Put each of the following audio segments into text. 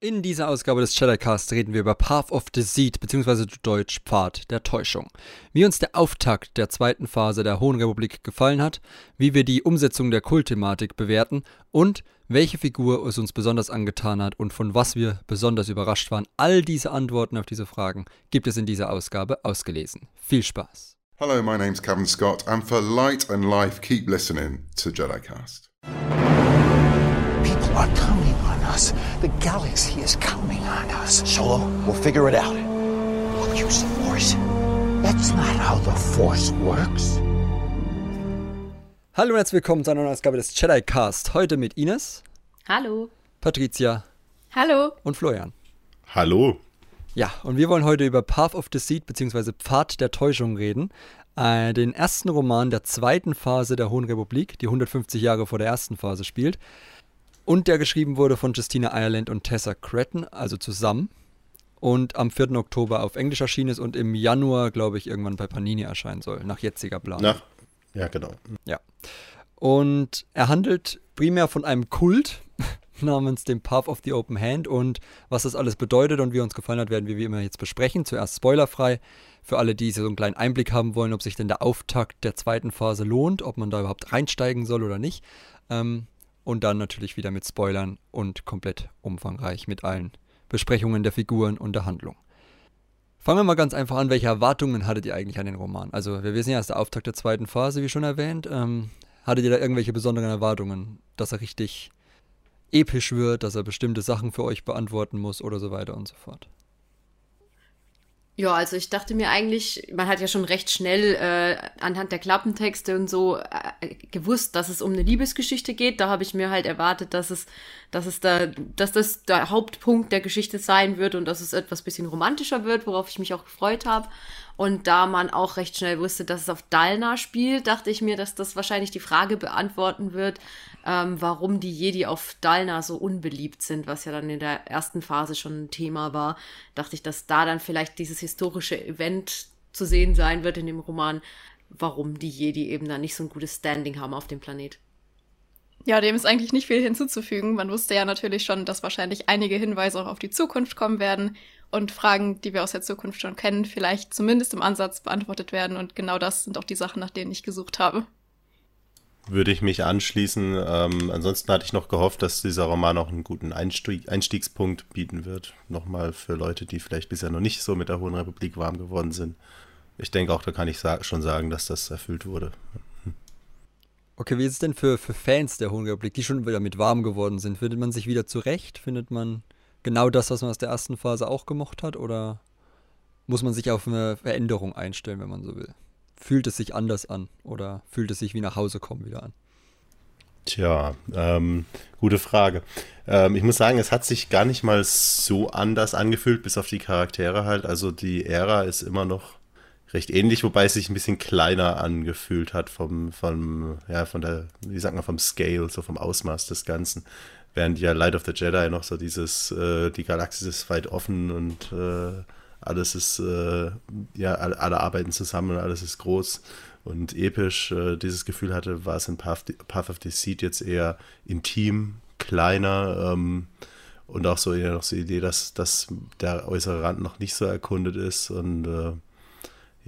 In dieser Ausgabe des Shadowcast reden wir über Path of Deceit bzw. Deutsch Pfad der Täuschung. Wie uns der Auftakt der zweiten Phase der Hohen Republik gefallen hat, wie wir die Umsetzung der Kultthematik bewerten und welche Figur es uns besonders angetan hat und von was wir besonders überrascht waren. All diese Antworten auf diese Fragen gibt es in dieser Ausgabe ausgelesen. Viel Spaß. Hello, my name's Kevin Scott, and for light and life, keep listening to JediCast. Are counting on us. The galaxy is counting on us. Solo, we'll figure it out. We'll use the Force. That's not how the Force works. Hallo und herzlich willkommen zu einer neuen Ausgabe des JediCast. Heute mit Ines, Hallo. Patricia Hallo. und Florian. Hallo. Ja, und wir wollen heute über Path of Deceit bzw. Pfad der Täuschung reden. Äh, den ersten Roman der zweiten Phase der Hohen Republik, die 150 Jahre vor der ersten Phase spielt. Und der geschrieben wurde von Justina Ireland und Tessa Cretton, also zusammen. Und am 4. Oktober auf Englisch erschienen ist und im Januar, glaube ich, irgendwann bei Panini erscheinen soll, nach jetziger Plan. Nach, ja, genau. Ja. Und er handelt primär von einem Kult namens dem Path of the Open Hand und was das alles bedeutet und wie uns gefallen hat, werden wir wie immer jetzt besprechen. Zuerst spoilerfrei für alle, die so einen kleinen Einblick haben wollen, ob sich denn der Auftakt der zweiten Phase lohnt, ob man da überhaupt reinsteigen soll oder nicht. Ähm, und dann natürlich wieder mit Spoilern und komplett umfangreich mit allen Besprechungen der Figuren und der Handlung. Fangen wir mal ganz einfach an. Welche Erwartungen hattet ihr eigentlich an den Roman? Also, wir wissen ja, es ist der Auftakt der zweiten Phase, wie schon erwähnt. Ähm, hattet ihr da irgendwelche besonderen Erwartungen, dass er richtig episch wird, dass er bestimmte Sachen für euch beantworten muss oder so weiter und so fort? Ja, also ich dachte mir eigentlich, man hat ja schon recht schnell äh, anhand der Klappentexte und so äh, gewusst, dass es um eine Liebesgeschichte geht. Da habe ich mir halt erwartet, dass es, dass es da, dass das der Hauptpunkt der Geschichte sein wird und dass es etwas bisschen romantischer wird, worauf ich mich auch gefreut habe. Und da man auch recht schnell wusste, dass es auf Dalna spielt, dachte ich mir, dass das wahrscheinlich die Frage beantworten wird, ähm, warum die Jedi auf Dalna so unbeliebt sind, was ja dann in der ersten Phase schon ein Thema war. Dachte ich, dass da dann vielleicht dieses historische Event zu sehen sein wird in dem Roman, warum die Jedi eben da nicht so ein gutes Standing haben auf dem Planet. Ja, dem ist eigentlich nicht viel hinzuzufügen. Man wusste ja natürlich schon, dass wahrscheinlich einige Hinweise auch auf die Zukunft kommen werden und Fragen, die wir aus der Zukunft schon kennen, vielleicht zumindest im Ansatz beantwortet werden. Und genau das sind auch die Sachen, nach denen ich gesucht habe. Würde ich mich anschließen. Ähm, ansonsten hatte ich noch gehofft, dass dieser Roman auch einen guten Einstieg, Einstiegspunkt bieten wird. Nochmal für Leute, die vielleicht bisher noch nicht so mit der Hohen Republik warm geworden sind. Ich denke auch, da kann ich sa schon sagen, dass das erfüllt wurde. Okay, wie ist es denn für, für Fans der Hohen Republik, die schon wieder mit warm geworden sind? Findet man sich wieder zurecht? Findet man genau das, was man aus der ersten Phase auch gemocht hat? Oder muss man sich auf eine Veränderung einstellen, wenn man so will? Fühlt es sich anders an oder fühlt es sich wie nach Hause kommen wieder an? Tja, ähm, gute Frage. Ähm, ich muss sagen, es hat sich gar nicht mal so anders angefühlt, bis auf die Charaktere halt. Also die Ära ist immer noch recht ähnlich, wobei es sich ein bisschen kleiner angefühlt hat vom, vom, ja, von der, wie sagt man, vom Scale, so vom Ausmaß des Ganzen. Während ja Light of the Jedi noch so dieses, äh, die Galaxis ist weit offen und äh, alles ist, äh, ja, alle, alle, arbeiten zusammen alles ist groß und episch. Äh, dieses Gefühl hatte, war es in Path, Path of Deceit jetzt eher intim, kleiner ähm, und auch so eher noch so die Idee, dass, dass der äußere Rand noch nicht so erkundet ist und äh,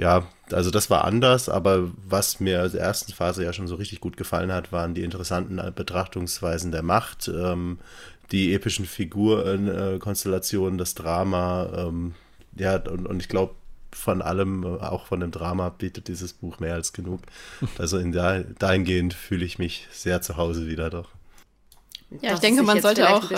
ja, also das war anders, aber was mir in der ersten Phase ja schon so richtig gut gefallen hat, waren die interessanten Betrachtungsweisen der Macht, ähm, die epischen Figurenkonstellationen, äh, das Drama, ähm, ja, und, und ich glaube, von allem, auch von dem Drama, bietet dieses Buch mehr als genug. Also in der, dahingehend fühle ich mich sehr zu Hause wieder doch. Ja, ich denke, man sollte auch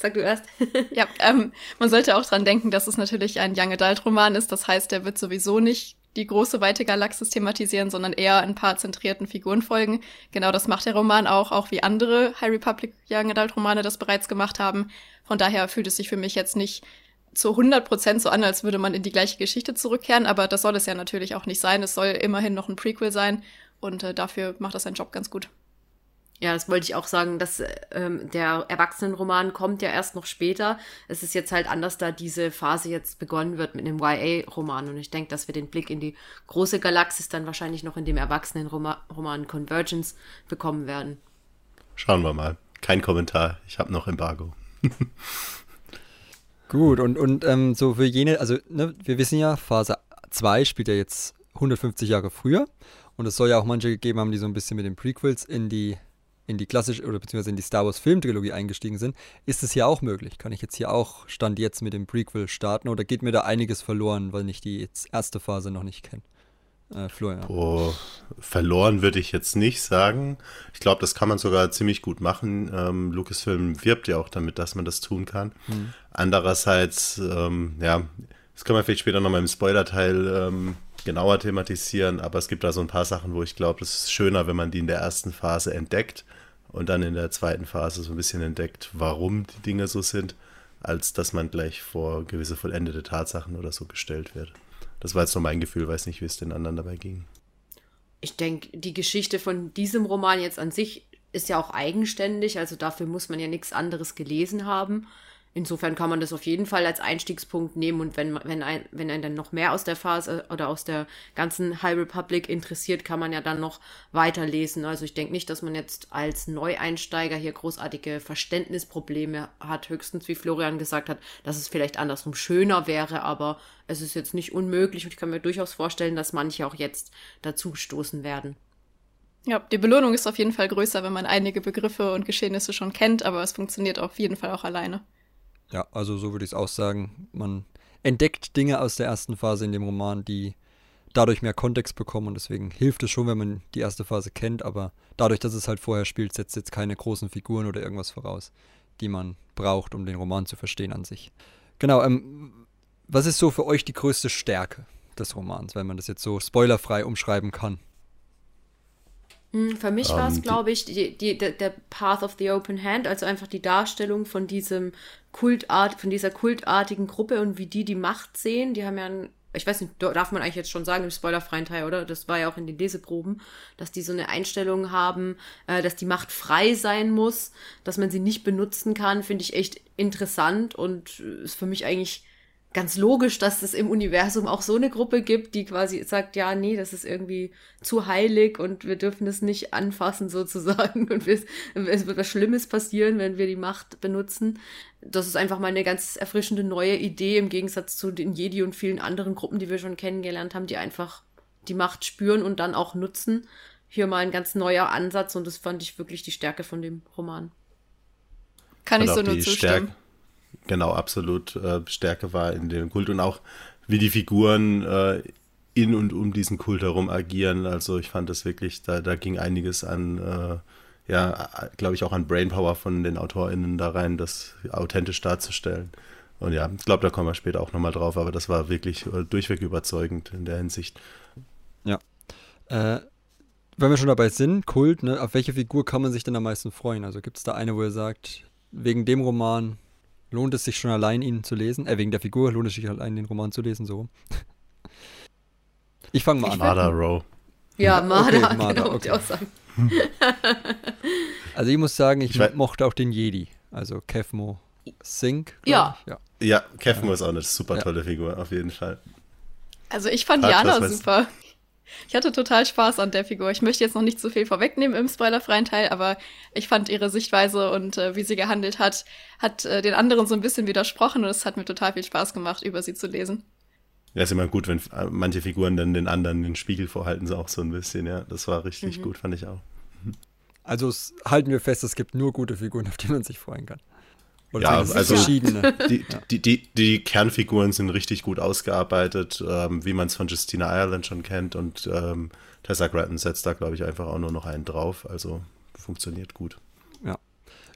Sag du erst. ja, ähm, man sollte auch dran denken, dass es natürlich ein Young Adult Roman ist. Das heißt, der wird sowieso nicht die große weite Galaxis thematisieren, sondern eher ein paar zentrierten Figuren folgen. Genau das macht der Roman auch, auch wie andere High Republic Young Adult Romane das bereits gemacht haben. Von daher fühlt es sich für mich jetzt nicht zu 100 Prozent so an, als würde man in die gleiche Geschichte zurückkehren, aber das soll es ja natürlich auch nicht sein. Es soll immerhin noch ein Prequel sein und äh, dafür macht das seinen Job ganz gut. Ja, das wollte ich auch sagen, dass ähm, der Erwachsenenroman kommt ja erst noch später. Es ist jetzt halt anders, da diese Phase jetzt begonnen wird mit einem YA-Roman. Und ich denke, dass wir den Blick in die große Galaxis dann wahrscheinlich noch in dem Erwachsenenroman Convergence bekommen werden. Schauen wir mal. Kein Kommentar. Ich habe noch Embargo. Gut, und, und ähm, so für jene, also ne, wir wissen ja, Phase 2 spielt ja jetzt 150 Jahre früher. Und es soll ja auch manche gegeben haben, die so ein bisschen mit den Prequels in die, in die klassische oder beziehungsweise in die Star Wars Filmtrilogie eingestiegen sind. Ist es hier auch möglich? Kann ich jetzt hier auch Stand jetzt mit dem Prequel starten oder geht mir da einiges verloren, weil ich die erste Phase noch nicht kenne? Äh, Florian. Boah, verloren würde ich jetzt nicht sagen. Ich glaube, das kann man sogar ziemlich gut machen. Ähm, Lucasfilm wirbt ja auch damit, dass man das tun kann. Mhm. Andererseits, ähm, ja, das kann man vielleicht später nochmal im Spoiler-Teil ähm, genauer thematisieren, aber es gibt da so ein paar Sachen, wo ich glaube, es ist schöner, wenn man die in der ersten Phase entdeckt und dann in der zweiten Phase so ein bisschen entdeckt, warum die Dinge so sind, als dass man gleich vor gewisse vollendete Tatsachen oder so gestellt wird. Das war jetzt nur mein Gefühl, weiß nicht, wie es den anderen dabei ging. Ich denke, die Geschichte von diesem Roman jetzt an sich ist ja auch eigenständig, also dafür muss man ja nichts anderes gelesen haben. Insofern kann man das auf jeden Fall als Einstiegspunkt nehmen und wenn, wenn, ein, wenn einen dann noch mehr aus der Phase oder aus der ganzen High Republic interessiert, kann man ja dann noch weiterlesen. Also ich denke nicht, dass man jetzt als Neueinsteiger hier großartige Verständnisprobleme hat. Höchstens, wie Florian gesagt hat, dass es vielleicht andersrum schöner wäre, aber es ist jetzt nicht unmöglich und ich kann mir durchaus vorstellen, dass manche auch jetzt dazu stoßen werden. Ja, die Belohnung ist auf jeden Fall größer, wenn man einige Begriffe und Geschehnisse schon kennt, aber es funktioniert auf jeden Fall auch alleine. Ja, also so würde ich es auch sagen. Man entdeckt Dinge aus der ersten Phase in dem Roman, die dadurch mehr Kontext bekommen und deswegen hilft es schon, wenn man die erste Phase kennt, aber dadurch, dass es halt vorher spielt, setzt jetzt keine großen Figuren oder irgendwas voraus, die man braucht, um den Roman zu verstehen an sich. Genau, ähm, was ist so für euch die größte Stärke des Romans, wenn man das jetzt so spoilerfrei umschreiben kann? Hm, für mich war es, ähm, glaube ich, die, die, der Path of the Open Hand, also einfach die Darstellung von diesem Kultart, von dieser kultartigen Gruppe und wie die die Macht sehen. Die haben ja ein, ich weiß nicht, darf man eigentlich jetzt schon sagen im spoilerfreien Teil, oder? Das war ja auch in den Leseproben, dass die so eine Einstellung haben, äh, dass die Macht frei sein muss, dass man sie nicht benutzen kann, finde ich echt interessant und ist für mich eigentlich ganz logisch, dass es im Universum auch so eine Gruppe gibt, die quasi sagt, ja, nee, das ist irgendwie zu heilig und wir dürfen es nicht anfassen sozusagen und es, es wird was Schlimmes passieren, wenn wir die Macht benutzen. Das ist einfach mal eine ganz erfrischende neue Idee im Gegensatz zu den Jedi und vielen anderen Gruppen, die wir schon kennengelernt haben, die einfach die Macht spüren und dann auch nutzen. Hier mal ein ganz neuer Ansatz und das fand ich wirklich die Stärke von dem Roman. Kann ich so nur zustimmen. Stärke genau absolut äh, Stärke war in dem Kult und auch wie die Figuren äh, in und um diesen Kult herum agieren. Also ich fand das wirklich, da, da ging einiges an, äh, ja, glaube ich auch an Brainpower von den AutorInnen da rein, das authentisch darzustellen. Und ja, ich glaube, da kommen wir später auch nochmal drauf, aber das war wirklich äh, durchweg überzeugend in der Hinsicht. Ja. Äh, wenn wir schon dabei sind, Kult, ne, auf welche Figur kann man sich denn am meisten freuen? Also gibt es da eine, wo ihr sagt, wegen dem Roman lohnt es sich schon allein, ihn zu lesen. Äh, wegen der Figur lohnt es sich allein, den Roman zu lesen, so. Ich fange mal an. Marder Row. Ja, Marder, okay, Marder genau, okay. ich auch sagen. Also ich muss sagen, ich, ich mochte auch den Jedi, also Kevmo Sink. Ja. ja. Ja, Kevmo ja. ist auch eine super tolle Figur, auf jeden Fall. Also ich fand Jana super. Ich hatte total Spaß an der Figur. Ich möchte jetzt noch nicht zu viel vorwegnehmen im spoilerfreien Teil, aber ich fand ihre Sichtweise und äh, wie sie gehandelt hat, hat äh, den anderen so ein bisschen widersprochen und es hat mir total viel Spaß gemacht, über sie zu lesen. Ja, ist immer gut, wenn äh, manche Figuren dann den anderen den Spiegel vorhalten, so auch so ein bisschen, ja. Das war richtig mhm. gut, fand ich auch. Also es, halten wir fest, es gibt nur gute Figuren, auf die man sich freuen kann. Oder ja, also verschiedene. Die, die, die, die, Kernfiguren sind richtig gut ausgearbeitet, ähm, wie man es von Justina Ireland schon kennt. Und ähm, Tessa Gratton setzt da, glaube ich, einfach auch nur noch einen drauf. Also funktioniert gut. Ja.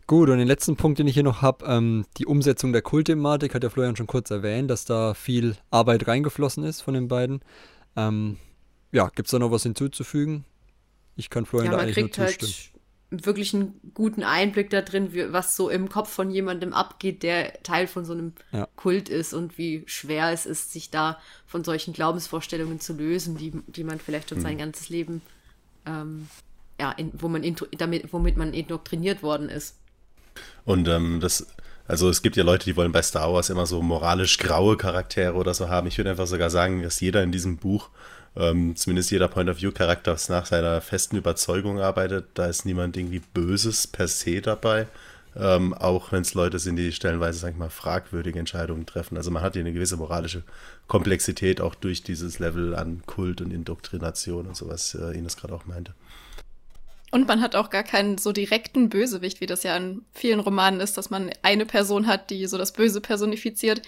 Gut, und den letzten Punkt, den ich hier noch habe, ähm, die Umsetzung der Kultthematik, hat der Florian schon kurz erwähnt, dass da viel Arbeit reingeflossen ist von den beiden. Ähm, ja, gibt es da noch was hinzuzufügen? Ich kann Florian ja, da eigentlich nur halt zustimmen. Halt wirklich einen guten Einblick da drin, was so im Kopf von jemandem abgeht, der Teil von so einem ja. Kult ist und wie schwer es ist, sich da von solchen Glaubensvorstellungen zu lösen, die, die man vielleicht schon mhm. sein ganzes Leben, ähm, ja, in, wo man damit, womit man indoktriniert worden ist. Und ähm, das, also es gibt ja Leute, die wollen bei Star Wars immer so moralisch graue Charaktere oder so haben. Ich würde einfach sogar sagen, dass jeder in diesem Buch ähm, zumindest jeder Point-of-View-Charakter nach seiner festen Überzeugung arbeitet. Da ist niemand irgendwie Böses per se dabei. ähm, auch wenn es Leute sind, die stellenweise, sag ich mal, fragwürdige Entscheidungen treffen. Also man hat hier eine gewisse moralische Komplexität auch durch dieses Level an Kult und Indoktrination und so, was äh, Ines gerade auch meinte. Und man hat auch gar keinen so direkten Bösewicht, wie das ja in vielen Romanen ist, dass man eine Person hat, die so das Böse personifiziert.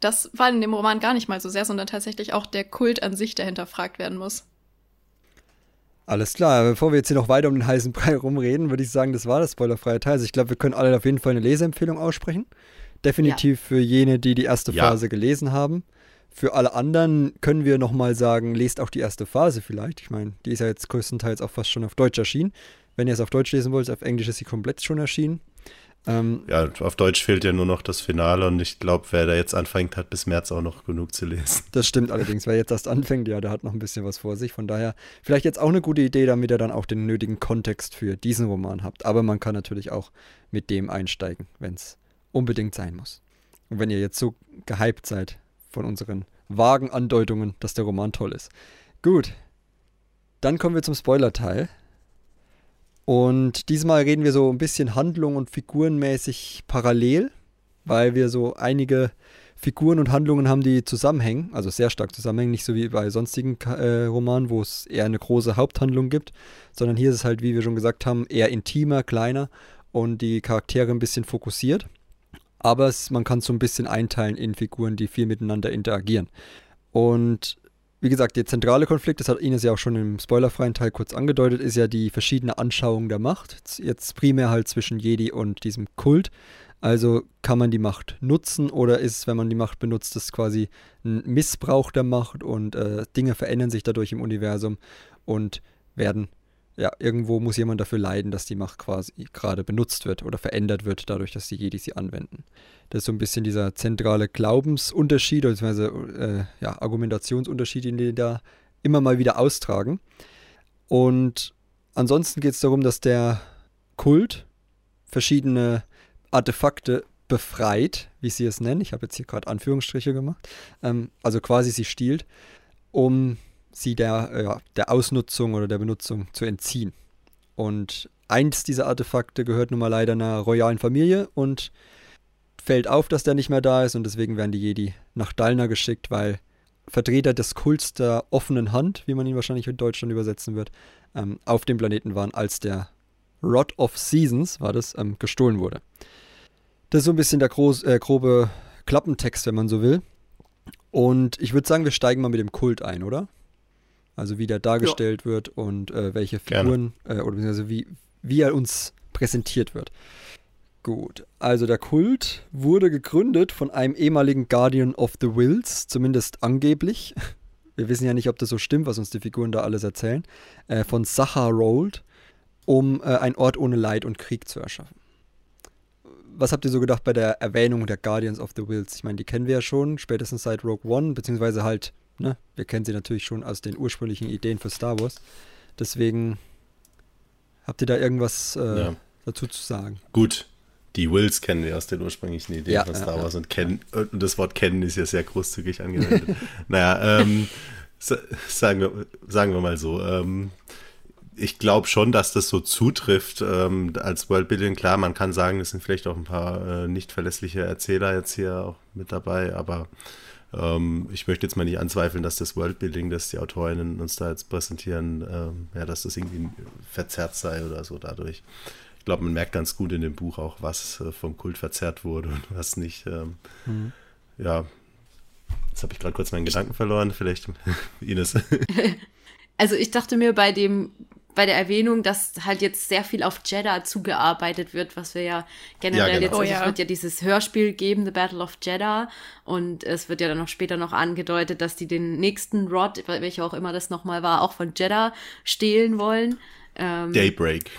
Das war in dem Roman gar nicht mal so sehr, sondern tatsächlich auch der Kult an sich, der hinterfragt werden muss. Alles klar, bevor wir jetzt hier noch weiter um den heißen Brei rumreden, würde ich sagen, das war das spoilerfreie Teil. Also ich glaube, wir können alle auf jeden Fall eine Leseempfehlung aussprechen. Definitiv ja. für jene, die die erste ja. Phase gelesen haben. Für alle anderen können wir nochmal sagen, lest auch die erste Phase vielleicht. Ich meine, die ist ja jetzt größtenteils auch fast schon auf Deutsch erschienen. Wenn ihr es auf Deutsch lesen wollt, auf Englisch ist sie komplett schon erschienen. Ähm, ja, auf Deutsch fehlt ja nur noch das Finale und ich glaube, wer da jetzt anfängt, hat bis März auch noch genug zu lesen. Das stimmt allerdings, wer jetzt erst anfängt, ja, der hat noch ein bisschen was vor sich. Von daher vielleicht jetzt auch eine gute Idee, damit ihr dann auch den nötigen Kontext für diesen Roman habt. Aber man kann natürlich auch mit dem einsteigen, wenn es unbedingt sein muss. Und wenn ihr jetzt so gehypt seid von unseren vagen Andeutungen, dass der Roman toll ist. Gut, dann kommen wir zum Spoiler-Teil. Und diesmal reden wir so ein bisschen handlung- und figurenmäßig parallel, weil wir so einige Figuren und Handlungen haben, die zusammenhängen, also sehr stark zusammenhängen, nicht so wie bei sonstigen äh, Romanen, wo es eher eine große Haupthandlung gibt, sondern hier ist es halt, wie wir schon gesagt haben, eher intimer, kleiner und die Charaktere ein bisschen fokussiert. Aber es, man kann es so ein bisschen einteilen in Figuren, die viel miteinander interagieren. Und wie gesagt, der zentrale Konflikt, das hat Ines ja auch schon im spoilerfreien Teil kurz angedeutet, ist ja die verschiedene Anschauung der Macht. Jetzt primär halt zwischen Jedi und diesem Kult. Also kann man die Macht nutzen oder ist, wenn man die Macht benutzt, das quasi ein Missbrauch der Macht und äh, Dinge verändern sich dadurch im Universum und werden, ja, irgendwo muss jemand dafür leiden, dass die Macht quasi gerade benutzt wird oder verändert wird, dadurch, dass die Jedi sie anwenden. Das ist so ein bisschen dieser zentrale Glaubensunterschied, beziehungsweise äh, ja, Argumentationsunterschied, den die da immer mal wieder austragen. Und ansonsten geht es darum, dass der Kult verschiedene Artefakte befreit, wie sie es nennen. Ich habe jetzt hier gerade Anführungsstriche gemacht. Ähm, also quasi sie stiehlt, um sie der, ja, der Ausnutzung oder der Benutzung zu entziehen. Und eins dieser Artefakte gehört nun mal leider einer royalen Familie und fällt auf, dass der nicht mehr da ist und deswegen werden die Jedi nach Dalna geschickt, weil Vertreter des Kults der offenen Hand, wie man ihn wahrscheinlich in Deutschland übersetzen wird, ähm, auf dem Planeten waren, als der Rod of Seasons, war das, ähm, gestohlen wurde. Das ist so ein bisschen der groß, äh, grobe Klappentext, wenn man so will. Und ich würde sagen, wir steigen mal mit dem Kult ein, oder? Also wie der dargestellt ja. wird und äh, welche Figuren, äh, oder beziehungsweise wie, wie er uns präsentiert wird. Gut, also der Kult wurde gegründet von einem ehemaligen Guardian of the Wills, zumindest angeblich. Wir wissen ja nicht, ob das so stimmt, was uns die Figuren da alles erzählen. Äh, von Saharold, um äh, ein Ort ohne Leid und Krieg zu erschaffen. Was habt ihr so gedacht bei der Erwähnung der Guardians of the Wills? Ich meine, die kennen wir ja schon, spätestens seit Rogue One, beziehungsweise halt, ne, wir kennen sie natürlich schon aus den ursprünglichen Ideen für Star Wars. Deswegen habt ihr da irgendwas äh, ja. dazu zu sagen? Gut, die Wills kennen wir aus den ursprünglichen Ideen ja, von Star Wars ja, und kennen, und das Wort kennen ist ja sehr großzügig angewendet. naja, ähm, sagen, wir, sagen wir mal so, ähm, ich glaube schon, dass das so zutrifft ähm, als Worldbuilding. Klar, man kann sagen, es sind vielleicht auch ein paar äh, nicht verlässliche Erzähler jetzt hier auch mit dabei, aber ähm, ich möchte jetzt mal nicht anzweifeln, dass das Worldbuilding, das die Autorinnen uns da jetzt präsentieren, ähm, ja, dass das irgendwie verzerrt sei oder so dadurch glaube, man merkt ganz gut in dem Buch auch, was äh, vom Kult verzerrt wurde und was nicht. Ähm, mhm. Ja, jetzt habe ich gerade kurz meinen Gedanken verloren. Vielleicht Ines. Also ich dachte mir bei dem bei der Erwähnung, dass halt jetzt sehr viel auf Jeddah zugearbeitet wird, was wir ja generell ja, genau. jetzt, also oh, ja. es wird ja dieses Hörspiel geben, The Battle of Jeddah, und es wird ja dann noch später noch angedeutet, dass die den nächsten Rod, welcher auch immer das nochmal war, auch von Jeddah stehlen wollen. Ähm, Daybreak.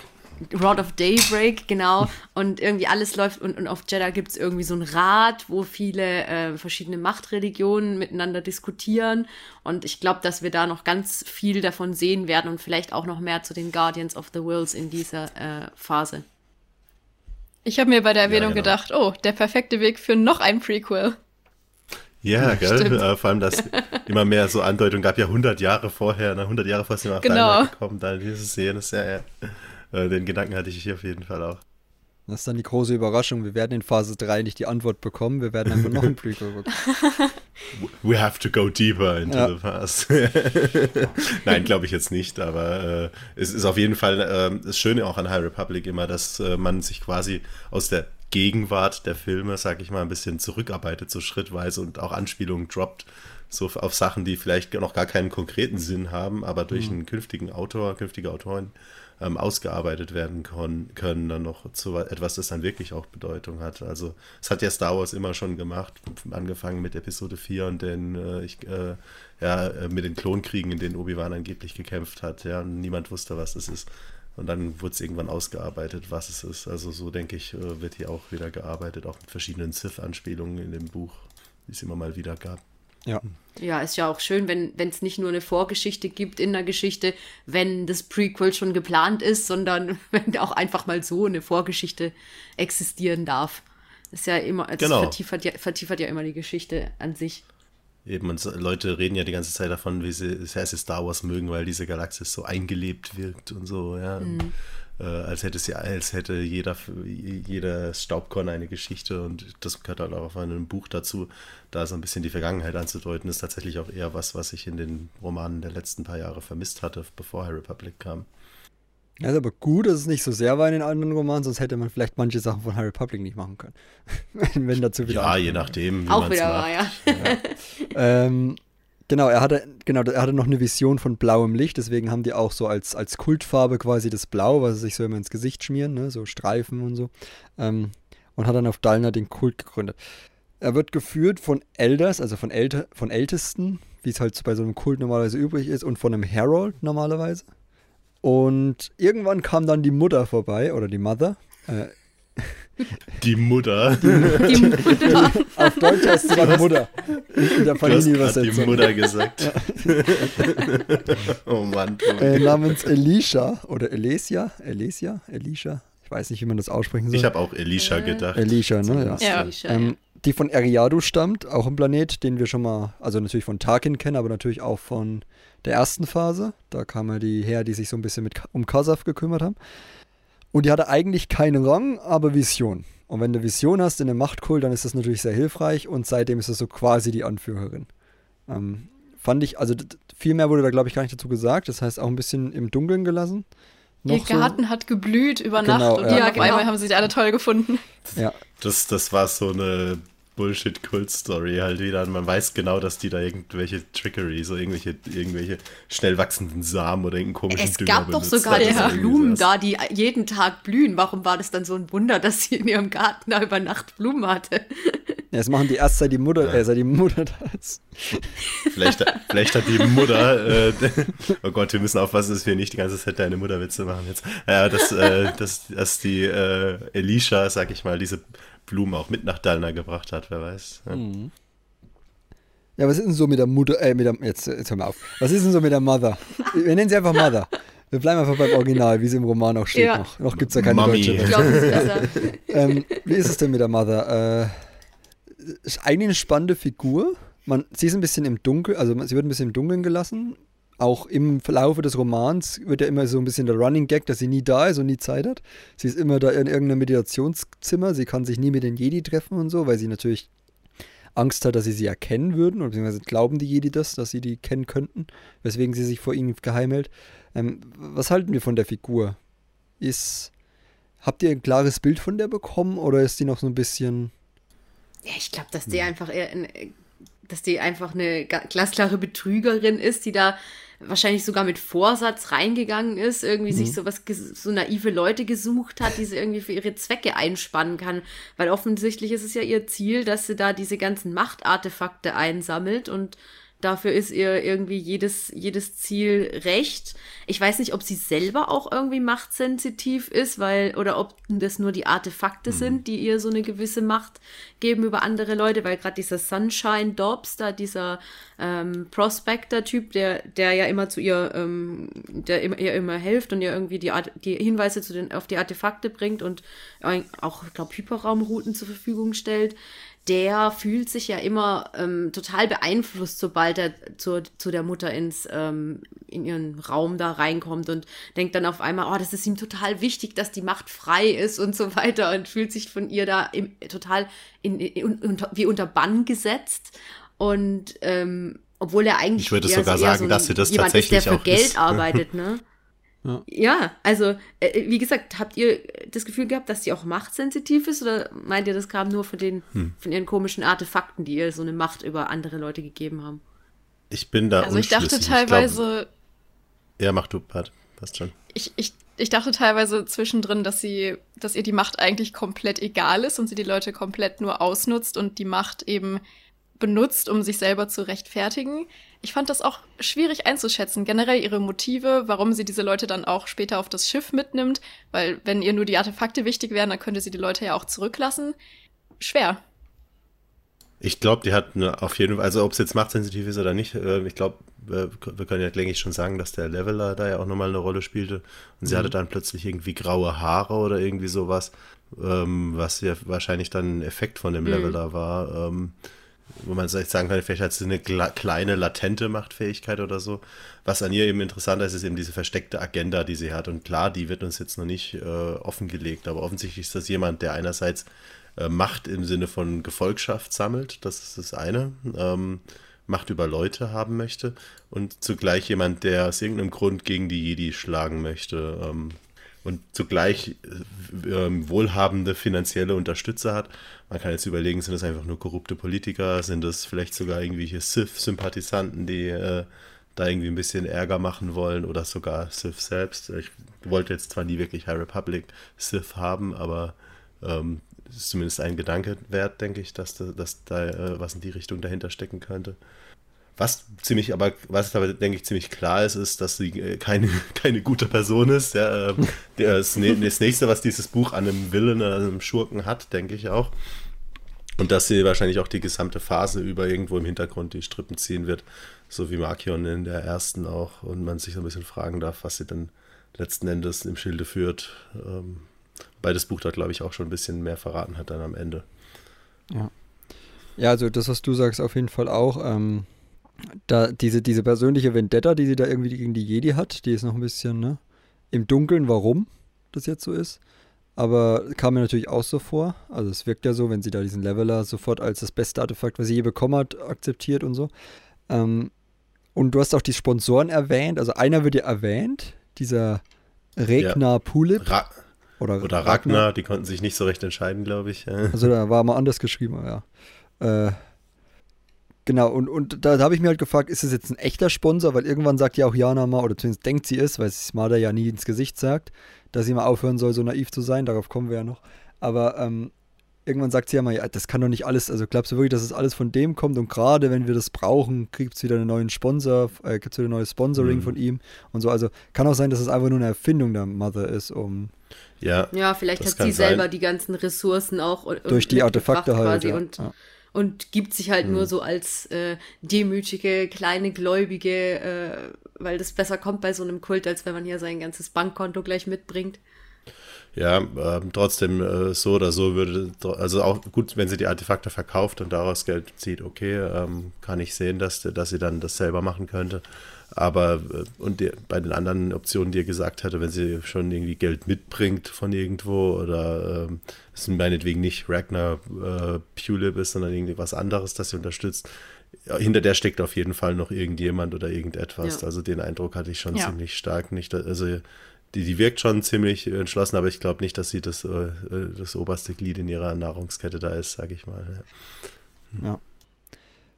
Rod of Daybreak, genau. Und irgendwie alles läuft und, und auf Jeddah gibt es irgendwie so ein Rat, wo viele äh, verschiedene Machtreligionen miteinander diskutieren. Und ich glaube, dass wir da noch ganz viel davon sehen werden und vielleicht auch noch mehr zu den Guardians of the Worlds in dieser äh, Phase. Ich habe mir bei der Erwähnung ja, genau. gedacht, oh, der perfekte Weg für noch ein Prequel. Ja, gell? Äh, vor allem, dass immer mehr so Andeutungen gab, ja 100 Jahre vorher, ne, 100 Jahre vorher sind wir auf genau. gekommen, da diese Szene ist ja, ja. Äh, den Gedanken hatte ich hier auf jeden Fall auch. Das ist dann die große Überraschung. Wir werden in Phase 3 nicht die Antwort bekommen, wir werden einfach noch ein Prequel bekommen. We have to go deeper into ja. the past. Nein, glaube ich jetzt nicht, aber äh, es ist auf jeden Fall äh, das Schöne auch an High Republic immer, dass äh, man sich quasi aus der Gegenwart der Filme, sag ich mal, ein bisschen zurückarbeitet, so schrittweise und auch Anspielungen droppt, so auf Sachen, die vielleicht noch gar keinen konkreten Sinn haben, aber durch mhm. einen künftigen Autor, künftige Autoren ähm, ausgearbeitet werden können, dann noch zu etwas, das dann wirklich auch Bedeutung hat. Also es hat ja Star Wars immer schon gemacht, angefangen mit Episode 4 und den, äh, ich, äh, ja, äh, mit den Klonkriegen, in denen Obi-Wan angeblich gekämpft hat, ja, niemand wusste, was das ist. Und dann wurde es irgendwann ausgearbeitet, was es ist. Also so denke ich, äh, wird hier auch wieder gearbeitet, auch mit verschiedenen Sith-Anspielungen in dem Buch, die es immer mal wieder gab. Ja. Ja, ist ja auch schön, wenn es nicht nur eine Vorgeschichte gibt in der Geschichte, wenn das Prequel schon geplant ist, sondern wenn auch einfach mal so eine Vorgeschichte existieren darf. Das ist ja immer, das genau. vertiefert, ja, vertiefert ja immer die Geschichte an sich. Eben, und Leute reden ja die ganze Zeit davon, wie sie das heißt, Star Wars mögen, weil diese Galaxis so eingelebt wirkt und so, ja. Mhm äh, als hätte sie, als hätte jeder, jeder Staubkorn eine Geschichte und das gehört halt auch auf einem Buch dazu, da so ein bisschen die Vergangenheit anzudeuten, ist tatsächlich auch eher was, was ich in den Romanen der letzten paar Jahre vermisst hatte, bevor High Republic kam. Ja, ist aber gut, dass es nicht so sehr war in den anderen Romanen, sonst hätte man vielleicht manche Sachen von High Republic nicht machen können. Wenn dazu wieder. Ja, je nachdem. Wie auch wieder macht. war, ja. ja. ähm, Genau, er hatte, genau, er hatte noch eine Vision von blauem Licht, deswegen haben die auch so als, als Kultfarbe quasi das Blau, was sie sich so immer ins Gesicht schmieren, ne? so Streifen und so. Ähm, und hat dann auf Dalna den Kult gegründet. Er wird geführt von Elders, also von, Älte, von Ältesten, wie es halt bei so einem Kult normalerweise übrig ist, und von einem Herald normalerweise. Und irgendwann kam dann die Mutter vorbei, oder die Mother. Äh, die Mutter. Die, die Mutter. Auf Deutsch heißt sie Mutter. In der Panini-Übersetzung. die Mutter gesagt. oh Mann. Äh, namens Elisha oder Elesia. Elesia? Elisha? Ich weiß nicht, wie man das aussprechen soll. Ich habe auch Elisha äh. gedacht. Elisha, ne? Ja. ja. Ähm, die von Eriadu stammt, auch ein Planet, den wir schon mal, also natürlich von Tarkin kennen, aber natürlich auch von der ersten Phase. Da kamen die her, die sich so ein bisschen mit, um Kasaf gekümmert haben. Und die hatte eigentlich keinen Rang, aber Vision. Und wenn du Vision hast in einem Machtkult, dann ist das natürlich sehr hilfreich und seitdem ist das so quasi die Anführerin. Ähm, fand ich, also viel mehr wurde da glaube ich gar nicht dazu gesagt, das heißt auch ein bisschen im Dunkeln gelassen. Noch Ihr Garten so. hat geblüht über genau, Nacht und ja, ja genau. einmal haben sie sich alle toll gefunden. Ja. Das, das war so eine Bullshit-Kult-Story halt wieder. Und man weiß genau, dass die da irgendwelche Trickery, so irgendwelche, irgendwelche schnell wachsenden Samen oder irgendeinen komischen Es Dünger gab doch sogar diese Blumen da, die jeden Tag blühen. Warum war das dann so ein Wunder, dass sie in ihrem Garten da über Nacht Blumen hatte? Ja, das machen die erst seit die Mutter, ja. äh, seit die Mutter da ist. Vielleicht, vielleicht hat die Mutter, äh, oh Gott, wir müssen aufpassen, dass wir nicht die ganze Zeit deine Mutterwitze machen jetzt. Ja, dass, äh, dass, dass die äh, Elisha, sag ich mal, diese Blumen auch mit nach Dalna gebracht hat, wer weiß. Ja. Mhm. Ja, was ist denn so mit der Mutter, äh, mit der, jetzt, jetzt hör mal auf. Was ist denn so mit der Mother? Wir nennen sie einfach Mother. Wir bleiben einfach beim Original, wie sie im Roman auch steht. Ja. Noch, noch gibt es ja keine Mami. deutsche Version. ähm, wie ist es denn mit der Mother? Äh, ist eigentlich eine spannende Figur. Man, sie ist ein bisschen im Dunkeln, also sie wird ein bisschen im Dunkeln gelassen auch im Verlaufe des Romans wird ja immer so ein bisschen der Running Gag, dass sie nie da ist und nie Zeit hat. Sie ist immer da in irgendeinem Meditationszimmer, sie kann sich nie mit den Jedi treffen und so, weil sie natürlich Angst hat, dass sie sie erkennen würden, oder beziehungsweise glauben die Jedi das, dass sie die kennen könnten, weswegen sie sich vor ihnen geheim hält. Ähm, was halten wir von der Figur? Ist, habt ihr ein klares Bild von der bekommen oder ist die noch so ein bisschen... Ja, ich glaube, dass die hm. einfach eher, dass die einfach eine glasklare Betrügerin ist, die da wahrscheinlich sogar mit Vorsatz reingegangen ist, irgendwie mhm. sich sowas, so naive Leute gesucht hat, die sie irgendwie für ihre Zwecke einspannen kann. Weil offensichtlich ist es ja ihr Ziel, dass sie da diese ganzen Machtartefakte einsammelt und Dafür ist ihr irgendwie jedes, jedes Ziel recht. Ich weiß nicht, ob sie selber auch irgendwie machtsensitiv ist, weil, oder ob das nur die Artefakte mhm. sind, die ihr so eine gewisse Macht geben über andere Leute, weil gerade dieser Sunshine Dobbs, da dieser ähm, Prospector-Typ, der, der ja immer zu ihr, ähm, der immer, ihr immer hilft und ihr irgendwie die, Art, die Hinweise zu den, auf die Artefakte bringt und auch, ich glaube, Hyperraumrouten zur Verfügung stellt der fühlt sich ja immer ähm, total beeinflusst, sobald er zu, zu der Mutter ins, ähm, in ihren Raum da reinkommt und denkt dann auf einmal, oh, das ist ihm total wichtig, dass die Macht frei ist und so weiter und fühlt sich von ihr da im, total in, in, in, wie unter Bann gesetzt. Und ähm, obwohl er eigentlich ich würde sogar sagen, so dass sie das tatsächlich ist, der für auch Geld ist. arbeitet, ne? Ja. ja, also äh, wie gesagt, habt ihr das Gefühl gehabt, dass sie auch machtsensitiv ist oder meint ihr, das kam nur von den Hm. von ihren komischen Artefakten, die ihr so eine Macht über andere Leute gegeben haben? Ich bin da Also ich dachte teilweise, glaub, ja, mach du, Pat. Passt schon. ich, ich, ich dachte teilweise zwischendrin, dass sie, dass ihr die Macht eigentlich komplett egal ist und sie die Leute komplett nur ausnutzt und die Macht eben benutzt, um sich selber zu rechtfertigen. Ich fand das auch schwierig einzuschätzen, generell ihre Motive, warum sie diese Leute dann auch später auf das Schiff mitnimmt, weil wenn ihr nur die Artefakte wichtig wären, dann könnte sie die Leute ja auch zurücklassen. Schwer. Ich glaube, die hat eine, auf jeden Fall, also ob es jetzt machtsensitiv ist oder nicht, äh, ich glaube, äh, wir können ja, denke ich, schon sagen, dass der Leveler da ja auch nochmal eine Rolle spielte. Und sie hatte dann plötzlich irgendwie graue Haare oder irgendwie sowas, ähm, was ja wahrscheinlich dann ein Effekt von dem Mhm. Leveler war. Ähm, wo man vielleicht sagen kann, vielleicht hat sie eine kleine latente Machtfähigkeit oder so. Was an ihr eben interessanter ist, ist eben diese versteckte Agenda, die sie hat. Und klar, die wird uns jetzt noch nicht äh, offengelegt, aber offensichtlich ist das jemand, der einerseits äh, Macht im Sinne von Gefolgschaft sammelt, das ist das eine, ähm, Macht über Leute haben möchte und zugleich jemand, der aus irgendeinem Grund gegen die Jedi schlagen möchte. Ähm, und zugleich äh, ähm, wohlhabende finanzielle Unterstützer hat. Man kann jetzt überlegen, sind das einfach nur korrupte Politiker, sind das vielleicht sogar irgendwelche Sith-Sympathisanten, die äh, da irgendwie ein bisschen Ärger machen wollen oder sogar Sith selbst. Ich wollte jetzt zwar nie wirklich High Republic Sith haben, aber ähm, ist zumindest ein Gedanke wert, denke ich, dass da, dass da äh, was in die Richtung dahinter stecken könnte. Was ziemlich, aber was aber denke ich ziemlich klar ist, ist, dass sie äh, keine, keine gute Person ist. Ja, ähm, das, das nächste, was dieses Buch an einem Willen, an einem Schurken hat, denke ich auch. Und dass sie wahrscheinlich auch die gesamte Phase über irgendwo im Hintergrund die Strippen ziehen wird, so wie Markion in der ersten auch. Und man sich so ein bisschen fragen darf, was sie dann letzten Endes im Schilde führt. Ähm, weil das Buch da, glaube ich, auch schon ein bisschen mehr verraten hat dann am Ende. Ja, also das, was du sagst, auf jeden Fall auch. Ähm, da diese, diese persönliche Vendetta, die sie da irgendwie gegen die Jedi hat, die ist noch ein bisschen ne, im Dunkeln, warum das jetzt so ist. Aber kam mir natürlich auch so vor. Also es wirkt ja so, wenn sie da diesen Leveler sofort als das beste Artefakt, was sie je bekommen hat, akzeptiert und so. Ähm, und du hast auch die Sponsoren erwähnt. Also einer wird ja erwähnt, dieser Regnar Pulip. Ra Oder, oder Ragnar, die konnten sich nicht so recht entscheiden, glaube ich. Also da war mal anders geschrieben, aber ja. Äh, genau, und, und da, da habe ich mir halt gefragt, ist es jetzt ein echter Sponsor? Weil irgendwann sagt ja auch Jana mal, oder zumindest denkt sie es, weil es Marder ja nie ins Gesicht sagt, dass sie mal aufhören soll, so naiv zu sein. Darauf kommen wir ja noch. Aber ähm, irgendwann sagt sie ja mal, ja, das kann doch nicht alles, also glaubst du wirklich, dass es alles von dem kommt? Und gerade wenn wir das brauchen, gibt es wieder einen neuen Sponsor, äh, gibt es wieder ein neues Sponsoring Mhm. von ihm und so. Also kann auch sein, dass es einfach nur eine Erfindung der Mother ist, um Ja, Ja, vielleicht Das hat kann sie selber sein. die ganzen Ressourcen auch und- durch die Artefakte halt. quasi Ja. und, ja. Und gibt sich halt Mhm. nur so als äh, demütige, kleine Gläubige, äh, weil das besser kommt bei so einem Kult, als wenn man hier sein ganzes Bankkonto gleich mitbringt. Ja, ähm, trotzdem äh, so oder so würde, also auch gut, wenn sie die Artefakte verkauft und daraus Geld zieht, okay, ähm, kann ich sehen, dass, dass sie dann das selber machen könnte. Aber äh, und die, bei den anderen Optionen, die ihr gesagt hatte, wenn sie schon irgendwie Geld mitbringt von irgendwo oder ähm, es meinetwegen nicht Ragnar äh, Pulip ist, sondern irgendwie was anderes, das sie unterstützt, ja, hinter der steckt auf jeden Fall noch irgendjemand oder irgendetwas. Ja. Also den Eindruck hatte ich schon Ja. ziemlich stark. Nicht, also die, die wirkt schon ziemlich entschlossen, aber ich glaube nicht, dass sie das, äh, das oberste Glied in ihrer Nahrungskette da ist, sage ich mal. Ja.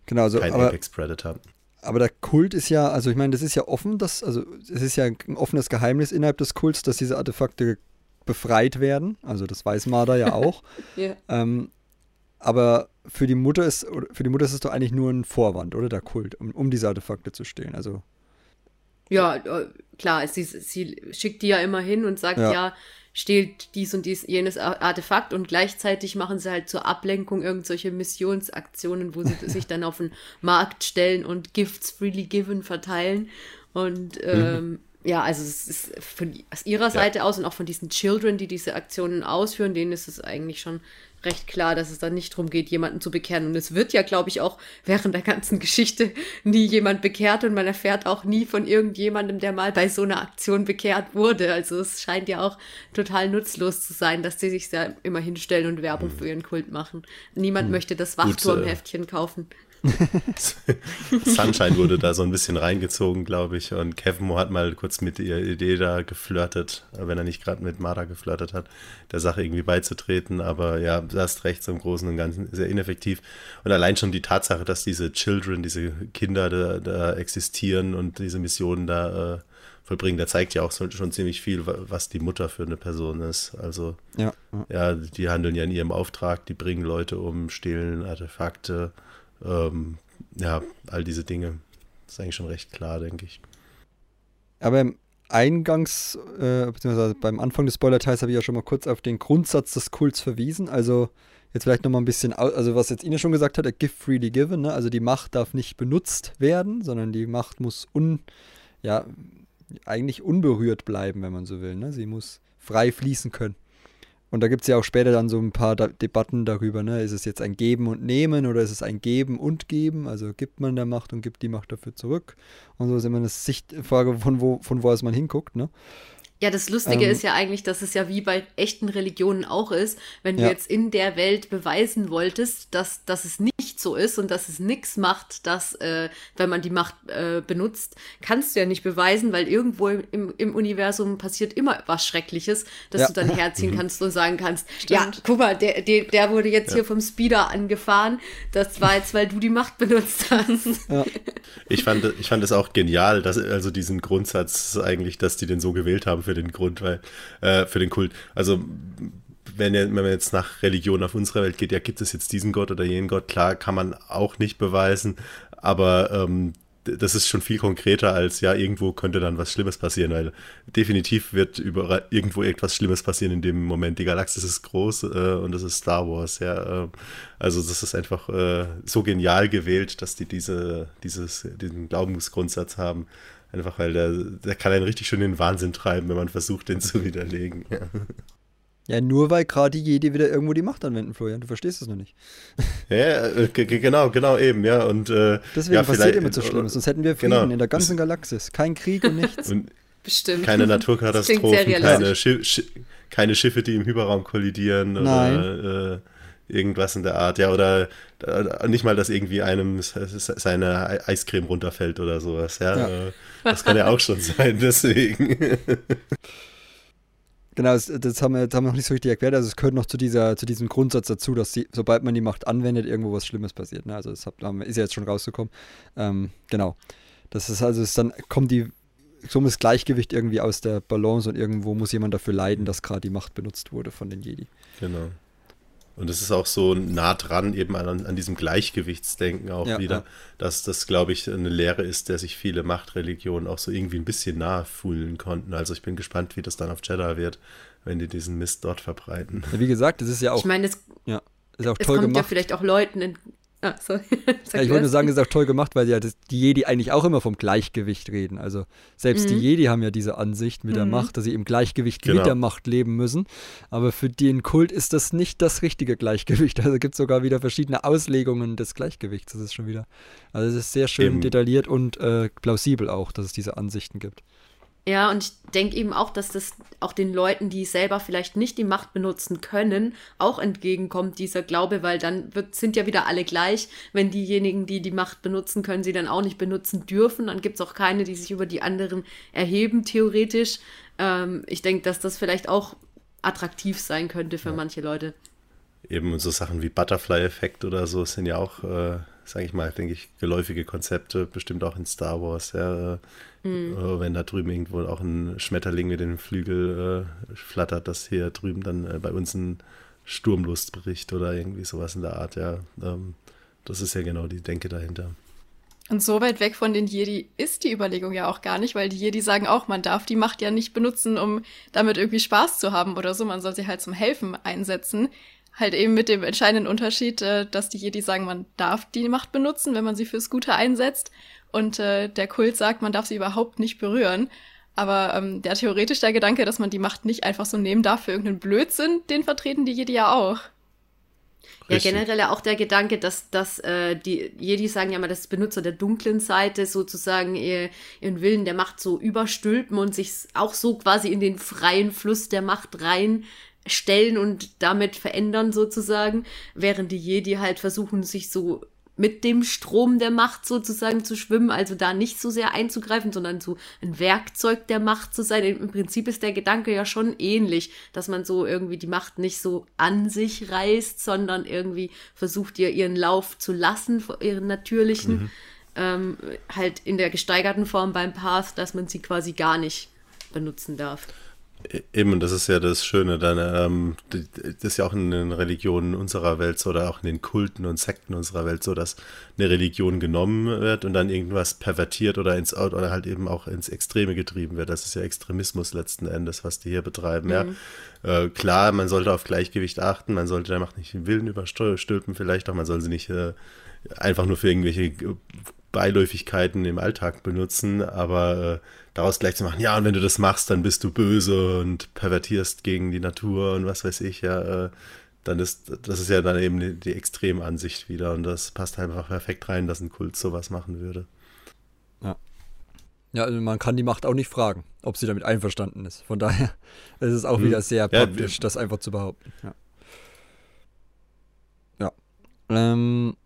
Genau, so, Kein aber, Apex Predator. Aber der Kult ist ja, also ich meine, das ist ja offen, dass, also es ist ja ein offenes Geheimnis innerhalb des Kults, dass diese Artefakte befreit werden. Also das weiß Marder ja auch. Ja. ähm, aber für die Mutter ist, für die Mutter ist es doch eigentlich nur ein Vorwand, oder? Der Kult, um, um diese Artefakte zu stehlen. Also Ja, äh, klar, sie, sie schickt die ja immer hin und sagt Ja. ja. Stehlt dies und dies, jenes Ar- Artefakt und gleichzeitig machen sie halt zur Ablenkung irgendwelche Missionsaktionen, wo sie sich dann auf den Markt stellen und Gifts freely given verteilen. Und ähm, ja, also es ist von aus ihrer Seite aus und auch von diesen Children, die diese Aktionen ausführen, denen ist es eigentlich schon recht klar, dass es da nicht darum geht, jemanden zu bekehren. Und es wird ja, glaube ich, auch während der ganzen Geschichte nie jemand bekehrt und man erfährt auch nie von irgendjemandem, der mal bei so einer Aktion bekehrt wurde. Also es scheint ja auch total nutzlos zu sein, dass sie sich da immer hinstellen und Werbung hm. für ihren Kult machen. Niemand hm. möchte das Wachturmheftchen kaufen. Sunshine wurde da so ein bisschen reingezogen, glaube ich. Und Kevin Moore hat mal kurz mit der Idee da geflirtet, wenn er nicht gerade mit Mara geflirtet hat, der Sache irgendwie beizutreten. Aber ja, du hast recht, so im Großen und Ganzen sehr ineffektiv. Und allein schon die Tatsache, dass diese Children, diese Kinder da, da existieren und diese Missionen da äh, vollbringen, der zeigt ja auch schon ziemlich viel, was die Mutter für eine Person ist. Also, ja, ja. ja die handeln ja in ihrem Auftrag, die bringen Leute um, stehlen Artefakte ähm, ja, all diese Dinge. Das ist eigentlich schon recht klar, denke ich. Aber im Eingangs, äh, beziehungsweise beim Anfang des Spoiler-Teils habe ich ja schon mal kurz auf den Grundsatz des Kults verwiesen. Also jetzt vielleicht nochmal ein bisschen, also was jetzt Ine schon gesagt hat, gift freely given, ne? also die Macht darf nicht benutzt werden, sondern die Macht muss un, ja, eigentlich unberührt bleiben, wenn man so will. Ne? Sie muss frei fließen können. Und da gibt es ja auch später dann so ein paar da Debatten darüber, ne? Ist es jetzt ein Geben und Nehmen oder ist es ein Geben und Geben? Also gibt man der Macht und gibt die Macht dafür zurück. Und so ist immer eine Sichtfrage, von wo, von wo aus man hinguckt, ne? Ja, das Lustige ähm, ist ja eigentlich, dass es ja wie bei echten Religionen auch ist, wenn du ja. jetzt in der Welt beweisen wolltest, dass, dass es nicht so ist und dass es nichts macht, dass, äh, wenn man die Macht äh, benutzt, kannst du ja nicht beweisen, weil irgendwo im, im Universum passiert immer was Schreckliches, dass ja. du dann herziehen mhm. kannst und sagen kannst, Stimmt. ja, guck mal, der, der, der wurde jetzt ja. hier vom Speeder angefahren, das war jetzt, weil du die Macht benutzt hast. Ich fand, ich fand es auch genial, dass, also diesen Grundsatz eigentlich, dass die den so gewählt haben für für den Grund, weil, äh, für den Kult. Also wenn, wenn man jetzt nach Religion auf unserer Welt geht, ja, gibt es jetzt diesen Gott oder jenen Gott, klar, kann man auch nicht beweisen, aber ähm, das ist schon viel konkreter als, ja, irgendwo könnte dann was Schlimmes passieren, weil definitiv wird überall irgendwo etwas Schlimmes passieren in dem Moment. Die Galaxis ist groß äh, und das ist Star Wars, ja. Äh, also das ist einfach äh, so genial gewählt, dass die diese, dieses, diesen Glaubensgrundsatz haben. Einfach weil der, der kann einen richtig schön in den Wahnsinn treiben, wenn man versucht, den zu widerlegen. Ja, ja nur weil gerade die Jedi wieder irgendwo die Macht anwenden, Florian. Du verstehst es noch nicht. Ja, äh, genau, genau eben, ja. Und, äh, Deswegen ja, passiert immer so schlimm. Sonst hätten wir Frieden genau. in der ganzen Galaxis. Kein Krieg und nichts. Und Bestimmt. Keine Naturkatastrophen, keine, Schiff, keine Schiffe, die im Hyperraum kollidieren. Nein. Oder, äh, irgendwas in der Art, ja, oder äh, nicht mal, dass irgendwie einem seine Eiscreme runterfällt oder sowas, ja. ja. Äh, das kann ja auch schon sein, deswegen. Genau, das, das, haben wir, das haben wir noch nicht so richtig erklärt. Also es gehört noch zu, dieser, zu diesem Grundsatz dazu, dass die, sobald man die Macht anwendet, irgendwo was Schlimmes passiert. Ne? Also das hat, ist ja jetzt schon rausgekommen. Ähm, genau. Das ist also, ist dann kommt die, so das Gleichgewicht irgendwie aus der Balance und irgendwo muss jemand dafür leiden, dass gerade die Macht benutzt wurde von den Jedi. Genau. Und es ist auch so nah dran eben an, an diesem Gleichgewichtsdenken auch ja, wieder, ja. dass das, glaube ich, eine Lehre ist, der sich viele Machtreligionen auch so irgendwie ein bisschen nahe fühlen konnten. Also ich bin gespannt, wie das dann auf Jeddah wird, wenn die diesen Mist dort verbreiten. Ja, wie gesagt, das ist ja auch. Ich meine, es, ja, ist auch es toll kommt gemacht. ja vielleicht auch Leuten in, Ah, sorry. ja, ich wollte nur sagen, das ist auch toll gemacht, weil ja das, die Jedi eigentlich auch immer vom Gleichgewicht reden. Also selbst mhm. die Jedi haben ja diese Ansicht mit mhm. der Macht, dass sie im Gleichgewicht genau. mit der Macht leben müssen. Aber für den Kult ist das nicht das richtige Gleichgewicht. Also gibt es sogar wieder verschiedene Auslegungen des Gleichgewichts. Das ist schon wieder. Also es ist sehr schön Eben. detailliert und äh, plausibel auch, dass es diese Ansichten gibt. Ja, und ich denke eben auch, dass das auch den Leuten, die selber vielleicht nicht die Macht benutzen können, auch entgegenkommt, dieser Glaube, weil dann wird, sind ja wieder alle gleich. Wenn diejenigen, die die Macht benutzen können, sie dann auch nicht benutzen dürfen, dann gibt es auch keine, die sich über die anderen erheben, theoretisch. Ähm, ich denke, dass das vielleicht auch attraktiv sein könnte für ja. manche Leute. Eben so Sachen wie Butterfly-Effekt oder so sind ja auch, äh, sage ich mal, denke ich, geläufige Konzepte, bestimmt auch in Star Wars. Ja, Mhm. Äh, wenn da drüben irgendwo auch ein Schmetterling mit den Flügel äh, flattert, dass hier drüben dann äh, bei uns ein Sturmlustbericht oder irgendwie sowas in der Art, ja. Ähm, das ist ja genau die Denke dahinter. Und so weit weg von den Jedi ist die Überlegung ja auch gar nicht, weil die Jedi sagen auch, man darf die Macht ja nicht benutzen, um damit irgendwie Spaß zu haben oder so. Man soll sie halt zum Helfen einsetzen. Halt eben mit dem entscheidenden Unterschied, äh, dass die Jedi sagen, man darf die Macht benutzen, wenn man sie fürs Gute einsetzt. Und äh, der Kult sagt, man darf sie überhaupt nicht berühren. Aber ähm, der theoretisch der Gedanke, dass man die Macht nicht einfach so nehmen darf für irgendeinen Blödsinn, den vertreten die Jedi ja auch. Ja, Richtig. generell ja auch der Gedanke, dass, dass äh, die Jedi sagen ja mal, dass Benutzer der dunklen Seite sozusagen ihr, ihren Willen der Macht so überstülpen und sich auch so quasi in den freien Fluss der Macht reinstellen und damit verändern sozusagen, während die Jedi halt versuchen, sich so mit dem Strom der Macht sozusagen zu schwimmen, also da nicht so sehr einzugreifen, sondern so ein Werkzeug der Macht zu sein. Im Prinzip ist der Gedanke ja schon ähnlich, dass man so irgendwie die Macht nicht so an sich reißt, sondern irgendwie versucht ihr ihren Lauf zu lassen, ihren natürlichen, ähm, halt in der gesteigerten Form beim Path, dass man sie quasi gar nicht benutzen darf. Eben, das ist ja das Schöne. Dann, ähm, das ist ja auch in den Religionen unserer Welt so, oder auch in den Kulten und Sekten unserer Welt so, dass eine Religion genommen wird und dann irgendwas pervertiert oder ins oder halt eben auch ins Extreme getrieben wird. Das ist ja Extremismus letzten Endes, was die hier betreiben. Ja, äh, klar, man sollte auf Gleichgewicht achten, man sollte der Macht nicht den Willen überstülpen, vielleicht auch, man soll sie nicht äh, einfach nur für irgendwelche Beiläufigkeiten im Alltag benutzen, aber äh, daraus gleich zu machen, ja, und wenn du das machst, dann bist du böse und pervertierst gegen die Natur und was weiß ich, ja, äh, dann ist, das ist ja dann eben die, Extremansicht wieder und das passt einfach perfekt rein, dass ein Kult sowas machen würde. Ja, also man kann die Macht auch nicht fragen, ob sie damit einverstanden ist. Von daher ist es auch Hm. wieder sehr Ja, praktisch, das einfach zu behaupten. Ja. ja. Ähm,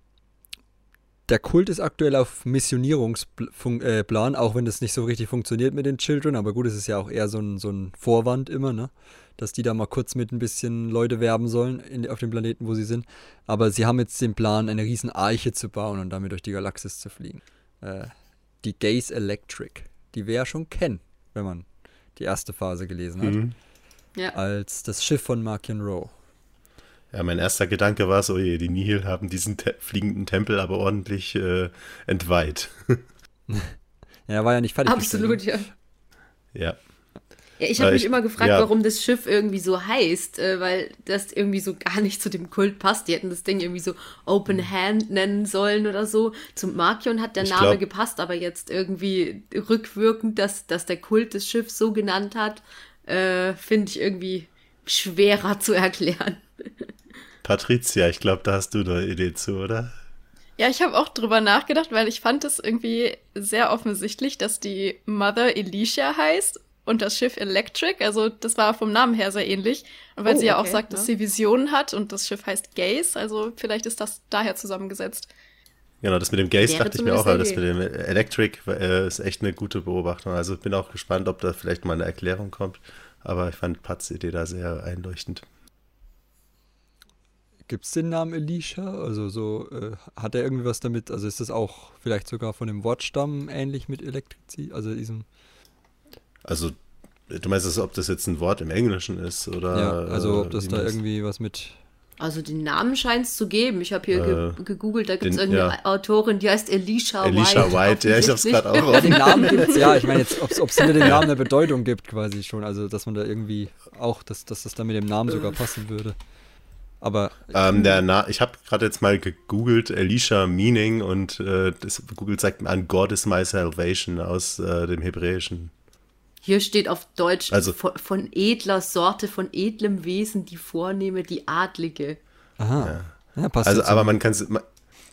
der Kult ist aktuell auf Missionierungsplan, äh, auch wenn das nicht so richtig funktioniert mit den Children. Aber gut, es ist ja auch eher so ein, so ein Vorwand immer, ne? Dass die da mal kurz mit ein bisschen Leute werben sollen in, auf dem Planeten, wo sie sind. Aber sie haben jetzt den Plan, eine riesen Arche zu bauen und damit durch die Galaxis zu fliegen. Äh, die Gaze Electric, die wir ja schon kennen, wenn man die erste Phase gelesen hat, Mhm. Ja. als das Schiff von Markian Rowe. Ja, mein erster Gedanke war so, je, die Nihil haben diesen te fliegenden Tempel aber ordentlich äh, entweiht. Ja, er war ja nicht fertig. Absolut, ja. ja. Ja, ich habe mich ich- immer gefragt, ja. warum das Schiff irgendwie so heißt, äh, weil das irgendwie so gar nicht zu dem Kult passt. Die hätten das Ding irgendwie so Open Hand nennen sollen oder so. Zum Markion hat der Ich Name glaub- gepasst, aber jetzt irgendwie rückwirkend, dass, dass der Kult das Schiff so genannt hat, äh, finde ich irgendwie schwerer zu erklären. Patricia, ich glaube, da hast du eine Idee zu, oder? Ja, ich habe auch drüber nachgedacht, weil ich fand es irgendwie sehr offensichtlich, dass die Mother Alicia heißt und das Schiff Electric. Also das war vom Namen her sehr ähnlich. Und weil Oh, sie ja auch okay, sagt, ja. dass sie Visionen hat und das Schiff heißt Gaze, also vielleicht ist das daher zusammengesetzt. Genau, das mit dem Gaze Wäre dachte ich mir auch, aber das mit dem Electric äh, ist echt eine gute Beobachtung. Also ich bin auch gespannt, ob da vielleicht mal eine Erklärung kommt. Aber ich fand Pats Idee da sehr einleuchtend. Gibt es den Namen Elisha? Also so, äh, hat er irgendwie was damit? Also ist das auch vielleicht sogar von dem Wortstamm ähnlich mit Elektrizität? Also diesem, Also, du meinst, also, ob das jetzt ein Wort im Englischen ist oder. ja, also ob äh, das da irgendwie was mit. Also den Namen scheint es zu geben. Ich habe hier Äh, ge gegoogelt, da gibt es den- irgendeine ja. Autorin, die heißt Elisha, Elisha White. White, ja, ich hab's offensichtlich. gerade auch Ja, den. Namen gibt es, ja. Ich meine jetzt, ob es hinter dem Namen eine Bedeutung gibt quasi schon. Also dass man da irgendwie auch, dass, dass das da mit dem Namen sogar passen würde. Aber Ähm, der Na ich habe gerade jetzt mal gegoogelt, Elisha Meaning und äh, das, Google zeigt mir an, God is my salvation aus äh, dem Hebräischen. Hier steht auf Deutsch Also- von, von edler Sorte, von edlem Wesen, die Vornehme, die Adlige. aha. Ja, passt Also, aber man kann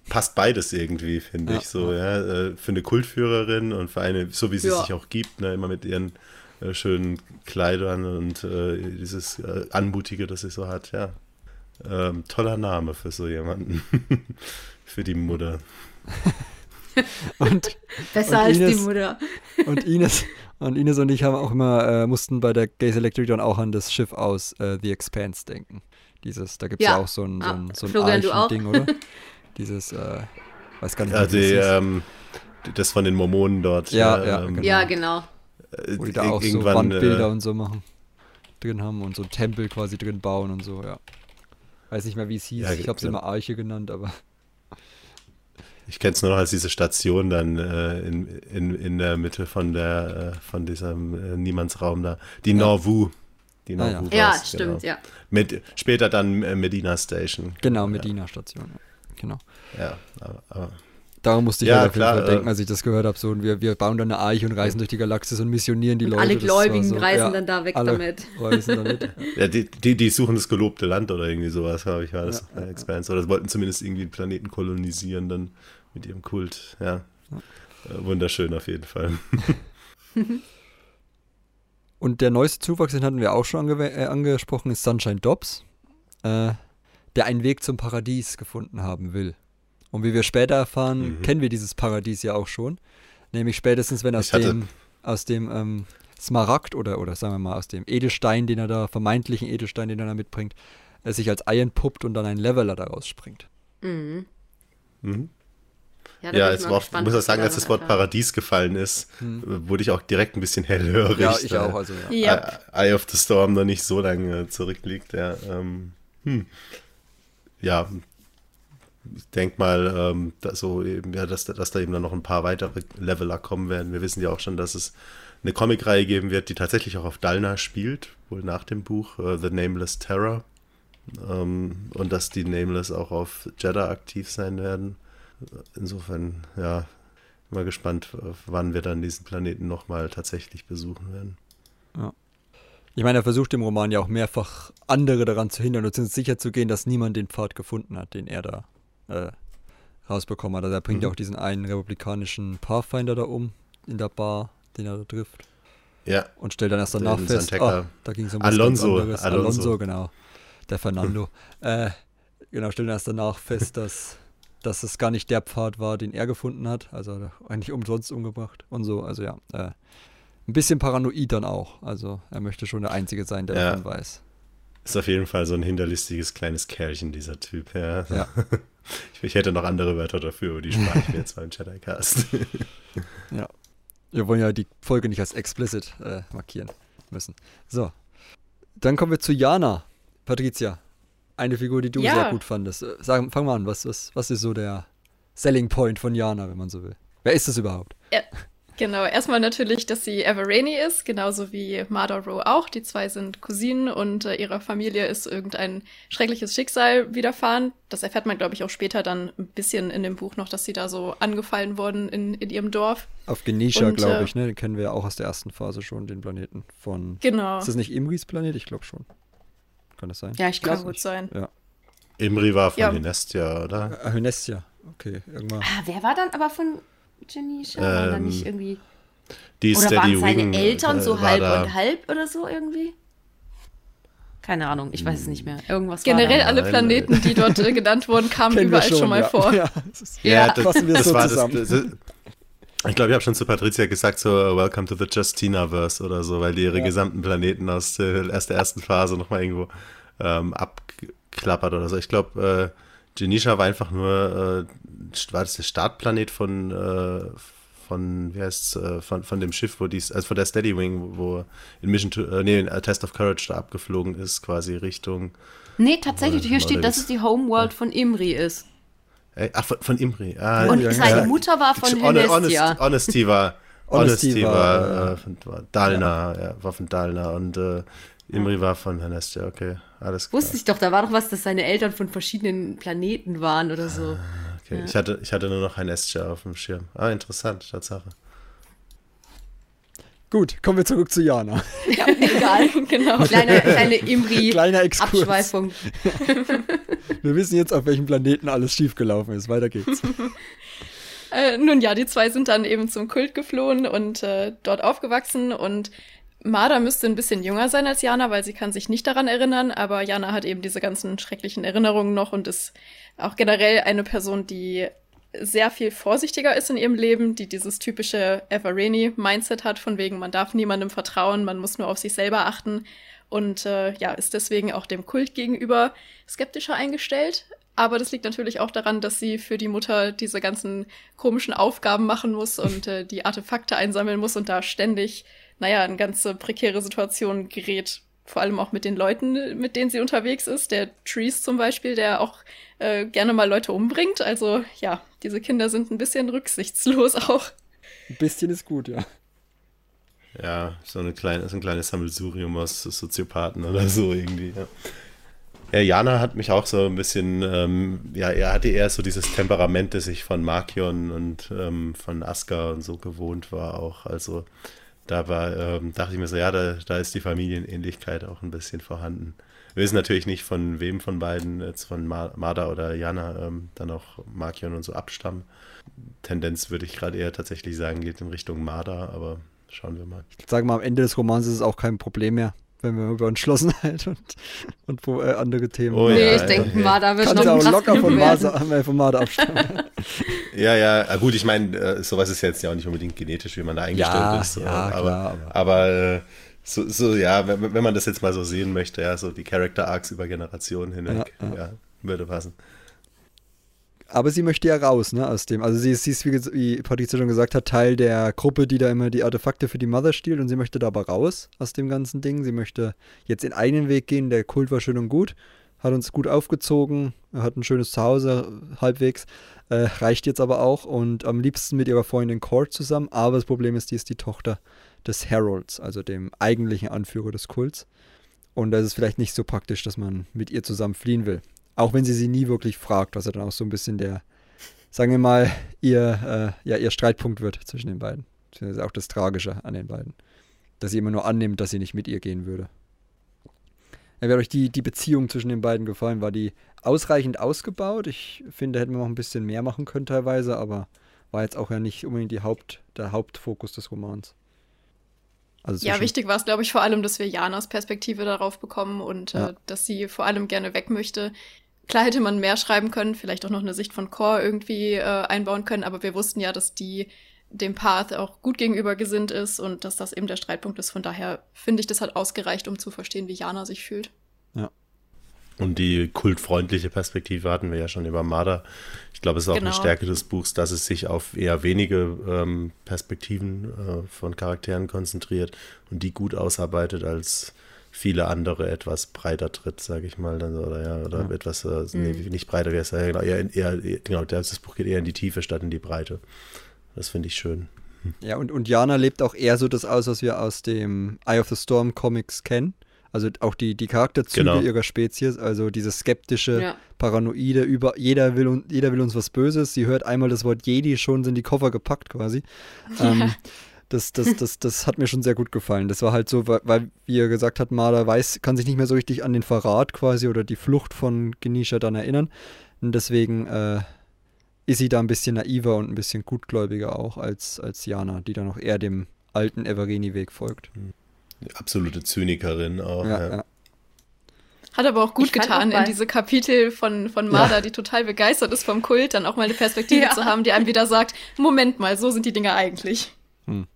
passt beides irgendwie, finde Ja, ich so, ja. Äh, Für eine Kultführerin und für eine, so wie sie Ja. sich auch gibt, ne, immer mit ihren äh, schönen Kleidern und äh, dieses äh, Anmutige, das sie so hat, ja. Ähm, toller Name für so jemanden. für die Mutter. Und, Besser Und als die Ines- Mutter. und Ines und Ines und ich haben auch immer, äh, mussten bei der Gaze Electric dann auch an das Schiff aus äh, The Expanse denken. Dieses, da gibt es ja. Ja. auch so ein, so ein, Ah, so ein Florian? Archending, oder? Dieses, äh, weiß gar nicht, Ja, die, das ähm, die- das von den Mormonen dort. Ja, ja, ähm, genau. Ja, genau. äh, wo die da auch so Wandbilder äh, und so machen, drin haben und so einen Tempel quasi drin bauen und so, ja. Weiß nicht mehr, wie es hieß. Ja, ich habe es genau. immer Arche genannt, aber Ich kenne es nur noch als diese Station dann äh, in, in, in der Mitte von der äh, von diesem äh, Niemandsraum da. Die Norvu. Die Ah, ja. Norvu Ja, war's, stimmt, genau. ja. Mit, später dann äh, Medina Station. genau, Medina-Station. Ja. Genau. Ja, aber, aber Darum musste ich Ja, halt auf jeden klar, Fall denken, äh, als ich das gehört habe. So, und wir, wir bauen dann eine Arche und reisen durch die Galaxis und missionieren die Und Leute. alle Gläubigen so, reisen ja, dann da weg alle damit. Reisen damit. Ja, die, die, die suchen das gelobte Land oder irgendwie sowas, habe ich war das bei Expanse. Oder wollten zumindest irgendwie den Planeten kolonisieren dann mit ihrem Kult. Ja. Äh, Wunderschön auf jeden Fall. Und der neueste Zuwachs, den hatten wir auch schon ange äh, angesprochen, ist Sunshine Dobbs, äh, der einen Weg zum Paradies gefunden haben will. Und wie wir später erfahren, Mhm. kennen wir dieses Paradies ja auch schon. Nämlich spätestens, wenn aus dem, aus dem ähm, Smaragd oder, oder sagen wir mal aus dem Edelstein, den er da, vermeintlichen Edelstein, den er da mitbringt, er sich als Ei entpuppt und dann ein Leveler daraus springt. Mhm. Mhm. Ja, Ja, jetzt war, gespannt, muss ich sagen, als da das Wort erfahren. Paradies gefallen ist, Hm. äh, wurde ich auch direkt ein bisschen hellhörig. Ja, ich da auch, also ja. Ja. Eye of the Storm noch nicht so lange zurückliegt. Ja, ähm, hm. ja ich denke mal, ähm, da so eben, ja, dass, dass da eben dann noch ein paar weitere Leveler kommen werden. Wir wissen ja auch schon, dass es eine Comicreihe geben wird, die tatsächlich auch auf Dalna spielt, wohl nach dem Buch äh, The Nameless Terror. Ähm, und dass die Nameless auch auf Jeddah aktiv sein werden. Insofern, ja, mal gespannt, wann wir dann diesen Planeten nochmal tatsächlich besuchen werden. Ich meine, er versucht im Roman ja auch mehrfach andere daran zu hindern und sicher zu gehen, dass niemand den Pfad gefunden hat, den er da äh, rausbekommen hat. Also er bringt ja Mhm. auch diesen einen republikanischen Pathfinder da um in der Bar, den er da trifft. Ja, Und stellt dann erst Den danach fest, ah, da ging es um Alonso. Alonso. Alonso, genau. Der Fernando. äh, genau, stellt dann erst danach fest, dass, dass es gar nicht der Pfad war, den er gefunden hat. Also hat er eigentlich umsonst umgebracht und so. Also ja, äh, ein bisschen paranoid dann auch. Also er möchte schon der Einzige sein, der Ja. davon weiß. ist auf jeden Fall so ein hinterlistiges kleines Kerlchen, dieser Typ. Ja. Ja. Ich, ich hätte noch andere Wörter dafür, aber die spare ich mir jetzt beim Jedi-Cast. Ja. Wir wollen ja die Folge nicht als explicit äh, markieren müssen. So. Dann kommen wir zu Jana. Patricia. Eine Figur, die du Ja. sehr gut fandest. Äh, Sag, fang mal an, was, was, was ist so der Selling Point von Jana, wenn man so will? Wer ist das überhaupt? Genau, erstmal natürlich, dass sie Everani ist, genauso wie Marder Rowe auch. Die zwei sind Cousinen und äh, ihrer Familie ist irgendein schreckliches Schicksal widerfahren. Das erfährt man, glaube ich, auch später dann ein bisschen in dem Buch noch, dass sie da so angefallen wurden in, in ihrem Dorf. Auf Genisha, glaube äh, ich, ne? Den kennen wir ja auch aus der ersten Phase schon, den Planeten von. Genau. Ist das nicht Imris Planet? Ich glaube schon. Kann das sein? Ja, ich Kann glaube. gut sein. Ja. Imri war von Ja. Inestia, oder? Äh, Hynestia. Okay, irgendwann. Ah, wer war dann aber von Janisha? war da Ähm, nicht irgendwie. Die Oder Steady waren seine Wing, Eltern äh, so war halb da- und halb oder so irgendwie? Keine Ahnung, ich weiß es nicht mehr. Irgendwas Generell alle Nein, Planeten, die dort äh, genannt wurden, kamen überall schon, mal ja. vor. Ja, das ist, Ja, Ja. das, Fassen wir es das so war zusammen. das, das. Ich glaube, ich habe schon zu Patricia gesagt, so Welcome to the Justina-Verse oder so, weil die ihre Ja. gesamten Planeten aus der, aus der ersten Phase nochmal irgendwo ähm, abklappert oder so. Ich glaube, äh, Genisha war einfach nur, äh, war das der Startplanet von, äh, von, wie heißt's, äh, von, von dem Schiff, wo dies, also von der Steady Wing, wo in Mission to, äh, nee, in A Test of Courage da abgeflogen ist, quasi Richtung, Nee, tatsächlich, hier steht, dass es die Homeworld von Imri ist. äh, ach, von, von Imri. Ah, Und ja, seine ja. Mutter war von Hynestia. Honest, Honesty war, Honesty war, war, äh, äh, von, war Dalna, ja. war von Dalna und äh, Imri war von Honesty, okay, alles klar. Wusste ich doch, da war doch was, dass seine Eltern von verschiedenen Planeten waren oder so. Okay. Ich, hatte, ich hatte nur noch ein Estia auf dem Schirm. Ah, interessant, Tatsache. Gut, kommen wir zurück zu Jana. Ja, egal. genau. Kleine, kleine Imri. Kleiner Exkurs. Abschweifung. Wir wissen jetzt, auf welchem Planeten alles schiefgelaufen ist. Weiter geht's. Äh, nun ja, die zwei sind dann eben zum Kult geflohen und äh, dort aufgewachsen und Marder müsste ein bisschen jünger sein als Jana, weil sie kann sich nicht daran erinnern, aber Jana hat eben diese ganzen schrecklichen Erinnerungen noch und ist auch generell eine Person, die sehr viel vorsichtiger ist in ihrem Leben, die dieses typische Evereni-Mindset hat, von wegen, man darf niemandem vertrauen, man muss nur auf sich selber achten und äh, ja, ist deswegen auch dem Kult gegenüber skeptischer eingestellt. Aber das liegt natürlich auch daran, dass sie für die Mutter diese ganzen komischen Aufgaben machen muss und äh, die Artefakte einsammeln muss und da ständig, naja, in ganze prekäre Situationen gerät. Vor allem auch mit den Leuten, mit denen sie unterwegs ist. Der Trees zum Beispiel, der auch äh, gerne mal Leute umbringt. Also ja, diese Kinder sind ein bisschen rücksichtslos auch. Ein bisschen ist gut, ja. Ja, so, eine kleine, so ein kleines Sammelsurium aus Soziopathen oder so irgendwie. Ja. Ja, Jana hat mich auch so ein bisschen, ähm, ja, er hatte eher so dieses Temperament, das ich von Markion und ähm, von Aska und so gewohnt war auch. Also da war, ähm, dachte ich mir so, ja, da, da ist die Familienähnlichkeit auch ein bisschen vorhanden. Wir wissen natürlich nicht, von wem von beiden, jetzt von Marda oder Jana, ähm, dann auch Markion und so abstammen. Tendenz würde ich gerade eher tatsächlich sagen, geht in Richtung Marda, aber schauen wir mal. Ich sage mal, am Ende des Romans ist es auch kein Problem mehr wenn wir über Entschlossenheit und, und wo, äh, andere Themen. Oh, nee, ja, ich denke mal, da wird noch auch locker von Marder, von Marder abstammen. ja, ja, gut, ich meine, äh, sowas ist jetzt ja auch nicht unbedingt genetisch, wie man da eingestellt ja, ist. So, ja, aber, klar, aber, aber äh, so, so, ja, wenn, wenn, man das jetzt mal so sehen möchte, ja, so die Character Arcs über Generationen hinweg, ja, ja würde passen. Aber sie möchte ja raus, ne, aus dem. Also sie ist, sie ist wie, wie Patricia schon gesagt hat, Teil der Gruppe, die da immer die Artefakte für die Mother stiehlt und sie möchte da aber raus aus dem ganzen Ding. Sie möchte jetzt in einen Weg gehen. Der Kult war schön und gut, hat uns gut aufgezogen, hat ein schönes Zuhause halbwegs, äh, reicht jetzt aber auch und am liebsten mit ihrer Freundin Cord zusammen. Aber das Problem ist, die ist die Tochter des Heralds, also dem eigentlichen Anführer des Kults. Und da ist es vielleicht nicht so praktisch, dass man mit ihr zusammen fliehen will. Auch wenn sie sie nie wirklich fragt, was ja dann auch so ein bisschen der, sagen wir mal, ihr, äh, ja, ihr Streitpunkt wird zwischen den beiden. Das ist auch das Tragische an den beiden. Dass sie immer nur annimmt, dass sie nicht mit ihr gehen würde. Ja, wie hat euch die, die Beziehung zwischen den beiden gefallen? War die ausreichend ausgebaut? Ich finde, da hätten wir noch ein bisschen mehr machen können teilweise, aber war jetzt auch ja nicht unbedingt die Haupt, der Hauptfokus des Romans. Also ja, wichtig war es, glaube ich, vor allem, dass wir Janas Perspektive darauf bekommen und ja. äh, dass sie vor allem gerne weg möchte. Klar hätte man mehr schreiben können, vielleicht auch noch eine Sicht von Core irgendwie äh, einbauen können, aber wir wussten ja, dass die dem Path auch gut gegenüber gesinnt ist und dass das eben der Streitpunkt ist. Von daher finde ich, das hat ausgereicht, um zu verstehen, wie Jana sich fühlt. Ja. Und die kultfreundliche Perspektive hatten wir ja schon über Marder. Ich glaube, es ist auch genau. eine Stärke des Buchs, dass es sich auf eher wenige ähm, Perspektiven äh, von Charakteren konzentriert und die gut ausarbeitet als viele andere etwas breiter tritt, sage ich mal, dann, oder ja, oder ja. etwas, äh, nee, mhm. nicht breiter, wie es ja, genau, eher, eher, genau, das Buch geht eher in die Tiefe statt in die Breite. Das finde ich schön. Ja, und, und Jana lebt auch eher so das aus, was wir aus dem Eye of the Storm Comics kennen. Also auch die, die Charakterzüge genau. ihrer Spezies, also dieses skeptische, ja. paranoide, über jeder will, jeder will uns was Böses. Sie hört einmal das Wort Jedi, schon sind die Koffer gepackt quasi. Ja. Ähm, das, das, das, das hat mir schon sehr gut gefallen. Das war halt so, weil, weil wie er gesagt hat, Marder weiß, kann sich nicht mehr so richtig an den Verrat quasi oder die Flucht von Genisha dann erinnern. Und deswegen äh, ist sie da ein bisschen naiver und ein bisschen gutgläubiger auch als, als Jana, die dann noch eher dem alten Everini-Weg folgt. Die absolute Zynikerin auch. Ja, ja. Hat aber auch gut ich getan, auch in diese Kapitel von, von Marder, ja. die total begeistert ist vom Kult, dann auch mal eine Perspektive zu haben, die einem wieder sagt, Moment mal, so sind die Dinge eigentlich. Hm.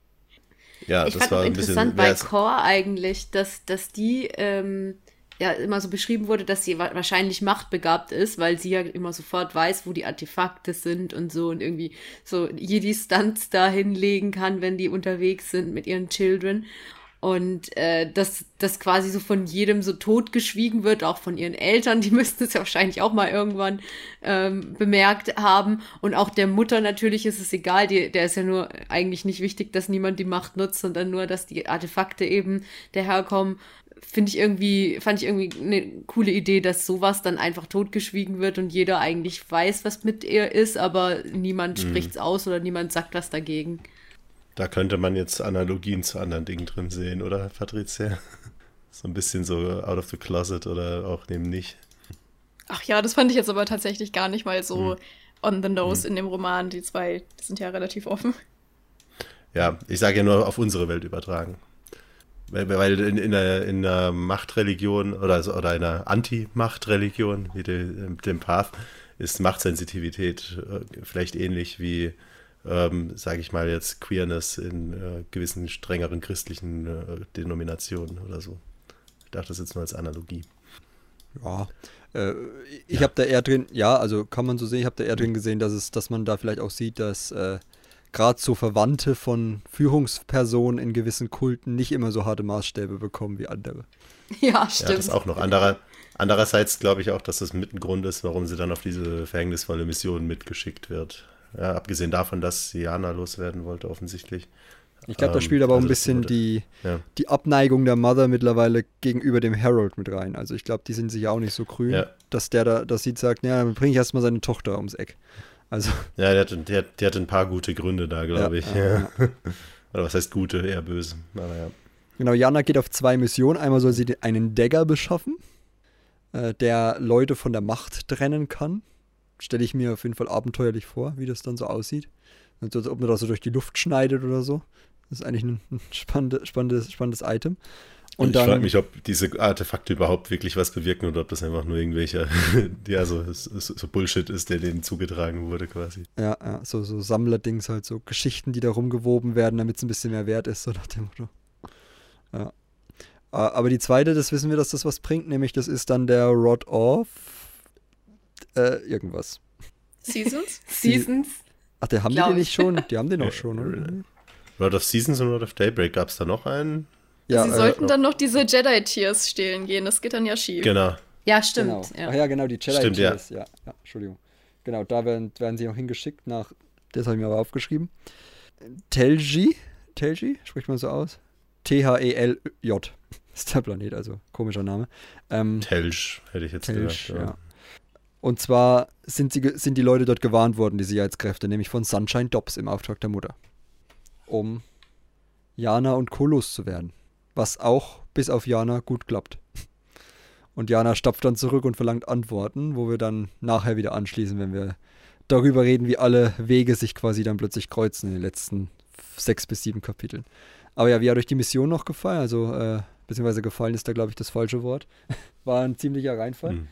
Ja, ich das fand war auch interessant bei Core eigentlich, dass, dass die ähm, ja immer so beschrieben wurde, dass sie wahrscheinlich machtbegabt ist, weil sie ja immer sofort weiß, wo die Artefakte sind und so und irgendwie so jede Stunts da hinlegen kann, wenn die unterwegs sind mit ihren Children. Und äh, dass das quasi so von jedem so totgeschwiegen wird, auch von ihren Eltern, die müssten es ja wahrscheinlich auch mal irgendwann ähm, bemerkt haben. Und auch der Mutter natürlich ist es egal, die, der ist ja nur eigentlich nicht wichtig, dass niemand die Macht nutzt, sondern nur, dass die Artefakte eben daherkommen. Finde ich irgendwie, fand ich irgendwie eine coole Idee, dass sowas dann einfach totgeschwiegen wird und jeder eigentlich weiß, was mit ihr ist, aber niemand mhm. spricht's aus oder niemand sagt was dagegen. Da könnte man jetzt Analogien zu anderen Dingen drin sehen, oder, Patricia? So ein bisschen so out of the closet oder auch neben nicht. Ach ja, das fand ich jetzt aber tatsächlich gar nicht mal so hm. on the nose hm. in dem Roman. Die zwei die sind ja relativ offen. Ja, ich sage ja nur auf unsere Welt übertragen. Weil, weil in, in, einer, in einer Machtreligion oder, oder einer Anti-Machtreligion wie dem, dem Path ist Machtsensitivität äh, vielleicht ähnlich wie ähm, sage ich mal jetzt, Queerness in äh, gewissen strengeren christlichen äh, Denominationen oder so. Ich dachte das jetzt nur als Analogie. Ja, äh, ich ja. habe da eher drin, ja, also kann man so sehen, ich habe da eher drin gesehen, dass es, dass man da vielleicht auch sieht, dass äh, gerade so Verwandte von Führungspersonen in gewissen Kulten nicht immer so harte Maßstäbe bekommen wie andere. Ja, stimmt. Ja, das auch noch. Anderer, andererseits glaube ich auch, dass das mit ein Grund ist, warum sie dann auf diese verhängnisvolle Mission mitgeschickt wird. Ja, abgesehen davon, dass Jana loswerden wollte, offensichtlich. Ich glaube, da Ähm, spielt aber auch ein also bisschen wurde- die, Ja. die Abneigung der Mother mittlerweile gegenüber dem Harold mit rein. Also ich glaube, die sind sich ja auch nicht so grün, Ja. dass der da, dass sie sagt, ja, dann bringe ich erstmal seine Tochter ums Eck. Also, Ja, der hatte, der, der hatte ein paar gute Gründe da, glaube Ja, ich. Oder was heißt gute, eher böse. Aber ja. genau, Jana geht auf zwei Missionen. Einmal soll sie einen Dagger beschaffen, äh, der Leute von der Macht trennen kann. Stelle ich mir auf jeden Fall abenteuerlich vor, wie das dann so aussieht. Und so, ob man da so durch die Luft schneidet oder so. Das ist eigentlich ein, spannende, spannendes, spannendes Item. Und ich dann, frage mich, ob diese Artefakte überhaupt wirklich was bewirken oder ob das einfach nur irgendwelcher, ja, so, so, so Bullshit ist, der denen zugetragen wurde quasi. Ja, ja, so, so Sammlerdings halt, so Geschichten, die da rumgewoben werden, damit es ein bisschen mehr wert ist, so nach dem Motto. Ja. Aber die zweite, das wissen wir, dass das was bringt, nämlich das ist dann der Rod of äh, irgendwas. Seasons? Seasons. Ach, der haben die Glaub den ich. nicht schon? Die haben den auch schon, oder? Rod of Seasons und Rod of Daybreak, gab es da noch einen? Ja, Sie äh, sollten dann noch diese Jedi-Tiers stehlen gehen. Das geht dann ja schief. Genau. Ja, stimmt. Genau. Ja. Ach ja, genau, die Jedi Stimmt, ja. Tears, ja. ja. Entschuldigung. Genau, da werden, werden sie noch hingeschickt nach, das habe ich mir aber aufgeschrieben. Telji, Telji, spricht man so aus? T-H-E-L-J ist der Planet, also komischer Name. Ähm, Telsch, hätte ich jetzt Telsch, gesagt. ja. Und zwar sind, sie, sind die Leute dort gewarnt worden, die Sicherheitskräfte, nämlich von Sunshine Dobbs im Auftrag der Mutter. Um Jana und Co. loszuwerden. Was auch bis auf Jana gut klappt. Und Jana stapft dann zurück und verlangt Antworten, wo wir dann nachher wieder anschließen, wenn wir darüber reden, wie alle Wege sich quasi dann plötzlich kreuzen in den letzten sechs bis sieben Kapiteln. Aber ja, wie hat euch die Mission noch gefallen? Also, äh, beziehungsweise gefallen ist da, glaube ich, das falsche Wort. War ein ziemlicher Reinfall. Hm.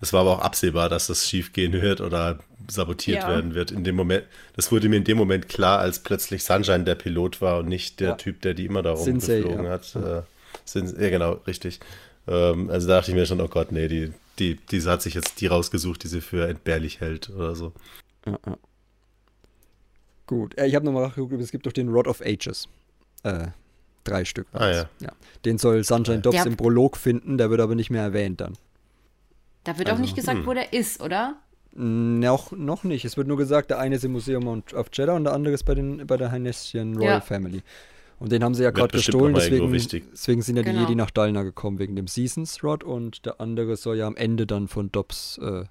Es war aber auch absehbar, dass das schief gehen wird oder sabotiert Ja. werden wird. In dem Moment, das wurde mir in dem Moment klar, als plötzlich Sunshine der Pilot war und nicht der Ja. Typ, der die immer da rumgeflogen ja. hat. Äh, Sens ja, genau, richtig. Ähm, also da dachte ich mir schon, oh Gott, nee, die, die, diese hat sich jetzt die rausgesucht, die sie für entbehrlich hält oder so. Ja, ja. Gut, äh, ich habe nochmal nachgeguckt, es gibt doch den Rod of Ages. Äh, drei Stück. Ah, waren's. ja. Den soll Sunshine Dobbs im Prolog finden, der wird aber nicht mehr erwähnt dann. Da wird Also, auch nicht gesagt, hm. wo der ist, oder? Noch, noch nicht. Es wird nur gesagt, der eine ist im Museum und- auf Jeddah und der andere ist bei, den, bei der Hainestian Royal Ja. Family. Und den haben sie ja gerade gestohlen, deswegen, deswegen sind ja die Genau. Jedi nach Dalna gekommen, wegen dem Seasons Rod und der andere soll ja am Ende dann von Dobbs äh,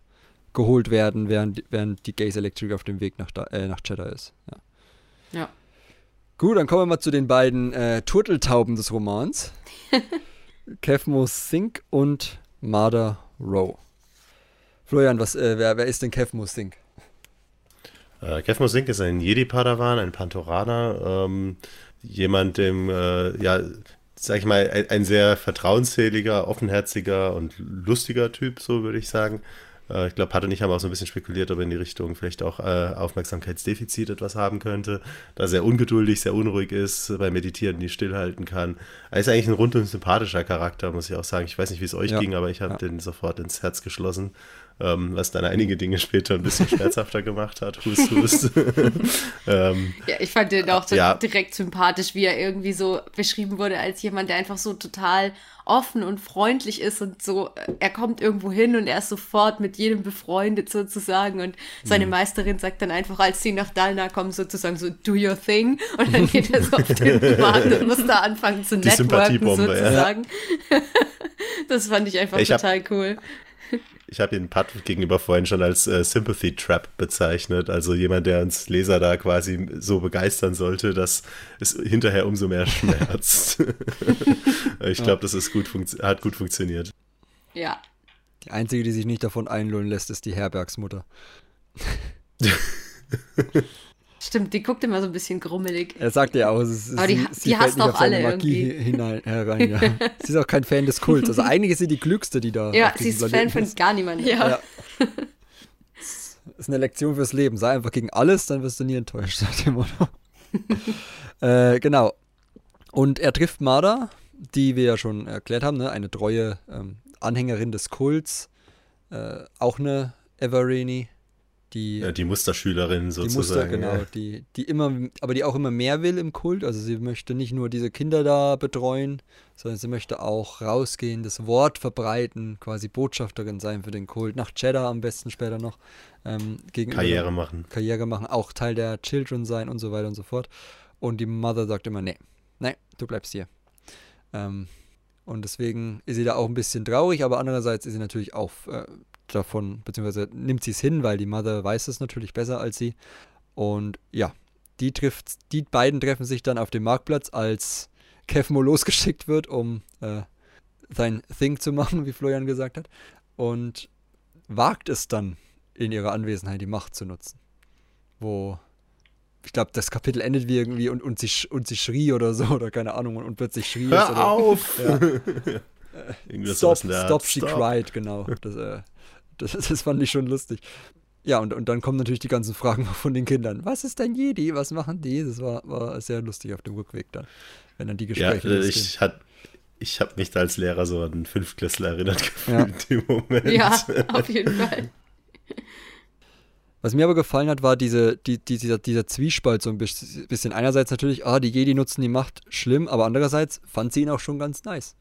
geholt werden, während, während die Gaze Electric auf dem Weg nach, Da- äh, nach Jeddah ist. Ja. Ja. Gut, dann kommen wir mal zu den beiden äh, Turteltauben des Romans. Kevmo Sink und Marder Rowe. Florian, was, äh, wer, wer ist denn Kevmo Sink? Äh, Kevmo Sink ist ein Jedi-Padawan, ein Pantoraner, ähm, jemand, dem, äh, ja, sag ich mal, ein, ein sehr vertrauensseliger, offenherziger und lustiger Typ, so würde ich sagen. Äh, ich glaube, Pat und ich haben auch so ein bisschen spekuliert, ob er in die Richtung vielleicht auch äh, Aufmerksamkeitsdefizit etwas haben könnte, da er sehr ungeduldig, sehr unruhig ist, beim Meditieren nie stillhalten kann. Er ist eigentlich ein rundum sympathischer Charakter, muss ich auch sagen. Ich weiß nicht, wie es euch Ja. ging, aber ich habe Ja. den sofort ins Herz geschlossen, ähm, was dann einige Dinge später ein bisschen schmerzhafter gemacht hat. Hust, hust. ähm, Ja, ich fand den auch Ja. direkt sympathisch, wie er irgendwie so beschrieben wurde als jemand, der einfach so total offen und freundlich ist und so, er kommt irgendwo hin und er ist sofort mit jedem befreundet sozusagen und Mhm. seine Meisterin sagt dann einfach, als sie nach Dalna kommen, sozusagen so, do your thing und dann geht er so auf den Mann und muss da anfangen zu Die networken Sympathiebombe, ja. sozusagen. Das fand ich einfach Ich total cool. Ich habe den Pat gegenüber vorhin schon als äh, Sympathy Trap bezeichnet, also jemand, der uns Leser da quasi so begeistern sollte, dass es hinterher umso mehr schmerzt. ich glaube, das ist gut hat gut funktioniert. Ja. Die einzige, die sich nicht davon einlullen lässt, ist die Herbergsmutter. Stimmt, die guckt immer so ein bisschen grummelig. Er sagt ja auch, es ist, Aber die- sie, die sie fällt hasst nicht auch alle Magie irgendwie. hinein, herein. Ja. sie ist auch kein Fan des Kults. Also eigentlich ist sie die Klügste, die da Ja, sie ist Fan Planeten von ist. gar niemandem. Ja. Ja. Das ist eine Lektion fürs Leben. Sei einfach gegen alles, dann wirst du nie enttäuscht, sagt dem Motto. äh, genau. Und er trifft Marda, die wir ja schon erklärt haben, ne? eine treue ähm, Anhängerin des Kults. Äh, auch eine Everini, die Ja, die Musterschülerin die Muster, sozusagen. genau, ja. die, die immer, aber die auch immer mehr will im Kult. Also sie möchte nicht nur diese Kinder da betreuen, sondern sie möchte auch rausgehen, das Wort verbreiten, quasi Botschafterin sein für den Kult, nach Jeddah am besten später noch. Ähm, Karriere machen. Karriere machen, auch Teil der Children sein und so weiter und so fort. Und die Mother sagt immer, nee, nee, du bleibst hier. Ähm, und deswegen ist sie da auch ein bisschen traurig, aber andererseits ist sie natürlich auch äh, davon, beziehungsweise nimmt sie es hin, weil die Mother weiß es natürlich besser als sie. Und ja, die trifft, die beiden treffen sich dann auf dem Marktplatz, als Kevmo losgeschickt wird, um äh, sein Thing zu machen, wie Florian gesagt hat. Und wagt es dann, in ihrer Anwesenheit die Macht zu nutzen. Wo, ich glaube, das Kapitel endet wie irgendwie und, und, sie, und sie schrie oder so, oder keine Ahnung, und, und plötzlich schrie Hör es. Oder, auf! Ja. Stop, Art. stop, she Stop. cried, genau. Das, äh, das, das fand ich schon lustig. Ja, und, und dann kommen natürlich die ganzen Fragen von den Kindern. Was ist ein Jedi? Was machen die? Das war, war sehr lustig auf dem Rückweg dann, wenn dann die Ja, Gespräche äh, losgehen. ich, hat, ich habe mich da als Lehrer so an einen Fünftklässler erinnert Ja. gefühlt im Moment. Ja, auf jeden Fall. Was mir aber gefallen hat, war diese, die, die, dieser, dieser Zwiespalt so ein bis- bisschen. Einerseits natürlich, ah, die Jedi nutzen die Macht, schlimm, aber andererseits fand sie ihn auch schon ganz nice.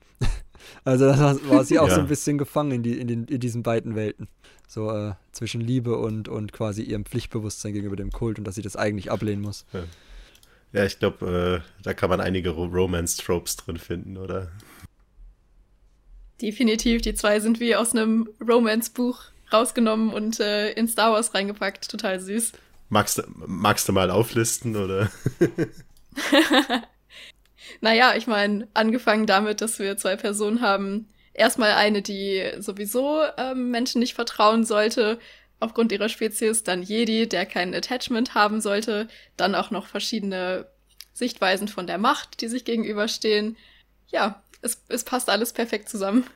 Also da war- war sie auch so Ja. ein bisschen gefangen in, die, in, den, in diesen beiden Welten. So äh, zwischen Liebe und, und quasi ihrem Pflichtbewusstsein gegenüber dem Kult und dass sie das eigentlich ablehnen muss. Ja, ich glaube, äh, da kann man einige Ro Romance-Tropes drin finden, oder? Definitiv, die zwei sind wie aus einem Romance-Buch rausgenommen und äh, in Star Wars reingepackt. Total süß. Magst du, magst du mal auflisten, oder? Naja, ich meine, angefangen damit, dass wir zwei Personen haben. Erstmal eine, die sowieso ähm, Menschen nicht vertrauen sollte, aufgrund ihrer Spezies. Dann Jedi, der kein Attachment haben sollte. Dann auch noch verschiedene Sichtweisen von der Macht, die sich gegenüberstehen. Ja, es, es passt alles perfekt zusammen.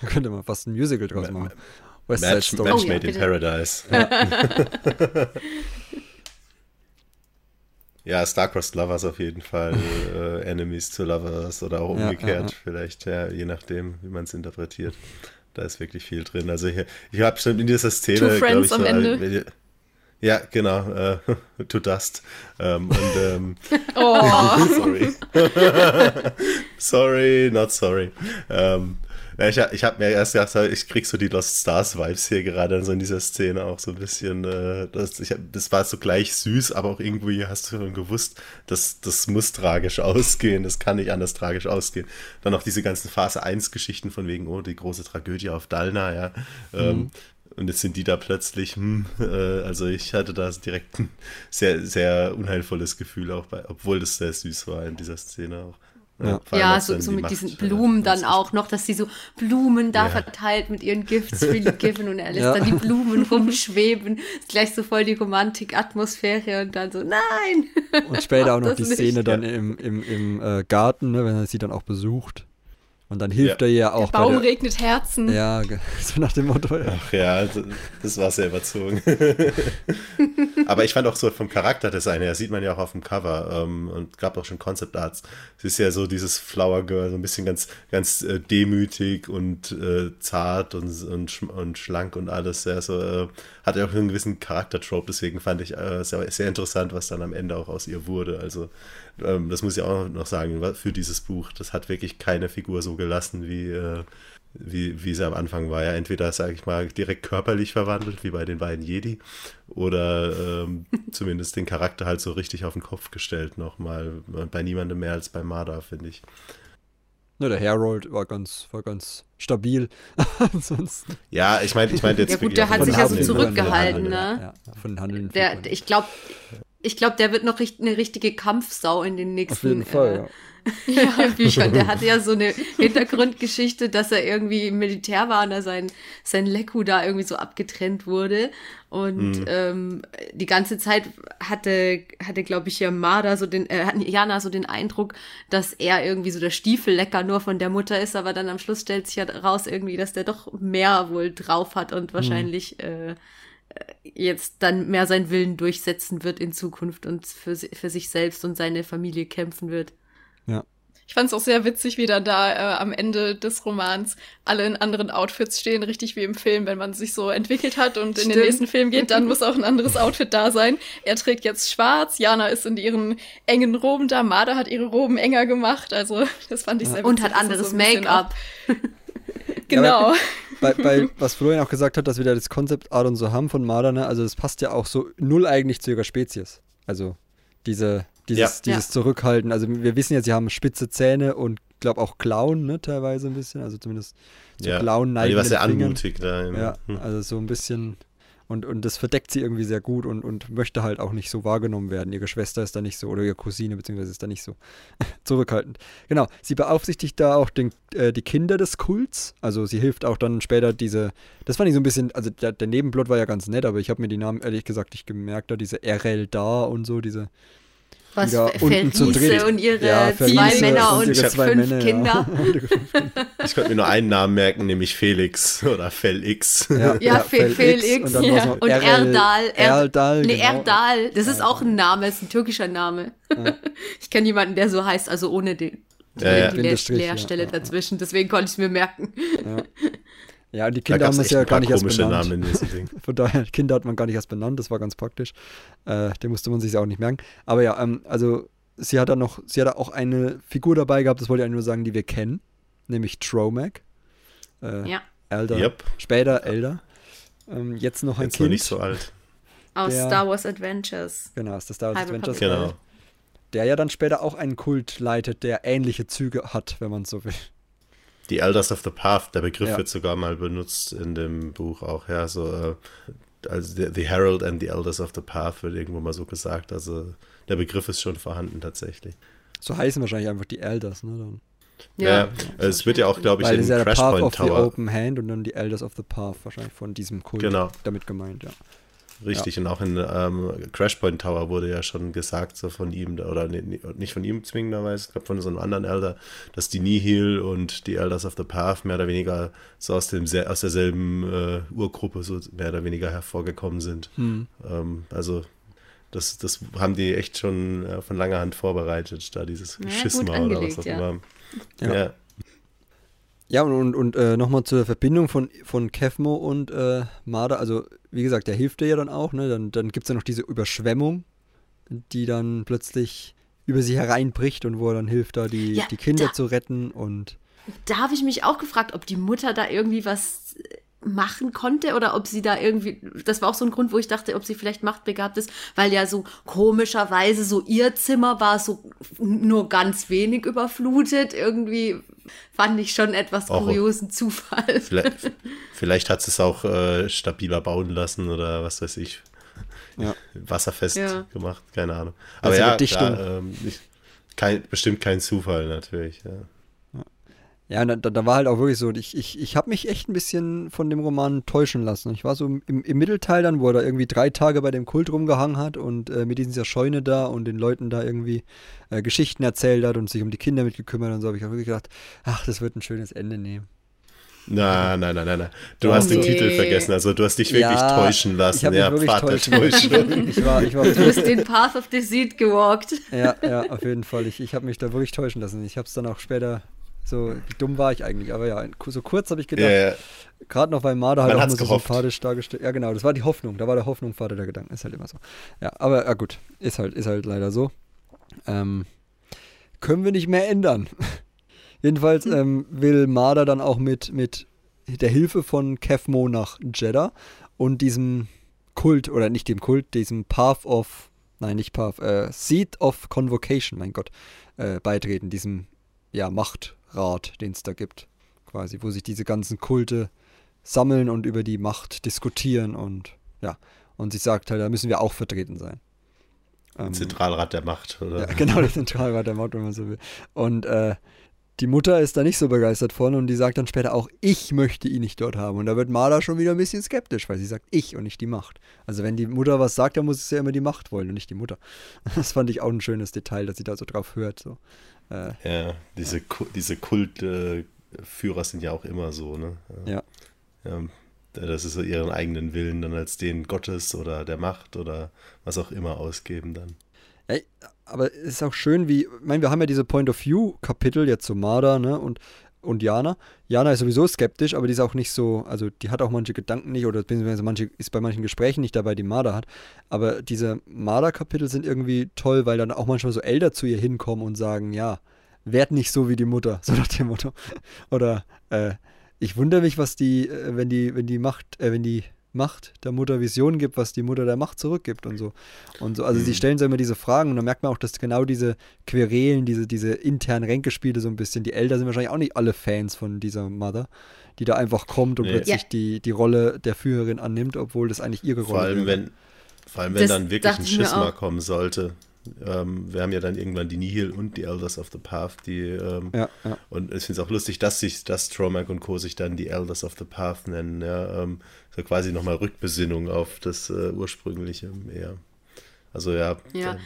Da könnte man fast ein Musical draus Ma- machen. West Side Match, Story. Match Oh ja, Made in bitte. Paradise. Ja, Starcrossed Lovers auf jeden Fall, äh, Enemies to Lovers oder auch Ja, umgekehrt, ja, ja. vielleicht, ja, je nachdem, wie man es interpretiert. Da ist wirklich viel drin. Also ich, ich habe schon in dieser Szene, Two glaube Friends ich, am so, Ende. äh, ja, genau, äh, To Dust. Ähm, und ähm, Oh, sorry. sorry, not sorry. Ähm, ja, ich ich habe mir erst gedacht, ich krieg so die Lost Stars Vibes hier gerade so in dieser Szene auch so ein bisschen. Äh, das, ich, das war so gleich süß, aber auch irgendwie hast du schon gewusst, dass das muss tragisch ausgehen. Das kann nicht anders tragisch ausgehen. Dann noch diese ganzen Phase 1 Geschichten von wegen, oh, die große Tragödie auf Dalna, ja. Ähm, und jetzt sind die da plötzlich, hm, äh, also ich hatte da direkt ein sehr, sehr unheilvolles Gefühl auch bei, obwohl das sehr süß war in dieser Szene auch. Ja. Ja, so, so die mit diesen äh, Blumen dann auch noch, dass sie so Blumen da Ja. verteilt mit ihren Gifts freely given und er lässt Ja. dann die Blumen rumschweben. Ist gleich so voll die Romantik-Atmosphäre und dann so, nein! Und später auch noch die nicht. Szene dann im, im, im äh, Garten, ne, wenn er sie dann auch besucht. Und dann hilft Ja. er ihr der auch Baum bei der, regnet Herzen. Ja, so nach dem Motto. Ja. Ach ja, also, das war sehr überzogen. Aber ich fand auch so vom Charakterdesign her, sieht man ja auch auf dem Cover ähm, und gab auch schon Concept Arts. Es ist ja so dieses Flower Girl, so ein bisschen ganz, ganz äh, demütig und äh, zart und, und, schm- und schlank und alles. Ja, so, äh, hat ja auch einen gewissen Charaktertrope, deswegen fand ich äh, sehr, sehr interessant, was dann am Ende auch aus ihr wurde. Also, ähm, das muss ich auch noch sagen, für dieses Buch. Das hat wirklich keine Figur so gelassen, wie, äh, wie, wie sie am Anfang war. Ja, entweder, sage ich mal, direkt körperlich verwandelt, wie bei den beiden Jedi, oder ähm, zumindest den Charakter halt so richtig auf den Kopf gestellt nochmal. Bei niemandem mehr als bei Marder, finde ich. Ne, der Harold war ganz, war ganz stabil. Ansonsten. Ja, ich meine, ich meine jetzt Ja gut, der hat sich den ja so Handelnden- zurückgehalten, ne? Ja, von den handelnden Der, ich glaube, ich glaube, der wird noch eine richtige Kampfsau in den nächsten Auf jeden Fall, ja. äh, Büchern. Der hatte ja so eine Hintergrundgeschichte, dass er irgendwie im Militär war und da sein, sein Leku da irgendwie so abgetrennt wurde. Und ähm, die ganze Zeit hatte, hatte glaube ich, ja Marder so den, äh, Jana so den Eindruck, dass er irgendwie so der Stiefellecker nur von der Mutter ist, aber dann am Schluss stellt sich ja raus irgendwie, dass der doch mehr wohl drauf hat und wahrscheinlich äh, jetzt dann mehr seinen Willen durchsetzen wird in Zukunft und für, für sich selbst und seine Familie kämpfen wird. Ja. Ich fand es auch sehr witzig, wie dann da äh, am Ende des Romans alle in anderen Outfits stehen, richtig wie im Film, wenn man sich so entwickelt hat und in den Stimmt. nächsten Film geht, dann muss auch ein anderes Outfit da sein. Er trägt jetzt schwarz, Jana ist in ihren engen Roben da, Marder hat ihre Roben enger gemacht, also das fand ich sehr witzig. Und hat anderes so Make-up. Genau. bei, bei, was Florian auch gesagt hat, dass wir da das Konzept Art und so haben von Marder, ne? also das passt ja auch so null eigentlich zu ihrer Spezies. Also Diese, dieses, Ja. dieses Zurückhalten. Also wir wissen ja, sie haben spitze Zähne und glaube auch Klauen, ne, teilweise ein bisschen. Also zumindest zu ja. Die neigen. war sehr Fingern. anmutig da. Ja, hm. also so ein bisschen. Und, und das verdeckt sie irgendwie sehr gut und, und möchte halt auch nicht so wahrgenommen werden. Ihre Schwester ist da nicht so, oder ihre Cousine beziehungsweise ist da nicht so zurückhaltend. Genau, sie beaufsichtigt da auch den, äh, die Kinder des Kults. Also sie hilft auch dann später diese, das fand ich so ein bisschen, also der, der Nebenplot war ja ganz nett, aber ich habe mir die Namen ehrlich gesagt nicht gemerkt, da diese RL da und so, diese Was unten zu dritt. Felice und ihre Ja, zwei Männer und und ihre zwei fünf Männer, ja. Kinder. Ich konnte mir nur einen Namen merken, nämlich Felix oder Felix. Ja, Ja, Fe- Felix Felix, und ja. Und Erdal. Er- Erdal, Nee, genau. Erdal, das ist auch ein Name, ist ein türkischer Name. Ich kenne jemanden, der so heißt, also ohne den, die, Ja, ja. die ja, Leerstelle ja, ja. dazwischen, deswegen konnte ich es mir merken. Ja, die Da Kinder haben es ja gar nicht erst benannt. Namen in diesem Ding. Von daher, Kinder hat man gar nicht erst benannt, das war ganz praktisch. Äh, den musste man sich auch nicht merken. Aber ja, ähm, also sie hat dann noch, sie hat auch eine Figur dabei gehabt, das wollte ich eigentlich nur sagen, die wir kennen, nämlich Tromac. Äh, Ja, Elder, Yep. später Elder. Ähm, jetzt noch ein Jetzt noch Kind. nicht so alt. aus Der- Star Wars Adventures. Genau, ist das Star Wars Halbe Adventures. Genau. Der ja dann später auch einen Kult leitet, der ähnliche Züge hat, wenn man so will. Die Elders of the Path, der Begriff Ja. wird sogar mal benutzt in dem Buch auch, ja, so, äh, also the, the Herald and the Elders of the Path wird irgendwo mal so gesagt, also der Begriff ist schon vorhanden tatsächlich. So heißen wahrscheinlich einfach die Elders, ne? Dann. Ja, es wird ja auch, glaube ich, Weil in ja der Path Crashpoint of the Tower, Open Hand und dann die Elders of the Path wahrscheinlich von diesem Kult Genau. damit gemeint, ja. Richtig, und auch in ähm, Crashpoint Tower wurde ja schon gesagt, so von ihm, oder nee, nicht von ihm zwingenderweise, ich glaube von so einem anderen Elder, dass die Nihil und die Elders of the Path mehr oder weniger so aus, dem, aus derselben äh, Urgruppe so mehr oder weniger hervorgekommen sind. Hm. Ähm, also das, das haben die echt schon äh, von langer Hand vorbereitet, da dieses Ja, Schisma oder was auch ja. immer. Ja. Ja. Ja, und, und, und äh, nochmal zur Verbindung von, von Kevmo und äh, Marder. Also, wie gesagt, der hilft dir ja dann auch. Ne? Dann, dann gibt es ja noch diese Überschwemmung, die dann plötzlich über sie hereinbricht und wo er dann hilft, da die, Ja, die Kinder da- zu retten. Und Da habe ich mich auch gefragt, ob die Mutter da irgendwie was machen konnte oder ob sie da irgendwie, das war auch so ein Grund, wo ich dachte, ob sie vielleicht machtbegabt ist, weil ja so komischerweise so ihr Zimmer war so nur ganz wenig überflutet. Irgendwie fand ich schon etwas Auch- kuriosen Zufall. Vielleicht, vielleicht hat sie es auch äh, stabiler bauen lassen oder was weiß ich. Ja. Wasserfest Ja. gemacht, keine Ahnung. Aber Bessere ja, klar, ähm, nicht, kein, bestimmt kein Zufall natürlich. Ja. Ja, da, da war halt auch wirklich so, ich, ich, ich habe mich echt ein bisschen von dem Roman täuschen lassen. Ich war so im, im Mittelteil dann, wo er da irgendwie drei Tage bei dem Kult rumgehangen hat und äh, mit dieser Scheune da und den Leuten da irgendwie äh, Geschichten erzählt hat und sich um die Kinder mitgekümmert und so, habe ich auch wirklich gedacht, ach, das wird ein schönes Ende nehmen. Nein, nein, nein, nein, nein. Du Oh, hast den nee. Titel vergessen, also du hast dich wirklich Ja, täuschen lassen. Ich habe mich ja, wirklich Pfad der. Ich war, ich war Du bist den Path of Deceit gewalkt. Ja, ja, auf jeden Fall. Ich, ich habe mich da wirklich täuschen lassen. Ich habe es dann auch später, so wie dumm war ich eigentlich, aber ja, so kurz habe ich gedacht, ja. gerade noch weil Marder halt Man auch nur so gehofft. sympathisch dargestellt. Ja, genau, das war die Hoffnung. Da war der Hoffnung Vater der Gedanken. Ist halt immer so. Ja, aber ja, gut, ist halt, ist halt leider so. Ähm, können wir nicht mehr ändern. Jedenfalls ähm, will Marder dann auch mit, mit der Hilfe von Kevmo nach Jeddah und diesem Kult, oder nicht dem Kult, diesem Path of, nein, nicht Path, äh, Seed of Convocation, mein Gott, äh, beitreten, diesem, ja, Machtrat, den es da gibt, quasi, wo sich diese ganzen Kulte sammeln und über die Macht diskutieren und, ja, und sie sagt halt, da müssen wir auch vertreten sein. Ähm, Zentralrat der Macht, oder? ja, genau, der Zentralrat der Macht, wenn man so will. Und äh, die Mutter ist da nicht so begeistert von und die sagt dann später auch, ich möchte ihn nicht dort haben. Und da wird Marla schon wieder ein bisschen skeptisch, weil sie sagt, ich und nicht die Macht. Also wenn die Mutter was sagt, dann muss es ja immer die Macht wollen und nicht die Mutter. Das fand ich auch ein schönes Detail, dass sie da so drauf hört. So. Äh, Ja, diese, Ku- diese Kultführer sind ja auch immer so, ne? ja. Ja, dass sie so ihren eigenen Willen dann als den Gottes oder der Macht oder was auch immer ausgeben dann. Ja, aber es ist auch schön, wie, ich meine, wir haben ja diese Point of View-Kapitel jetzt zu Marder, ne, und, und Jana. Jana ist sowieso skeptisch, aber die ist auch nicht so, also die hat auch manche Gedanken nicht, oder beziehungsweise manche, ist bei manchen Gesprächen nicht dabei, die Marder hat. Aber diese Marder-Kapitel sind irgendwie toll, weil dann auch manchmal so Elder zu ihr hinkommen und sagen, ja, werd nicht so wie die Mutter, so nach dem Motto. Oder, äh, ich wundere mich, was die, äh, wenn die, wenn die Macht, äh, wenn die Macht der Mutter Visionen gibt, was die Mutter der Macht zurückgibt und so. Und so. Also mhm. sie stellen so immer diese Fragen und dann merkt man auch, dass genau diese Querelen, diese, diese internen Ränkespiele so ein bisschen, die Eltern sind wahrscheinlich auch nicht alle Fans von dieser Mother, die da einfach kommt und nee. plötzlich ja. die, die Rolle der Führerin annimmt, obwohl das eigentlich ihre Rolle ist. Vor allem, wenn, vor allem, wenn das dann wirklich ein Schisma kommen sollte. Ähm, wir haben ja dann irgendwann die Nihil und die Elders of the Path, die ähm, ja, ja. und ich finde es auch lustig, dass sich das Tromac und Co. sich dann die Elders of the Path nennen, ja, ähm, so quasi nochmal Rückbesinnung auf das äh, ursprüngliche eher. Also ja. Ja.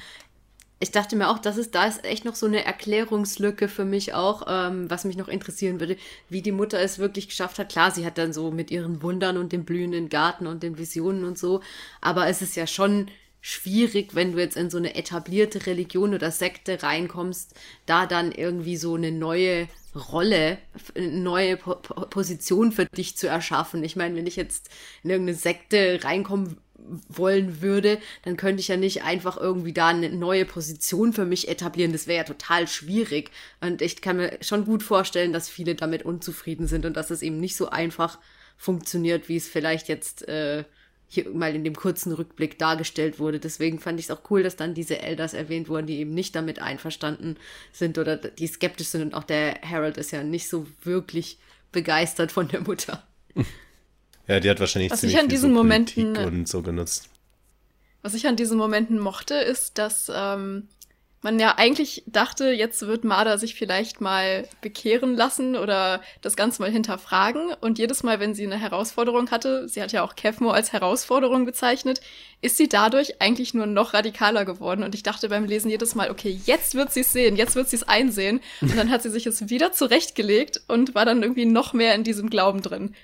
Ich dachte mir auch, dass es da ist echt noch so eine Erklärungslücke für mich auch, ähm, was mich noch interessieren würde, wie die Mutter es wirklich geschafft hat. Klar, sie hat dann so mit ihren Wundern und dem blühenden Garten und den Visionen und so, aber es ist ja schon schwierig, wenn du jetzt in so eine etablierte Religion oder Sekte reinkommst, da dann irgendwie so eine neue Rolle, eine neue po Position für dich zu erschaffen. Ich meine, wenn ich jetzt in irgendeine Sekte reinkommen wollen würde, dann könnte ich ja nicht einfach irgendwie da eine neue Position für mich etablieren. Das wäre ja total schwierig. Und ich kann mir schon gut vorstellen, dass viele damit unzufrieden sind und dass es eben nicht so einfach funktioniert, wie es vielleicht jetzt äh, hier mal in dem kurzen Rückblick dargestellt wurde. Deswegen fand ich es auch cool, dass dann diese Elders erwähnt wurden, die eben nicht damit einverstanden sind oder die skeptisch sind. Und auch der Harold ist ja nicht so wirklich begeistert von der Mutter. Ja, die hat wahrscheinlich was ziemlich ich an diesen so Momenten und so genutzt. Was ich an diesen Momenten mochte, ist, dass ähm, man ja eigentlich dachte, jetzt wird Marder sich vielleicht mal bekehren lassen oder das Ganze mal hinterfragen. Und jedes Mal, wenn sie eine Herausforderung hatte, sie hat ja auch Kevmo als Herausforderung bezeichnet, ist sie dadurch eigentlich nur noch radikaler geworden. Und ich dachte beim Lesen jedes Mal, okay, jetzt wird sie es sehen, jetzt wird sie es einsehen. Und dann hat sie sich es wieder zurechtgelegt und war dann irgendwie noch mehr in diesem Glauben drin.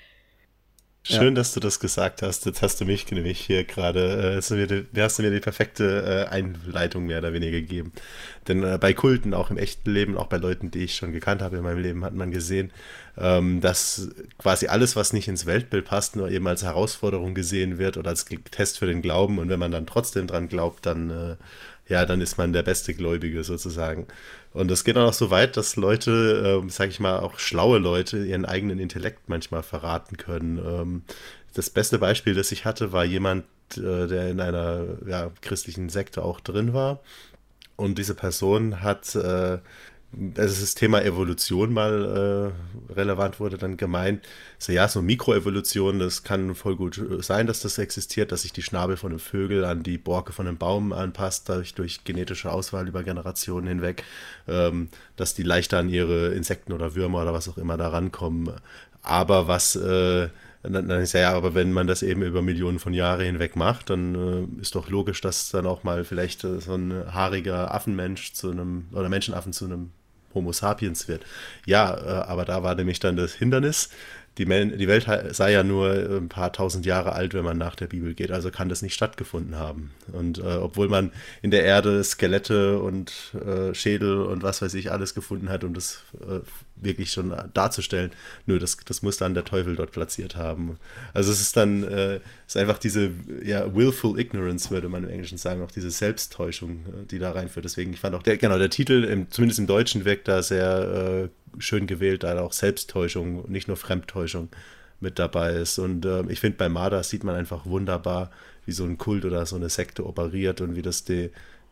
Schön, ja. dass du das gesagt hast. Jetzt hast du mich nämlich hier gerade, äh, hast, du mir die perfekte äh, Einleitung mehr oder weniger gegeben. Denn äh, bei Kulten, auch im echten Leben, auch bei Leuten, die ich schon gekannt habe in meinem Leben, hat man gesehen, ähm, dass quasi alles, was nicht ins Weltbild passt, nur eben als Herausforderung gesehen wird oder als Test für den Glauben. Und wenn man dann trotzdem dran glaubt, dann, äh, ja, dann ist man der beste Gläubige sozusagen. Und es geht auch noch so weit, dass Leute, äh, sag ich mal, auch schlaue Leute ihren eigenen Intellekt manchmal verraten können. Ähm, das beste Beispiel, das ich hatte, war jemand, äh, der in einer ja, christlichen Sekte auch drin war. Und diese Person hat äh, also das Thema Evolution mal äh, relevant wurde, dann gemeint, so ja, so Mikroevolution, das kann voll gut sein, dass das existiert, dass sich die Schnabel von einem Vögel an die Borke von einem Baum anpasst, dadurch durch genetische Auswahl über Generationen hinweg, ähm, dass die leichter an ihre Insekten oder Würmer oder was auch immer da rankommen. Aber was äh, dann, dann ist ja, ja, aber wenn man das eben über Millionen von Jahren hinweg macht, dann äh, ist doch logisch, dass dann auch mal vielleicht äh, so ein haariger Affenmensch zu einem, oder Menschenaffen zu einem Homo sapiens wird. Ja, äh, aber da war nämlich dann das Hindernis. Die, Welt sei ja nur ein paar tausend Jahre alt, wenn man nach der Bibel geht, also kann das nicht stattgefunden haben. Und äh, obwohl man in der Erde Skelette und äh, Schädel und was weiß ich alles gefunden hat, um das äh, wirklich schon darzustellen. Nö, das, das muss dann der Teufel dort platziert haben. Also es ist dann, äh, ist einfach diese, ja, willful ignorance, würde man im Englischen sagen, auch diese Selbsttäuschung, äh, die da reinführt. Deswegen, ich fand auch, der, genau, der Titel, im, zumindest im Deutschen, wirkt da sehr äh, schön gewählt, da auch Selbsttäuschung, nicht nur Fremdtäuschung mit dabei ist. Und äh, ich finde, bei Marder sieht man einfach wunderbar, wie so ein Kult oder so eine Sekte operiert und wie das die,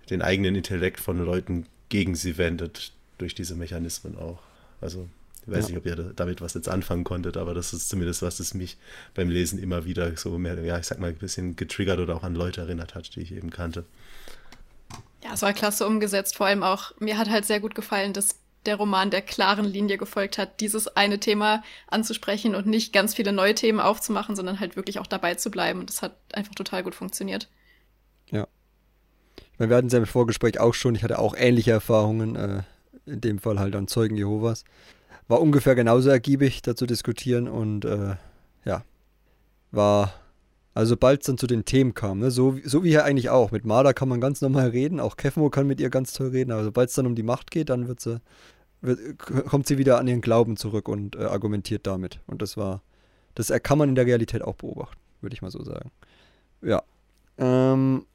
den eigenen Intellekt von Leuten gegen sie wendet, durch diese Mechanismen auch. Also ich weiß ja. nicht, ob ihr damit was jetzt anfangen konntet, aber das ist zumindest was, das mich beim Lesen immer wieder so mehr, ja, ich sag mal, ein bisschen getriggert oder auch an Leute erinnert hat, die ich eben kannte. Ja, es war klasse umgesetzt. Vor allem auch, mir hat halt sehr gut gefallen, dass der Roman der klaren Linie gefolgt hat, dieses eine Thema anzusprechen und nicht ganz viele neue Themen aufzumachen, sondern halt wirklich auch dabei zu bleiben. Und das hat einfach total gut funktioniert. Ja. Wir hatten es ja im Vorgespräch auch schon, ich hatte auch ähnliche Erfahrungen. Äh, in dem Fall halt an Zeugen Jehovas. War ungefähr genauso ergiebig, da zu diskutieren und äh, ja, war, also sobald es dann zu den Themen kam, ne, so, so wie hier eigentlich auch. Mit Marder kann man ganz normal reden, auch Kefmo kann mit ihr ganz toll reden, aber sobald es dann um die Macht geht, dann wird sie, wird, kommt sie wieder an ihren Glauben zurück und äh, argumentiert damit. Und das war, das kann man in der Realität auch beobachten, würde ich mal so sagen. Ja. Ähm,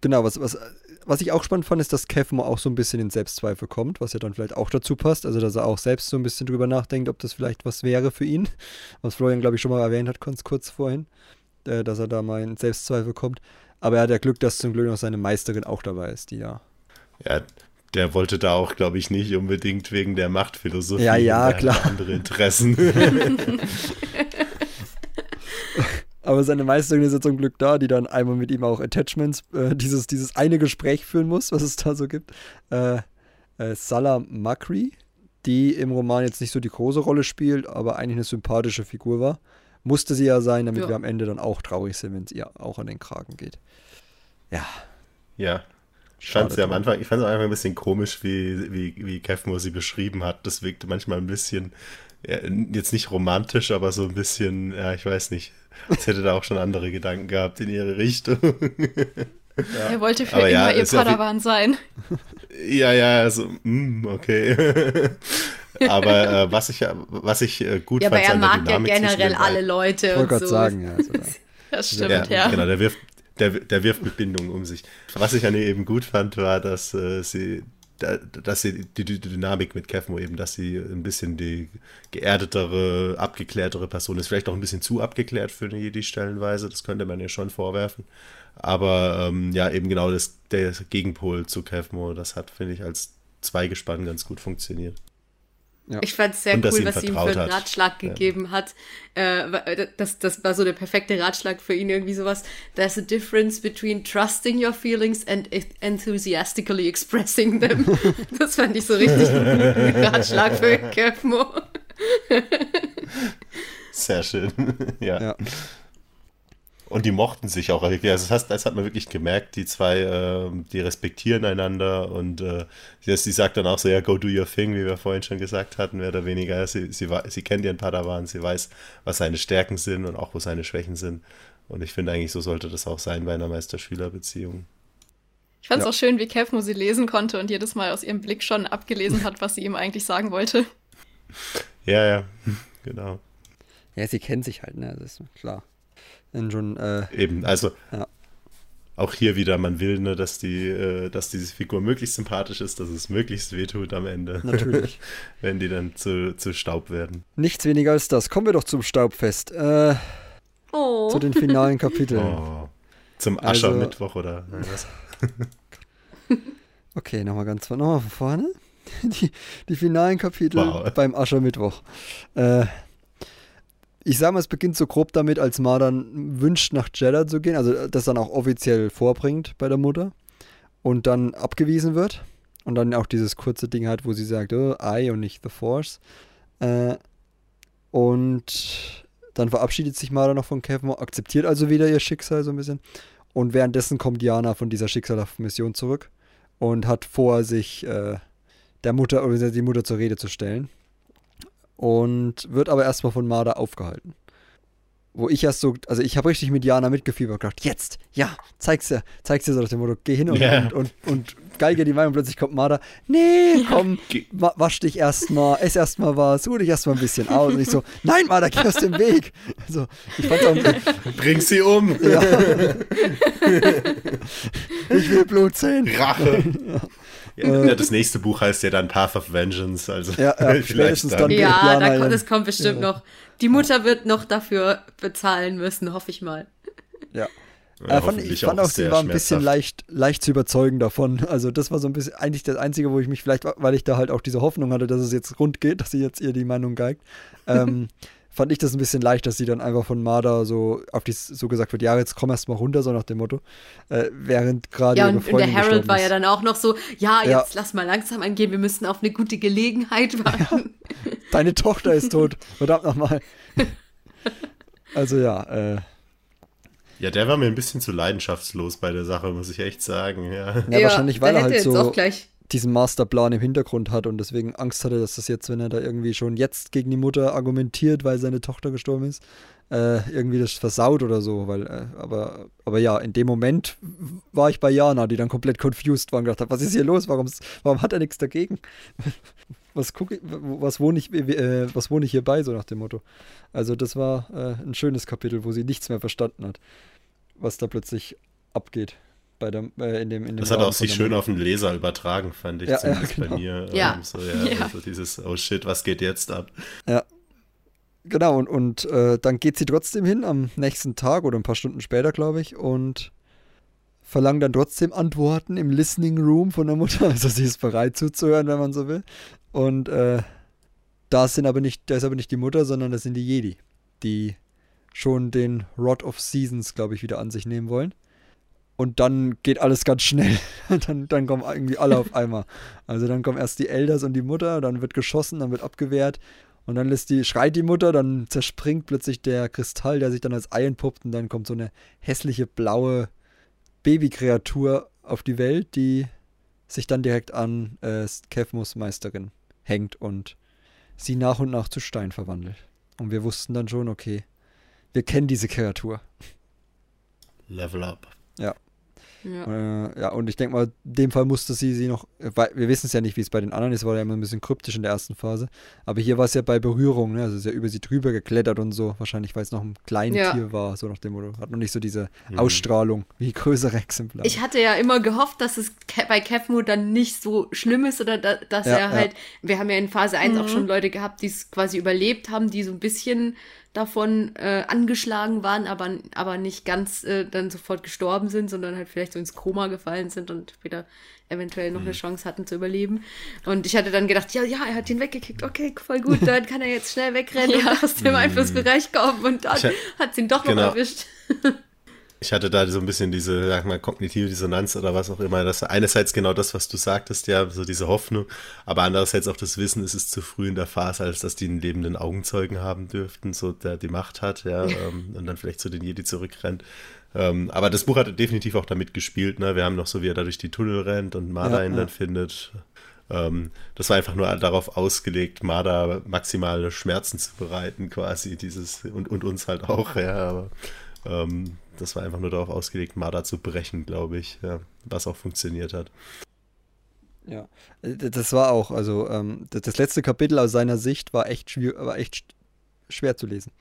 genau, was, was was ich auch spannend fand, ist, dass Kevmo auch so ein bisschen in Selbstzweifel kommt, was ja dann vielleicht auch dazu passt. Also, dass er auch selbst so ein bisschen drüber nachdenkt, ob das vielleicht was wäre für ihn. Was Florian, glaube ich, schon mal erwähnt hat, ganz kurz vorhin, äh, dass er da mal in Selbstzweifel kommt. Aber er hat ja Glück, dass zum Glück noch seine Meisterin auch dabei ist, die ja. Ja, der wollte da auch, glaube ich, nicht unbedingt wegen der Machtphilosophie. Ja, ja, klar. Andere Interessen. Aber seine Meisterin ist ja zum Glück da, die dann einmal mit ihm auch Attachments, äh, dieses, dieses eine Gespräch führen muss, was es da so gibt. Äh, äh, Salah Makri, die im Roman jetzt nicht so die große Rolle spielt, aber eigentlich eine sympathische Figur war. Musste sie ja sein, damit Ja. wir am Ende dann auch traurig sind, wenn es ihr auch an den Kragen geht. Ja. Ja. Ich Schade fand am. Anfang, ich fand es einfach ein bisschen komisch, wie, wie, wie Kevmo sie beschrieben hat. Das wirkte manchmal ein bisschen, ja, jetzt nicht romantisch, aber so ein bisschen, ja, ich weiß nicht. Es hätte da auch schon andere Gedanken gehabt in ihre Richtung. Er wollte für Aber ja, immer ihr ja wie- Padawan sein. ja, ja, also, mm, okay. aber äh, was ich, ja- was ich äh, gut Ja, aber fand, er an der mag ja Dynamik zwischen generell alle Leute Ich wollte und gerade so. sagen, ja. Da. Das stimmt, Ja, ja. genau, der wirft, der, der wirft mit Bindung um sich. Was ich an ihr eben gut fand, war, dass äh, sie, dass sie die, die Dynamik mit Kevmo eben, dass sie ein bisschen die geerdetere, abgeklärtere Person ist. Vielleicht auch ein bisschen zu abgeklärt für eine Jedi stellenweise, das könnte man ihr schon vorwerfen. Aber ähm, ja, eben genau das, der Gegenpol zu Kevmo, das hat, finde ich, als Zweigespann ganz gut funktioniert. Ich fand es sehr Und cool, was sie ihm für einen hat. Ratschlag Ja. gegeben hat. Äh, das, das war so der perfekte Ratschlag für ihn, irgendwie sowas. There's a difference between trusting your feelings and enthusiastically expressing them. das fand ich so richtig ein Ratschlag für Kevmo. Sehr schön. ja. Ja. Und die mochten sich auch. Also das, heißt, das hat man wirklich gemerkt, die zwei, ähm, die respektieren einander und äh, sie, sie sagt dann auch so, ja, go do your thing, wie wir vorhin schon gesagt hatten, mehr oder weniger. Sie, sie, sie kennt ihren Padawan, sie weiß, was seine Stärken sind und auch, wo seine Schwächen sind. Und ich finde eigentlich, so sollte das auch sein bei einer Meister-Schüler-Beziehung. Ich fand es Ja. auch schön, wie Kevmo sie lesen konnte und jedes Mal aus ihrem Blick schon abgelesen hat, was sie ihm eigentlich sagen wollte. Ja, ja, genau. ja, sie kennen sich halt, ne? Das ist klar. Dann schon, äh, Eben, also Ja. auch hier wieder, man will, ne, dass die, äh, dass diese Figur möglichst sympathisch ist, dass es möglichst wehtut am Ende. Natürlich. Wenn die dann zu, zu Staub werden. nichts weniger als das. Kommen wir doch zum Staubfest. Äh, Oh. zu den finalen Kapiteln. Oh. Zum Also- Aschermittwoch oder nein, was? Okay, nochmal ganz von, nochmal von vorne. Die, die finalen Kapitel Wow. beim Aschermittwoch. Äh, ich sag mal, es beginnt so grob damit, als Ma dann wünscht, nach Jeddah zu gehen, also das dann auch offiziell vorbringt bei der Mutter und dann abgewiesen wird und dann auch dieses kurze Ding hat, wo sie sagt, oh, I und nicht the Force. Äh, und dann verabschiedet sich Mara noch von Kevmo, akzeptiert also wieder ihr Schicksal so ein bisschen. Und währenddessen kommt Diana von dieser schicksalhaften Mission zurück und hat vor, sich äh, der Mutter oder die Mutter zur Rede zu stellen. Und wird aber erstmal von Marder aufgehalten. Wo ich erst so, also ich habe richtig mit Diana mitgefiebert und gedacht, jetzt, ja, zeig's dir, zeig's dir so nach dem Motto, geh hin und, Ja. und, und, und geige die Wein und plötzlich kommt Marder, nee, komm, wa wasch dich erstmal, ess erstmal was, ruh dich erstmal ein bisschen aus. Und ich so, nein, Marder, geh aus dem Weg. Also, ich fand's auch, Bring sie um! ja. ich will Blut sehen. Rache! Ja, das nächste Buch heißt ja dann Path of Vengeance, also Ja, ja, spätestens dann. ja, Diana da, ja. kommt- das kommt bestimmt noch. Die Mutter wird noch dafür bezahlen müssen, hoffe ich mal. Ja. Ja, Äh, fand, ich fand auch sie war ein bisschen leicht, leicht zu überzeugen davon. Also das war so ein bisschen eigentlich das Einzige, wo ich mich vielleicht, weil ich da halt auch diese Hoffnung hatte, dass es jetzt rund geht, dass sie jetzt ihr die Meinung geigt, ähm, fand ich das ein bisschen leicht, dass sie dann einfach von Marder so auf die so gesagt wird, ja, jetzt komm erst mal runter, so nach dem Motto. Äh, während gerade Ja, ihre und, und der Harold war ja dann auch noch so, ja, Ja. jetzt lass mal langsam angehen, wir müssen auf eine gute Gelegenheit warten. Deine Tochter ist tot, verdammt nochmal. Also ja, äh, Ja, der war mir ein bisschen zu leidenschaftslos bei der Sache, muss ich echt sagen. Ja. ja, wahrscheinlich, weil der er hätte halt jetzt so auch gleich. Diesen Masterplan im Hintergrund hat und deswegen Angst hatte, dass das jetzt, wenn er da irgendwie schon jetzt gegen die Mutter argumentiert, weil seine Tochter gestorben ist, äh, irgendwie das versaut oder so. Weil, äh, aber, aber ja, in dem Moment war ich bei Jana, die dann komplett confused war und gedacht hat, was ist hier los? Warum, warum hat er nichts dagegen? Was gucke was wohne ich, äh, was wohne ich hier bei, so nach dem Motto. Also das war äh, ein schönes Kapitel, wo sie nichts mehr verstanden hat, was da plötzlich abgeht. Bei der, äh, in dem, in dem Das hat Raum auch sich schön auf den Leser übertragen, fand ich Ja, ja, zumindest genau. bei mir. Ja. Ähm, so, ja, Ja. Also dieses, oh shit, was geht jetzt ab? Genau, und, und äh, dann geht sie trotzdem hin am nächsten Tag oder ein paar Stunden später, glaube ich, und verlangt dann trotzdem Antworten im Listening Room von der Mutter. Also sie ist bereit zuzuhören, wenn man so will. Und äh, da sind aber nicht, da ist aber nicht die Mutter, sondern das sind die Jedi, die schon den Rod of Seasons, glaube ich, wieder an sich nehmen wollen. Und dann geht alles ganz schnell. dann, dann kommen irgendwie alle auf einmal. Also dann kommen erst die Elders und die Mutter, dann wird geschossen, dann wird abgewehrt. Und dann lässt die, schreit die Mutter, dann zerspringt plötzlich der Kristall, der sich dann als Ei entpuppt und dann kommt so eine hässliche blaue Babykreatur auf die Welt, die sich dann direkt an äh, Kevmus Meisterin hängt und sie nach und nach zu Stein verwandelt. Und wir wussten dann schon, okay, wir kennen diese Kreatur. Level up. Ja. Äh, ja, und ich denke mal, in dem Fall musste sie sie noch, weil wir wissen es ja nicht, wie es bei den anderen ist, war ja immer ein bisschen kryptisch in der ersten Phase. Aber hier war es ja bei Berührung, ne? Also ist ja über sie drüber geklettert und so. Wahrscheinlich, weil es noch ein kleines Ja. Tier war, so nach dem Motto. Hat noch nicht so diese Mhm. Ausstrahlung wie größere Exemplare. Ich hatte ja immer gehofft, dass es bei Kevmo dann nicht so schlimm ist oder da, dass Ja, er ja. halt, wir haben ja in Phase 1 auch Mhm. schon Leute gehabt, die es quasi überlebt haben, die so ein bisschen davon äh, angeschlagen waren, aber, aber nicht ganz äh, dann sofort gestorben sind, sondern halt vielleicht so ins Koma gefallen sind und wieder eventuell noch eine Chance hatten zu überleben. Und ich hatte dann gedacht, ja, ja, er hat ihn weggekickt, okay, voll gut, dann kann er jetzt schnell wegrennen und aus dem Einflussbereich kommen und dann hat ihn doch noch Genau. erwischt. Ich hatte da so ein bisschen diese, sag mal, kognitive Dissonanz oder was auch immer. Das einerseits genau das, was du sagtest, ja, so diese Hoffnung, aber andererseits auch das Wissen, es ist zu früh in der Phase, als dass die einen lebenden Augenzeugen haben dürften, so der die Macht hat, ja, ähm, und dann vielleicht zu den Jedi zurückrennt. Ähm, aber das Buch hat definitiv auch damit gespielt, ne? Wir haben noch so, wie er da durch die Tunnel rennt und Marder Ja, ihn ja. dann findet. Ähm, das war einfach nur darauf ausgelegt, Marder maximale Schmerzen zu bereiten, quasi dieses und, und uns halt auch, ja, aber ähm, das war einfach nur darauf ausgelegt, Marder zu brechen, glaube ich, ja, was auch funktioniert hat. Ja, das war auch, also ähm, das, letzte Kapitel aus seiner Sicht war echt, schwier war echt sch- schwer zu lesen.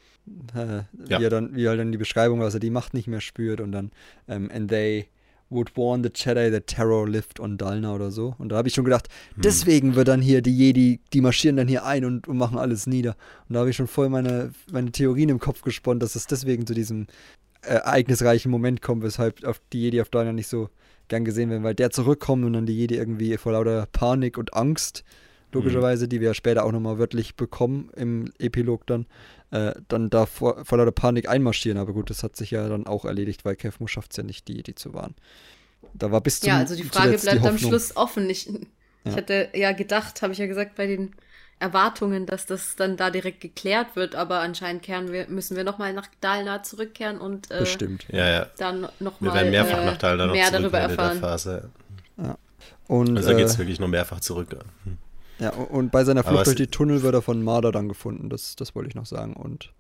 Äh, Ja. wie, er dann, wie er dann die Beschreibung, dass er die Macht nicht mehr spürt und dann ähm, and they would warn the Jedi that terror lived on Dalna oder so. Und da habe ich schon gedacht, deswegen wird dann hier die Jedi, die marschieren dann hier ein und, und machen alles nieder. Und da habe ich schon voll meine, meine Theorien im Kopf gesponnen, dass es deswegen zu diesem ereignisreichen Moment kommt, weshalb auf die Jedi auf Dalna nicht so gern gesehen werden, weil der zurückkommt und dann die Jedi irgendwie vor lauter Panik und Angst, logischerweise, die wir ja später auch nochmal wörtlich bekommen im Epilog dann, äh, dann da vor, vor lauter Panik einmarschieren. Aber gut, das hat sich ja dann auch erledigt, weil Kevmo schafft es ja nicht, die Jedi zu warnen. Da war bis zum Ja, also die Frage bleibt am Hoffnung. Schluss offen. Ich, ich Ja. hatte ja gedacht, habe ich ja gesagt, bei den Erwartungen, dass das dann da direkt geklärt wird, aber anscheinend kehren wir, müssen wir nochmal nach Dalna zurückkehren und äh, Bestimmt. Ja, ja. dann Wir nochmal werden mehrfach äh, nach dann noch mehr darüber erfahren. Phase. Und, Also geht äh, es wirklich noch mehrfach zurück. Hm. ja, und bei seiner Flucht durch die Tunnel wird er von Marder dann gefunden. Das, das wollte ich noch sagen. Und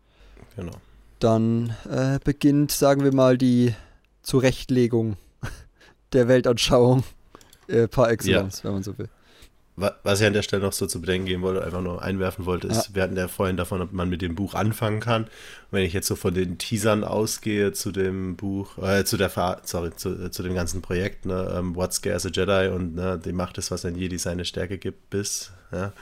Genau. dann äh, beginnt, sagen wir mal, die Zurechtlegung der Weltanschauung äh, par excellence, wenn man so will. Wa- Was ich an der Stelle noch so zu bedenken geben wollte, einfach nur einwerfen wollte, ist, wir hatten ja vorhin davon, ob man mit dem Buch anfangen kann. Und wenn ich jetzt so von den Teasern ausgehe zu dem Buch, äh, zu der Fa sorry, zu, äh, zu dem ganzen Projekt, ne, ähm, What Scares a Jedi und ne, die Macht ist, was ein Jedi seine Stärke gibt, bis, ja,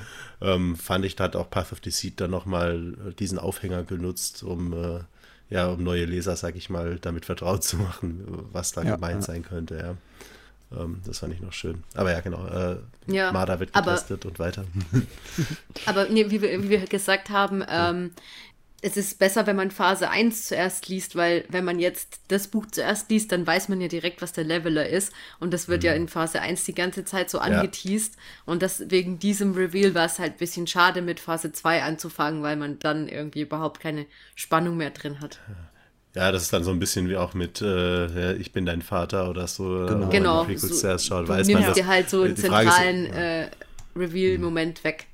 ähm, fand ich, da hat auch Path of Deceit dann nochmal diesen Aufhänger genutzt, um äh, ja, um neue Leser, sag ich mal, damit vertraut zu machen, was da Ja, gemeint ja. sein könnte, ja. Ähm, das fand ich noch schön. Aber ja, genau. Äh, Ja, Marder wird aber- getestet und weiter. Aber nee, wie, wir, wie wir gesagt haben, ähm, es ist besser, wenn man Phase 1 zuerst liest, weil wenn man jetzt das Buch zuerst liest, dann weiß man ja direkt, was der Leveler ist. Und das wird ja in Phase 1 die ganze Zeit so angeteased. Und das, wegen diesem Reveal war es halt ein bisschen schade, mit Phase 2 anzufangen, weil man dann irgendwie überhaupt keine Spannung mehr drin hat. Ja, das ist dann so ein bisschen wie auch mit äh, ja, Ich bin dein Vater oder so. Genau. Wenn Genau. man so- zuerst schaut, du weiß nimmst man dir halt so einen Frage ist- zentralen äh, Reveal-Moment weg.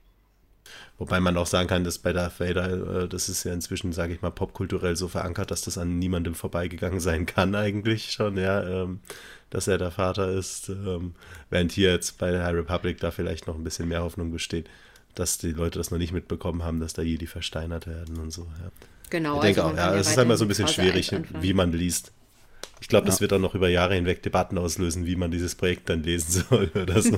Wobei man auch sagen kann, dass bei Darth Vader, äh, das ist ja inzwischen, sage ich mal, popkulturell so verankert, dass das an niemandem vorbeigegangen sein kann eigentlich schon, ja, ähm, dass er der Vater ist. Ähm, während hier jetzt bei der High Republic da vielleicht noch ein bisschen mehr Hoffnung besteht, dass die Leute das noch nicht mitbekommen haben, dass da Jedi versteinert werden und so, ja. Genau. Ich denke also auch, ja, es ist weiterhin immer so ein bisschen Phase 1 schwierig, wie man liest. Ich glaube, das wird dann noch über Jahre hinweg Debatten auslösen, wie man dieses Projekt dann lesen soll oder so.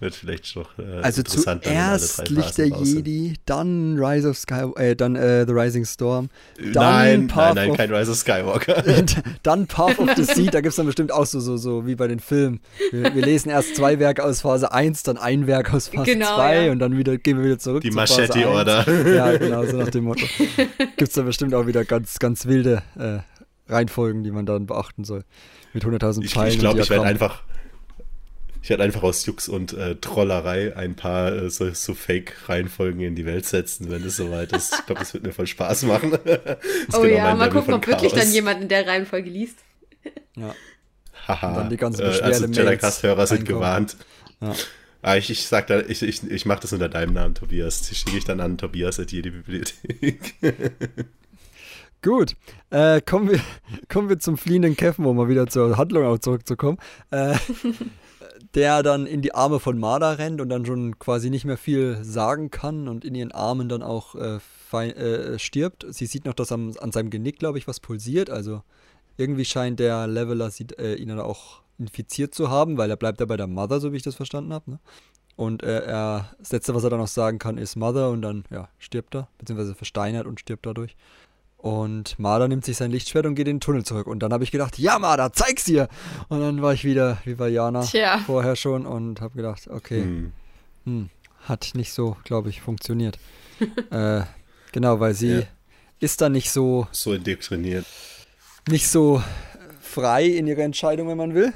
Wird vielleicht noch äh, Also interessant, zuerst Licht der. Jedi, dann Rise of Sky, äh, dann äh, The Rising Storm, dann Nein, nein, Path nein, of, kein Rise of Skywalker. dann Path of the Seed, da gibt es dann bestimmt auch so, so, so wie bei den Filmen. Wir, wir lesen erst zwei Werke aus Phase 1, dann ein Werk aus Phase Genau, 2 ja. und dann wieder gehen wir wieder zurück Die zu Phase Machete 1. Order. Ja, genau, so nach dem Motto. Gibt es da bestimmt auch wieder ganz, ganz wilde äh, Reihenfolgen, die man dann beachten soll. Mit 100.000 Ich, Pfeilen ich glaube, und ich werde einfach. Ich werde einfach aus Jux und äh, Trollerei ein paar äh, so, so Fake-Reihenfolgen in die Welt setzen, wenn es soweit ist. Ich glaube, das wird mir voll Spaß machen. Oh genau ja, mal Level gucken, ob wirklich Chaos. dann jemand in der Reihenfolge liest. Ja. Haha. Und dann die ganzen äh, also Jedi-Cast-Hörer sind gewarnt. Ja. Ah, ich, ich sag da, ich, ich, ich mache das unter deinem Namen, Tobias. Die schicke ich dann an Tobias at jede Bibliothek. Gut, äh, kommen, wir, kommen wir zum fliehenden Keffen, um mal wieder zur Handlung auch zurückzukommen. Äh, der dann in die Arme von Marder rennt und dann schon quasi nicht mehr viel sagen kann und in ihren Armen dann auch äh, fein, äh, stirbt. Sie sieht noch, dass am, an seinem Genick, glaube ich, was pulsiert. Also irgendwie scheint der Leveler sie, äh, ihn dann auch infiziert zu haben, weil er bleibt ja bei der Mother, so wie ich das verstanden habe. Ne? Und äh, er, das Letzte, was er dann noch sagen kann, ist Mother und dann ja, stirbt er, beziehungsweise versteinert und stirbt dadurch. Und Marder nimmt sich sein Lichtschwert und geht in den Tunnel zurück. Und dann habe ich gedacht, ja, Marder, zeig's ihr. Und dann war ich wieder wie bei Jana Tja. vorher schon und habe gedacht, okay, Hm. hm, hat nicht so, glaube ich, funktioniert. äh, genau, weil sie Ja. ist dann nicht so, So indoktriniert. nicht so frei in ihrer Entscheidung, wenn man will,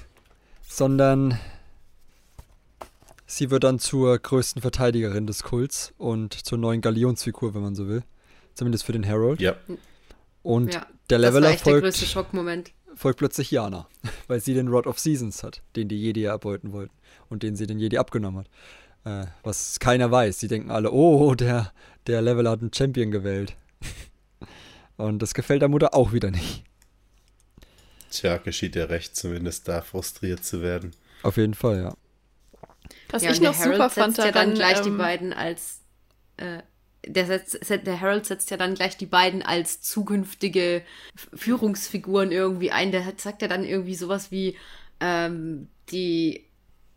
sondern sie wird dann zur größten Verteidigerin des Kults und zur neuen Galionsfigur, wenn man so will. Zumindest für den Harold. Ja. Und Ja, der Leveler echt der folgt, größte Schockmoment. folgt plötzlich Jana, weil sie den Rod of Seasons hat, den die Jedi erbeuten wollten und den sie den Jedi abgenommen hat. Äh, was keiner weiß. Sie denken alle, oh, der, der Leveler hat einen Champion gewählt. und das gefällt der Mutter auch wieder nicht. Tja, geschieht ihr recht, zumindest da frustriert zu werden. Auf jeden Fall, ja. Was ja, ich noch super setzt fand ja daran, dann gleich die ähm, beiden als äh, der, setzt, set- der Harold setzt ja dann gleich die beiden als zukünftige Führungsfiguren irgendwie ein. Der sagt ja dann irgendwie sowas wie ähm, die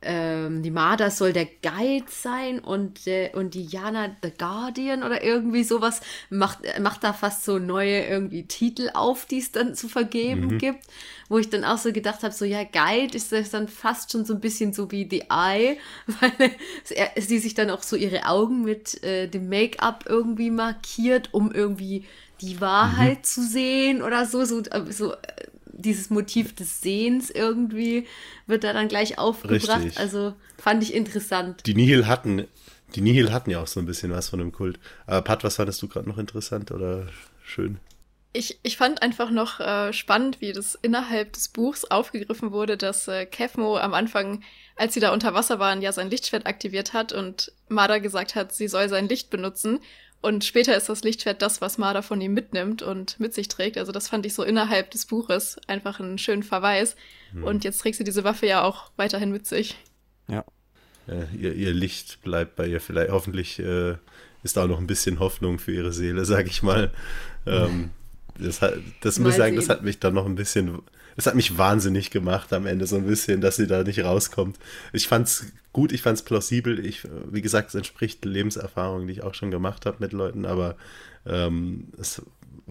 ähm, die Marder soll der Guide sein und, der und die Jana the Guardian oder irgendwie sowas. Macht, macht da fast so neue irgendwie Titel auf, die es dann zu vergeben gibt. Wo ich dann auch so gedacht habe, so ja, Guide ist das dann fast schon so ein bisschen so wie The Eye, weil sie sich dann auch so ihre Augen mit äh, dem Make-up irgendwie markiert, um irgendwie die Wahrheit zu sehen oder so. So, äh, so äh, dieses Motiv des Sehens irgendwie wird da dann gleich aufgebracht. Richtig. Also fand ich interessant. Die Nihil hatten, die Nihil hatten ja auch so ein bisschen was von dem Kult. Aber Pat, was fandest du gerade noch interessant oder schön? Ich, ich fand einfach noch äh, spannend, wie das innerhalb des Buchs aufgegriffen wurde, dass äh, Kefmo am Anfang, als sie da unter Wasser waren, ja sein Lichtschwert aktiviert hat und Marder gesagt hat, sie soll sein Licht benutzen. Und später ist das Lichtschwert das, was Marder von ihm mitnimmt und mit sich trägt. Also das fand ich so innerhalb des Buches einfach einen schönen Verweis. Und jetzt trägt sie diese Waffe ja auch weiterhin mit sich. Äh, ihr, ihr Licht bleibt bei ihr vielleicht. Hoffentlich äh, ist da auch noch ein bisschen Hoffnung für ihre Seele, sag ich mal. Ähm, das hat, das muss ich sagen, das hat mich dann noch ein bisschen, das hat mich wahnsinnig gemacht am Ende, so ein bisschen, dass sie da nicht rauskommt. Ich fand's gut, ich fand's plausibel. Ich, wie gesagt, es entspricht Lebenserfahrungen, die ich auch schon gemacht habe mit Leuten, aber ähm, es,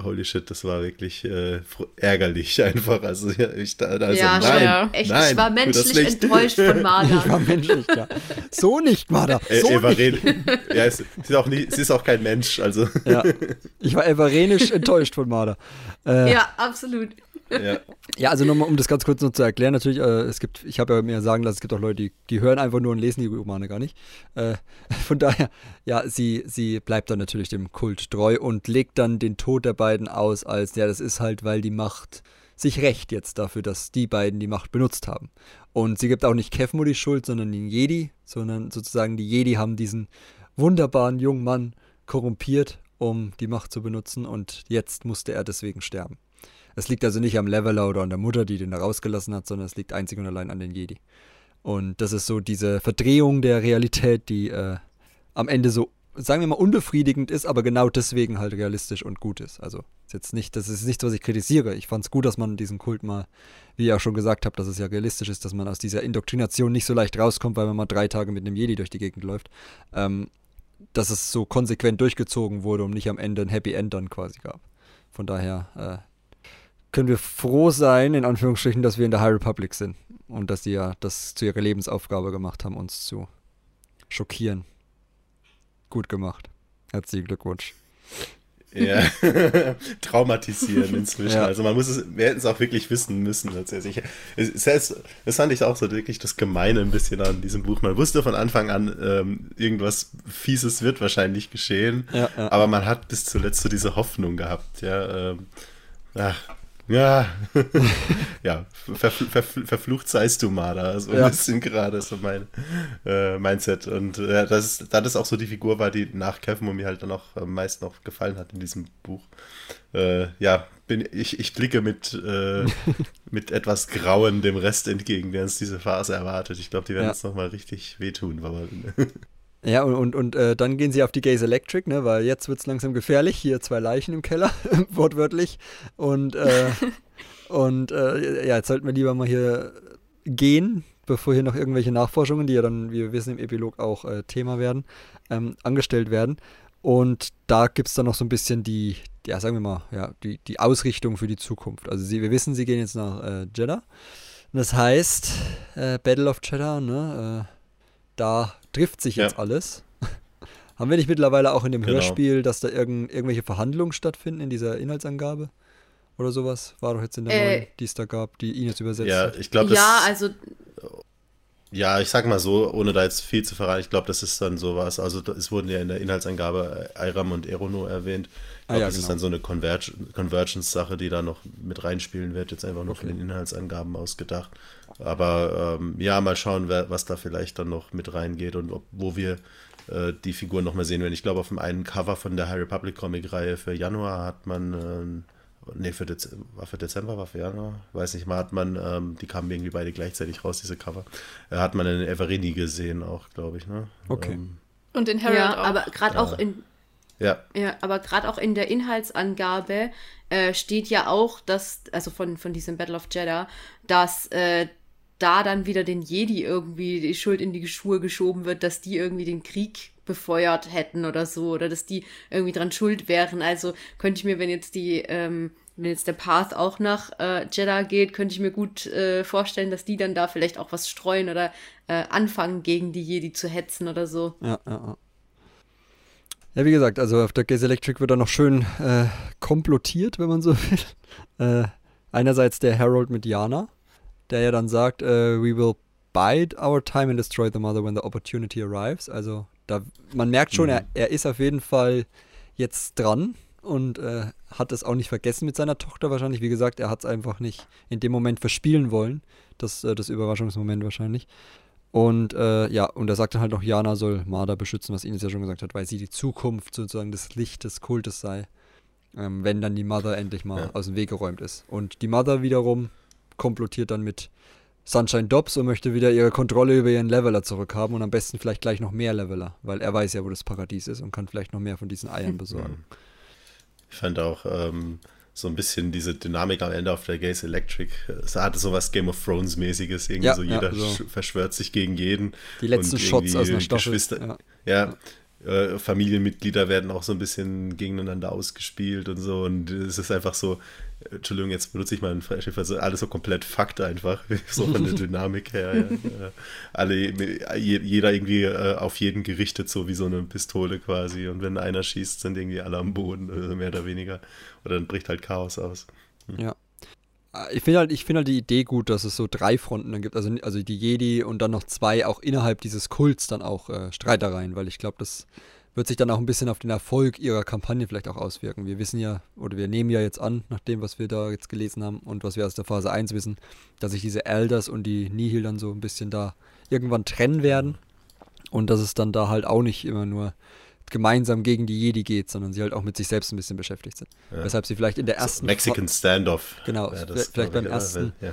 holy shit, das war wirklich äh, ärgerlich einfach. Also ja, ich da, also, ja, nein, ja. echt. nein, ich war menschlich enttäuscht von Ich Marder. war menschlich, ja. So nicht, Marder. So Eva nicht. Rehn- ja, es, sie, ist auch nie, sie ist auch kein Mensch, also Ja. Ich war everenisch enttäuscht von Marder. Äh, Ja, absolut. Ja. Ja, also nochmal, um das ganz kurz noch zu erklären, natürlich, äh, es gibt, ich habe ja mir sagen lassen, es gibt auch Leute, die, die hören einfach nur und lesen die Romane gar nicht. Äh, von daher, ja, sie, sie bleibt dann natürlich dem Kult treu und legt dann den Tod der beiden aus als, ja, das ist halt, weil die Macht sich rächt jetzt dafür, dass die beiden die Macht benutzt haben. Und sie gibt auch nicht Kevmo die Schuld, sondern den Jedi, sondern sozusagen die Jedi haben diesen wunderbaren jungen Mann korrumpiert, um die Macht zu benutzen und jetzt musste er deswegen sterben. Es liegt also nicht am Leveler oder an der Mutter, die den da rausgelassen hat, sondern es liegt einzig und allein an den Jedi. Und das ist so diese Verdrehung der Realität, die äh, am Ende so sagen wir mal, unbefriedigend ist, aber genau deswegen halt realistisch und gut ist. Also ist jetzt nicht, das ist nichts, was ich kritisiere. Ich fand es gut, dass man diesen Kult mal, wie ihr auch schon gesagt habt, dass es ja realistisch ist, dass man aus dieser Indoktrination nicht so leicht rauskommt, weil man mal drei Tage mit einem Jedi durch die Gegend läuft. Ähm, dass es so konsequent durchgezogen wurde und nicht am Ende ein Happy End dann quasi gab. Von daher äh, können wir froh sein, in Anführungsstrichen, dass wir in der High Republic sind und dass sie ja das zu ihrer Lebensaufgabe gemacht haben, uns zu schockieren. Gut gemacht. Herzlichen Glückwunsch. Ja, traumatisieren inzwischen. Ja. Also man muss es, wir hätten es auch wirklich wissen müssen tatsächlich. Es, es, das fand ich auch so wirklich das Gemeine ein bisschen an diesem Buch. Man wusste von Anfang an, ähm, irgendwas Fieses wird wahrscheinlich geschehen, ja, ja. aber man hat bis zuletzt so diese Hoffnung gehabt. Ja, ähm, ach, ja, ja, verfl verfl verflucht seist du, Marder. So ja. ein bisschen gerade so mein äh, Mindset. Und äh, das, ist, das ist auch so die Figur war, die nach Kevin mir halt dann auch am meisten noch gefallen hat in diesem Buch. Äh, ja, bin, ich, ich blicke mit, äh, mit etwas Grauen dem Rest entgegen, der uns diese Phase erwartet. Ich glaube, die werden ja. uns nochmal richtig wehtun. Aber, Ja, und, und, und äh, dann gehen sie auf die Gaze Electric, ne, weil jetzt wird es langsam gefährlich. Hier zwei Leichen im Keller, wortwörtlich. Und, äh, und äh, ja, jetzt sollten wir lieber mal hier gehen, bevor hier noch irgendwelche Nachforschungen, die ja dann, wie wir wissen, im Epilog auch äh, Thema werden, ähm, angestellt werden. Und da gibt es dann noch so ein bisschen die, ja, sagen wir mal, ja, die, die Ausrichtung für die Zukunft. Also sie, wir wissen, sie gehen jetzt nach äh, Jeddah. Das heißt, äh, Battle of Jeddah, ne? da trifft sich jetzt ja. alles. Haben wir nicht mittlerweile auch in dem genau. Hörspiel, dass da irgend, irgendwelche Verhandlungen stattfinden in dieser Inhaltsangabe? Oder sowas? War doch jetzt in der äh, neuen, die es da gab, die Ines übersetzt Ja, ich glaube, Ja, also. Ja, ich sag mal so, ohne da jetzt viel zu verraten, ich glaube, das ist dann sowas. Also, es wurden ja in der Inhaltsangabe Iram und Erono erwähnt. Ich glaube, ah, ja, das genau. ist dann so eine Converg Convergence-Sache, die da noch mit reinspielen wird, jetzt einfach nur okay. von den Inhaltsangaben ausgedacht. Aber ähm, ja, mal schauen, wer, was da vielleicht dann noch mit reingeht und ob, wo wir äh, die Figuren noch mal sehen werden. Ich glaube, auf dem einen Cover von der High Republic Comic-Reihe für Januar hat man, äh, nee, für Dezember, war für Dezember, war für Januar, weiß nicht mal, hat man, ähm, die kamen irgendwie beide gleichzeitig raus, diese Cover, äh, hat man in Everini gesehen auch, glaube ich. Ne? Okay. Ähm, und in Harold ja, auch. aber gerade auch in ja. Ja, aber gerade auch in der Inhaltsangabe äh, steht ja auch, dass, also von, von diesem Battle of Jeddah, dass äh, da dann wieder den Jedi irgendwie die Schuld in die Schuhe geschoben wird, dass die irgendwie den Krieg befeuert hätten oder so, oder dass die irgendwie dran schuld wären. Also könnte ich mir, wenn jetzt die, ähm, wenn jetzt der Path auch nach äh, Jeddah geht, könnte ich mir gut äh, vorstellen, dass die dann da vielleicht auch was streuen oder äh, anfangen, gegen die Jedi zu hetzen oder so. Ja, ja, ja. Ja, wie gesagt, also auf der Gaze Electric wird da noch schön äh, komplottiert, wenn man so will. Äh, einerseits der Harold mit Jana, der ja dann sagt, äh, we will bide our time and destroy the mother when the opportunity arrives. Also da, man merkt schon, mhm. er, er ist auf jeden Fall jetzt dran und äh, hat es auch nicht vergessen mit seiner Tochter wahrscheinlich. Wie gesagt, er hat es einfach nicht in dem Moment verspielen wollen. Das, äh, das Überraschungsmoment wahrscheinlich. Und äh, ja, und er sagt dann halt noch, Jana soll Marder beschützen, was Ines ja schon gesagt hat, weil sie die Zukunft sozusagen des Licht des Kultes sei, ähm, wenn dann die Mother endlich mal ja. aus dem Weg geräumt ist. Und die Mother wiederum komplottiert dann mit Sunshine Dobbs und möchte wieder ihre Kontrolle über ihren Leveler zurückhaben und am besten vielleicht gleich noch mehr Leveler, weil er weiß ja, wo das Paradies ist und kann vielleicht noch mehr von diesen Eiern besorgen. Ich fand auch ähm, so ein bisschen diese Dynamik am Ende auf der Gaze Electric. Es hatte so was Game of Thrones mäßiges, irgendwie ja, so jeder ja, so. verschwört sich gegen jeden. Die letzten Shots aus einer Staffel. Ja. ja äh, Familienmitglieder werden auch so ein bisschen gegeneinander ausgespielt und so. Und es ist einfach so, Entschuldigung, jetzt benutze ich mal einen Schiff, also alles so komplett Fakt einfach, so von der Dynamik her. Ja. Alle, jeder irgendwie äh, auf jeden gerichtet, so wie so eine Pistole quasi. Und wenn einer schießt, sind irgendwie alle am Boden, also mehr oder weniger. Oder dann bricht halt Chaos aus. Hm. Ja. Ich finde halt, find halt die Idee gut, dass es so drei Fronten dann gibt. Also, also die Jedi und dann noch zwei auch innerhalb dieses Kults dann auch äh, Streitereien, weil ich glaube, das wird sich dann auch ein bisschen auf den Erfolg ihrer Kampagne vielleicht auch auswirken. Wir wissen ja, oder wir nehmen ja jetzt an, nach dem, was wir da jetzt gelesen haben und was wir aus der Phase 1 wissen, dass sich diese Elders und die Nihil dann so ein bisschen da irgendwann trennen werden und dass es dann da halt auch nicht immer nur gemeinsam gegen die Jedi geht, sondern sie halt auch mit sich selbst ein bisschen beschäftigt sind. Ja. Weshalb sie vielleicht in der ersten. So Mexican Standoff. Genau, vielleicht beim ersten. Ja.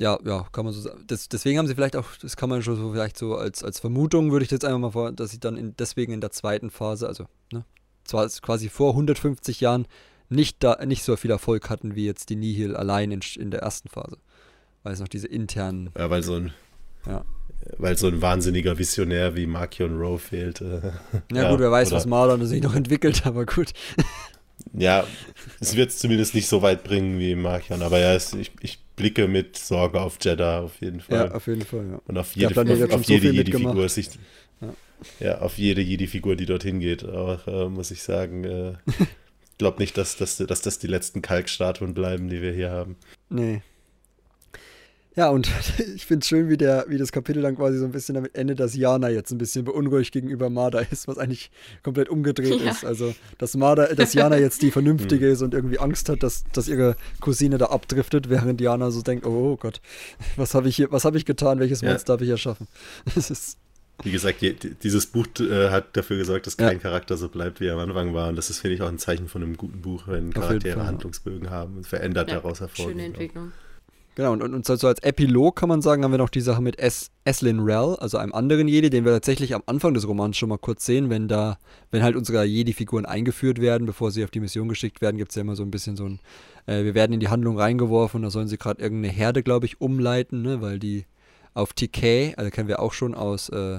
Ja, ja, kann man so sagen. Das, deswegen haben sie vielleicht auch, das kann man schon so vielleicht so als, als Vermutung, würde ich jetzt einfach mal vor, dass sie dann in, deswegen in der zweiten Phase, also ne, zwar quasi vor 150 Jahren, nicht, da, nicht so viel Erfolg hatten wie jetzt die Nihil allein in, in der ersten Phase. Weil es noch diese internen. Ja, weil so ein. Ja. Weil so ein wahnsinniger Visionär wie Markion Rowe fehlte. Ja, ja, gut, wer weiß, oder, was Marlon sich noch entwickelt, aber gut. Ja, es wird es zumindest nicht so weit bringen wie Markion, aber ja, es, ich, ich blicke mit Sorge auf Jeddah auf jeden Fall. Ja, auf jeden Fall, ja. Und auf jede, auf, auf jede Jedi-Figur sich. Ja. ja. auf jede Jedi-Figur, die dorthin geht, auch, äh, muss ich sagen. Äh, glaube nicht, dass, dass, dass das die letzten Kalkstatuen bleiben, die wir hier haben. Nee. Ja, und ich finde es schön, wie, der, wie das Kapitel dann quasi so ein bisschen damit endet, dass Jana jetzt ein bisschen beunruhigt gegenüber Marder ist, was eigentlich komplett umgedreht ja. ist. Also, dass Marder, dass Jana jetzt die Vernünftige hm. ist und irgendwie Angst hat, dass, dass ihre Cousine da abdriftet, während Jana so denkt, oh, oh Gott, was habe ich hier, was habe ich getan, welches ja. Monster habe ich erschaffen? Das ist. Wie gesagt, dieses Buch äh, hat dafür gesorgt, dass kein ja. Charakter so bleibt, wie er am Anfang war. Und das ist, finde ich, auch ein Zeichen von einem guten Buch, wenn Charaktere Handlungsbögen haben und verändert daraus hervorgehen. Schöne Entwicklung. Genau, und, und, so als Epilog kann man sagen, haben wir noch die Sache mit es Eslin Rel, also einem anderen Jedi, den wir tatsächlich am Anfang des Romans schon mal kurz sehen, wenn da, wenn halt unsere Jedi-Figuren eingeführt werden, bevor sie auf die Mission geschickt werden, gibt es ja immer so ein bisschen so ein, äh, wir werden in die Handlung reingeworfen da sollen sie gerade irgendeine Herde, glaube ich, umleiten, ne, weil die auf TK, also kennen wir auch schon aus äh,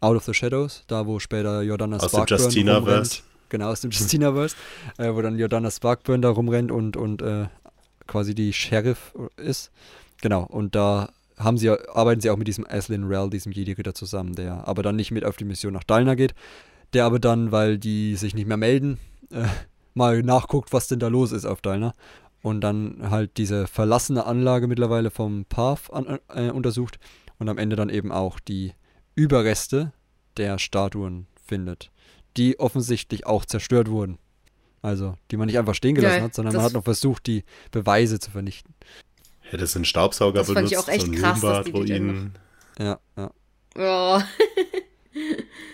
Out of the Shadows, da wo später Jordana aus Sparkburn rumrennt. Genau, aus dem Justinaverse, äh, wo dann Jordana Sparkburn da rumrennt und, und äh, quasi die Sheriff ist. Genau, und da haben sie, arbeiten sie auch mit diesem Aslin Rel, diesem Jedi-Ritter zusammen, der aber dann nicht mit auf die Mission nach Dalna geht, der aber dann, weil die sich nicht mehr melden, äh, mal nachguckt, was denn da los ist auf Dalna und dann halt diese verlassene Anlage mittlerweile vom Path an, äh, untersucht und am Ende dann eben auch die Überreste der Statuen findet, die offensichtlich auch zerstört wurden. Also, die man nicht einfach stehen gelassen ja, hat, sondern man hat noch versucht, die Beweise zu vernichten. Hätte es einen Staubsauger das benutzt, fand ich auch echt so krass, Ruinen. Ja, ja. Oh.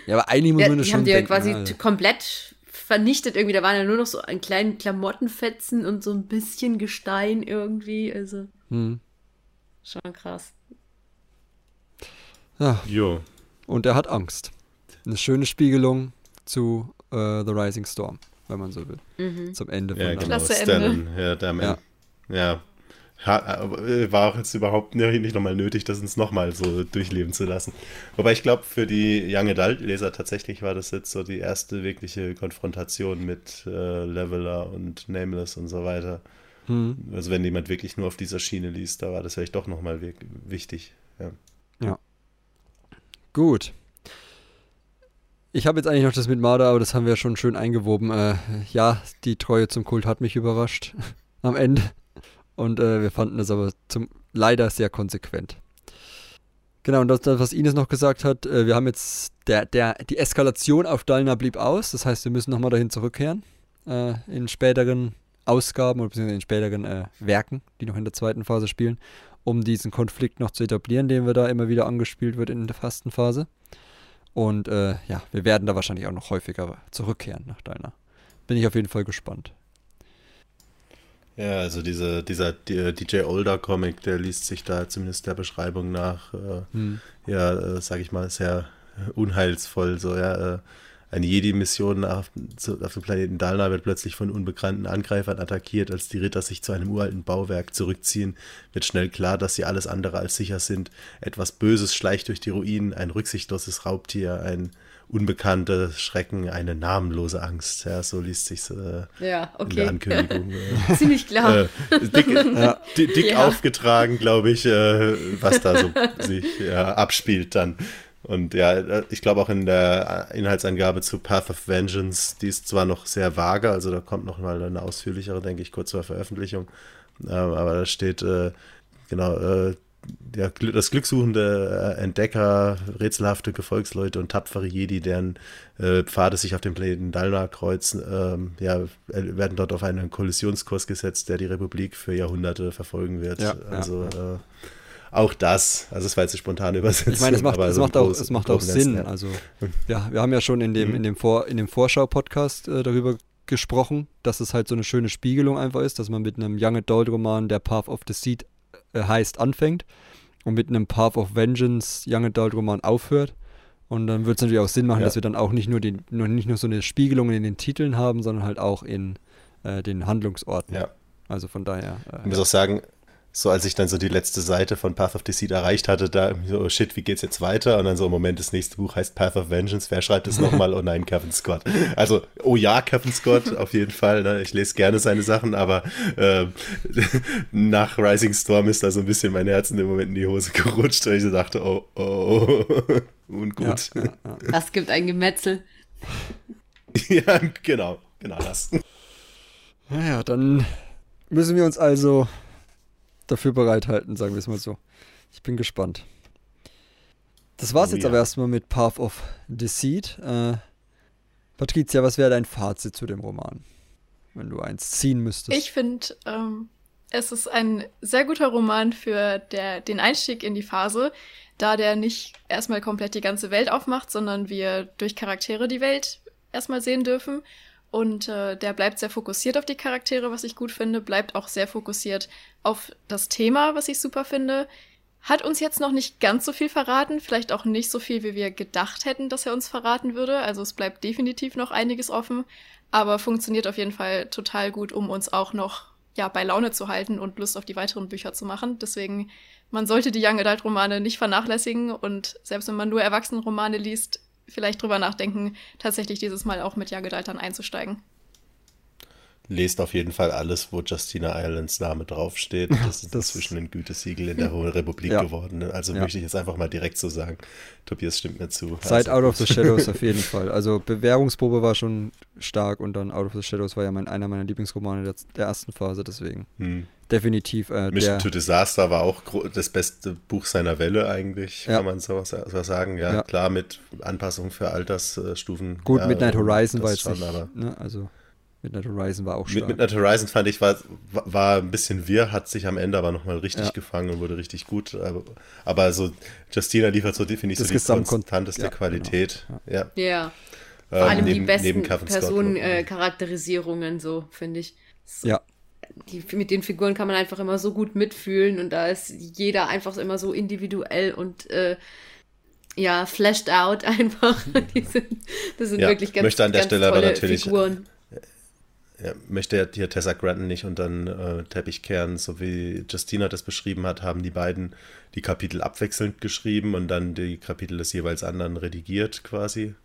ja, aber eigentlich muss ja, man das die schon haben die denken, ja quasi also. komplett vernichtet irgendwie. Da waren ja nur noch so ein kleinen Klamottenfetzen und so ein bisschen Gestein irgendwie. Also, hm. schon krass. Ja. Jo. Und er hat Angst. Eine schöne Spiegelung zu uh, The Rising Storm wenn man so will. Mhm. Zum Ende von ja, genau. Klasse Ende. Ja, der ja. ja. War auch jetzt überhaupt nicht nochmal nötig, das uns nochmal so durchleben zu lassen. Wobei ich glaube, für die Young Adult-Leser tatsächlich war das jetzt so die erste wirkliche Konfrontation mit äh, Leveler und Nameless und so weiter. Hm. Also wenn jemand wirklich nur auf dieser Schiene liest, da war das vielleicht doch nochmal wichtig. Ja. ja. Gut. Ich habe jetzt eigentlich noch das mit Marder, aber das haben wir schon schön eingewoben. Äh, ja, die Treue zum Kult hat mich überrascht am Ende. Und äh, wir fanden das aber zum, leider sehr konsequent. Genau, und das, was Ines noch gesagt hat, äh, wir haben jetzt, der, der, die Eskalation auf Dalna blieb aus. Das heißt, wir müssen nochmal dahin zurückkehren. Äh, in späteren Ausgaben oder beziehungsweise in späteren äh, Werken, die noch in der zweiten Phase spielen, um diesen Konflikt noch zu etablieren, den wir da immer wieder angespielt wird in der Fastenphase. Und äh, ja, wir werden da wahrscheinlich auch noch häufiger zurückkehren nach deiner. Bin ich auf jeden Fall gespannt. Ja, also diese, dieser DJ Older Comic, der liest sich da zumindest der Beschreibung nach, äh, hm. ja, äh, sag ich mal, sehr unheilsvoll. So, ja, äh, eine Jedi-Mission auf, auf, dem Planeten Dalna wird plötzlich von unbekannten Angreifern attackiert. Als die Ritter sich zu einem uralten Bauwerk zurückziehen, wird schnell klar, dass sie alles andere als sicher sind. Etwas Böses schleicht durch die Ruinen, ein rücksichtsloses Raubtier, ein unbekannter Schrecken, eine namenlose Angst. Ja, so liest sich äh, ja, okay. in der Ankündigung. Äh, Ziemlich klar. Äh, dick, ja. dick ja. aufgetragen, glaube ich, äh, was da so sich abspielt dann. Und ja, ich glaube auch in der Inhaltsangabe zu Path of Vengeance, die ist zwar noch sehr vage, also da kommt noch mal eine ausführlichere, denke ich, kurz vor Veröffentlichung. Ähm, aber da steht, äh, genau, äh, ja, das glückssuchende äh, Entdecker, rätselhafte Gefolgsleute und tapfere Jedi, deren äh, Pfade sich auf dem Planeten Dalna kreuzen, ähm, ja, werden dort auf einen Kollisionskurs gesetzt, der die Republik für Jahrhunderte verfolgen wird. Ja, also ja. Äh, auch das, also es war jetzt eine spontane Übersetzung. Ich meine, es macht, es so macht auch, es macht auch Sinn. Ja. Also ja, wir haben ja schon in dem, mhm. in dem, Vor, in dem Vorschau-Podcast äh, darüber gesprochen, dass es halt so eine schöne Spiegelung einfach ist, dass man mit einem Young Adult Roman, der Path of the Seed äh, heißt, anfängt und mit einem Path of Vengeance Young Adult Roman aufhört. Und dann wird es natürlich auch Sinn machen, Ja. dass wir dann auch nicht nur, den, nur nicht nur so eine Spiegelung in den Titeln haben, sondern halt auch in äh, den Handlungsorten. Ja. Also von daher. Ich Äh, muss auch sagen, so als ich dann so die letzte Seite von Path of Deceit erreicht hatte, da so, oh shit, wie geht's jetzt weiter? Und dann so im Moment, das nächste Buch heißt Path of Vengeance. Wer schreibt es nochmal? Oh nein, Kevin Scott. Also, oh ja, Kevin Scott, auf jeden Fall. Ne? Ich lese gerne seine Sachen, aber ähm, nach Rising Storm ist da so ein bisschen mein Herz in dem Moment in die Hose gerutscht, weil ich so dachte, oh, oh, ungut. ja, ja, ja. Das gibt ein Gemetzel. Ja, genau, genau das. Naja, dann müssen wir uns also dafür bereithalten, sagen wir es mal so. Ich bin gespannt. Das war's Oh jetzt ja. aber erstmal mit Path of Deceit. Äh, Patricia, was wäre dein Fazit zu dem Roman? Wenn du eins ziehen müsstest. Ich finde, ähm, es ist ein sehr guter Roman für der, den Einstieg in die Phase, da der nicht erstmal komplett die ganze Welt aufmacht, sondern wir durch Charaktere die Welt erstmal sehen dürfen. Und äh, der bleibt sehr fokussiert auf die Charaktere, was ich gut finde, bleibt auch sehr fokussiert auf das Thema, was ich super finde. Hat uns jetzt noch nicht ganz so viel verraten, vielleicht auch nicht so viel, wie wir gedacht hätten, dass er uns verraten würde. Also es bleibt definitiv noch einiges offen, aber funktioniert auf jeden Fall total gut, um uns auch noch ja, bei Laune zu halten und Lust auf die weiteren Bücher zu machen. Deswegen, man sollte die Young Adult Romane nicht vernachlässigen und selbst wenn man nur Erwachsenenromane liest, vielleicht drüber nachdenken, tatsächlich dieses Mal auch mit dann einzusteigen. Lest auf jeden Fall alles, wo Justina Irelands Name draufsteht. Das ist Das- inzwischen ein Gütesiegel in der Hohen Republik Ja. geworden. ne? Also Ja. möchte ich jetzt einfach mal direkt so sagen. Tobias stimmt mir zu. Seit also, Out of the Shadows auf jeden Fall. Also Bewährungsprobe war schon stark und dann Out of the Shadows war ja mein, einer meiner Lieblingsromane der, der ersten Phase, deswegen Hm. Definitiv äh, Mission der, to Disaster war auch das beste Buch seiner Welle eigentlich, Ja. kann man so, so sagen. Ja, Ja. klar, mit Anpassung für Altersstufen. gut, ja, Midnight Horizon war jetzt schon, nicht, aber ne, also Midnight Horizon war auch Mit stark. Midnight Horizon fand ich, war, war ein bisschen wirr, hat sich am Ende aber nochmal richtig Ja. gefangen und wurde richtig gut. Aber, aber so, Justina liefert so definitiv Das so die konstanteste ja, Qualität. Ja. Ja. Vor Ähm, allem die neben- besten Scott noch. Personencharakterisierungen, so, finde ich. So, ja, die, mit den Figuren kann man einfach immer so gut mitfühlen und da ist jeder einfach immer so individuell und äh, ja, fleshed out einfach. Die sind, das sind Ja, wirklich ganz, möchte an der Stelle aber natürlich- Figuren. Ja, möchte ja hier Tessa Granton nicht unter den äh, Teppich kehren, so wie Justina das beschrieben hat, haben die beiden die Kapitel abwechselnd geschrieben und dann die Kapitel des jeweils anderen redigiert quasi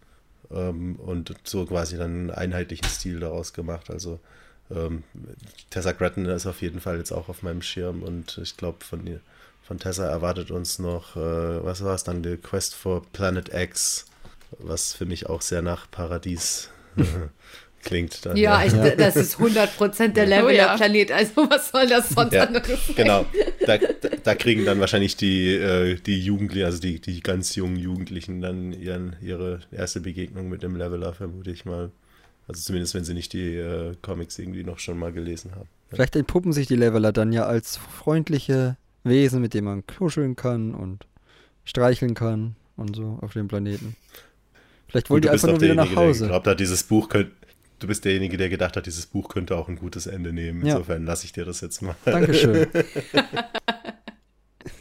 ähm, und so quasi dann einen einheitlichen Stil daraus gemacht. Also ähm, Tessa Granton ist auf jeden Fall jetzt auch auf meinem Schirm und ich glaube von ihr, von Tessa erwartet uns noch, äh, was war es dann, The Quest for Planet X, was für mich auch sehr nach Paradies klingt. Dann, Ja, ich, das ist 100% der Oh Leveler-Planet, also was soll das sonst Ja, anderes sein? genau. Da, da, da kriegen dann wahrscheinlich die, äh, die Jugendlichen, also die, die ganz jungen Jugendlichen dann ihren, ihre erste Begegnung mit dem Leveler, vermute ich mal. Also zumindest, wenn sie nicht die äh, Comics irgendwie noch schon mal gelesen haben. vielleicht entpuppen sich die Leveler dann ja als freundliche Wesen, mit denen man kuscheln kann und streicheln kann und so auf dem Planeten. Vielleicht wollen die du bist einfach nur wieder nach derjenige, der Hause. geglaubt hat, dieses Buch könnte. Du bist derjenige, der gedacht hat, dieses Buch könnte auch ein gutes Ende nehmen. Ja. Insofern lasse ich dir das jetzt mal. Dankeschön.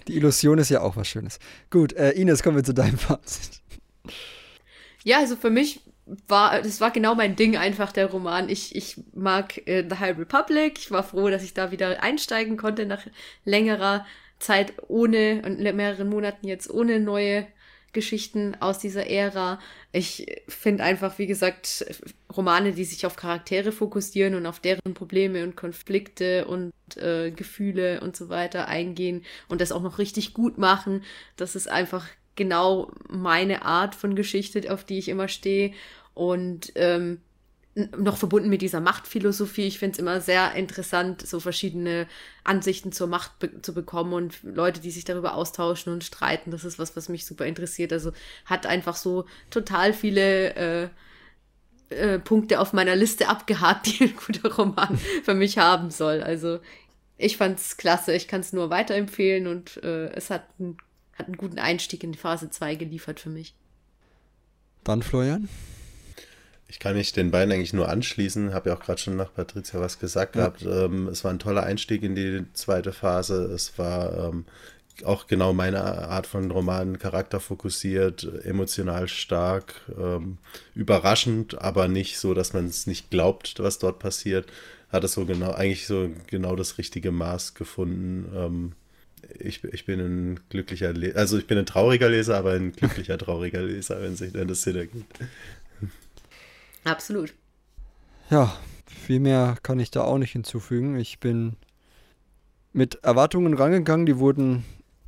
Die Illusion ist ja auch was Schönes. Gut, äh, Ines, kommen wir zu deinem Fazit. Ja, also für mich war, das war genau mein Ding einfach, der Roman. Ich, ich mag äh, The High Republic. Ich war froh, dass ich da wieder einsteigen konnte nach längerer Zeit ohne, und mehreren Monaten jetzt ohne neue Geschichten aus dieser Ära. Ich finde einfach, wie gesagt, Romane, die sich auf Charaktere fokussieren und auf deren Probleme und Konflikte und äh, Gefühle und so weiter eingehen und das auch noch richtig gut machen. Das ist einfach genau meine Art von Geschichte, auf die ich immer stehe. Und ähm, noch verbunden mit dieser Machtphilosophie. Ich finde es immer sehr interessant, so verschiedene Ansichten zur Macht be zu bekommen und Leute, die sich darüber austauschen und streiten. Das ist was, was mich super interessiert. Also hat einfach so total viele äh, äh, Punkte auf meiner Liste abgehakt, die ein guter Roman für mich haben soll. Also ich fand's klasse. Ich kann es nur weiterempfehlen und äh, es hat, ein, hat einen guten Einstieg in die Phase 2 geliefert für mich. Dann Florian. Ich kann mich den beiden eigentlich nur anschließen. Habe ja auch gerade schon nach Patricia was gesagt ja. gehabt. Ähm, es war ein toller Einstieg in die zweite Phase. Es war ähm, auch genau meine Art von Roman, charakterfokussiert, emotional stark, ähm, überraschend, aber nicht so, dass man es nicht glaubt, was dort passiert. Hat es so genau, eigentlich so genau das richtige Maß gefunden. Ich, ich bin ein glücklicher Leser, also ich bin ein trauriger Leser, aber ein glücklicher trauriger Leser, wenn sich denn das Sinn ergibt. Absolut. Ja, viel mehr kann ich da auch nicht hinzufügen. Ich bin mit Erwartungen rangegangen, die wurden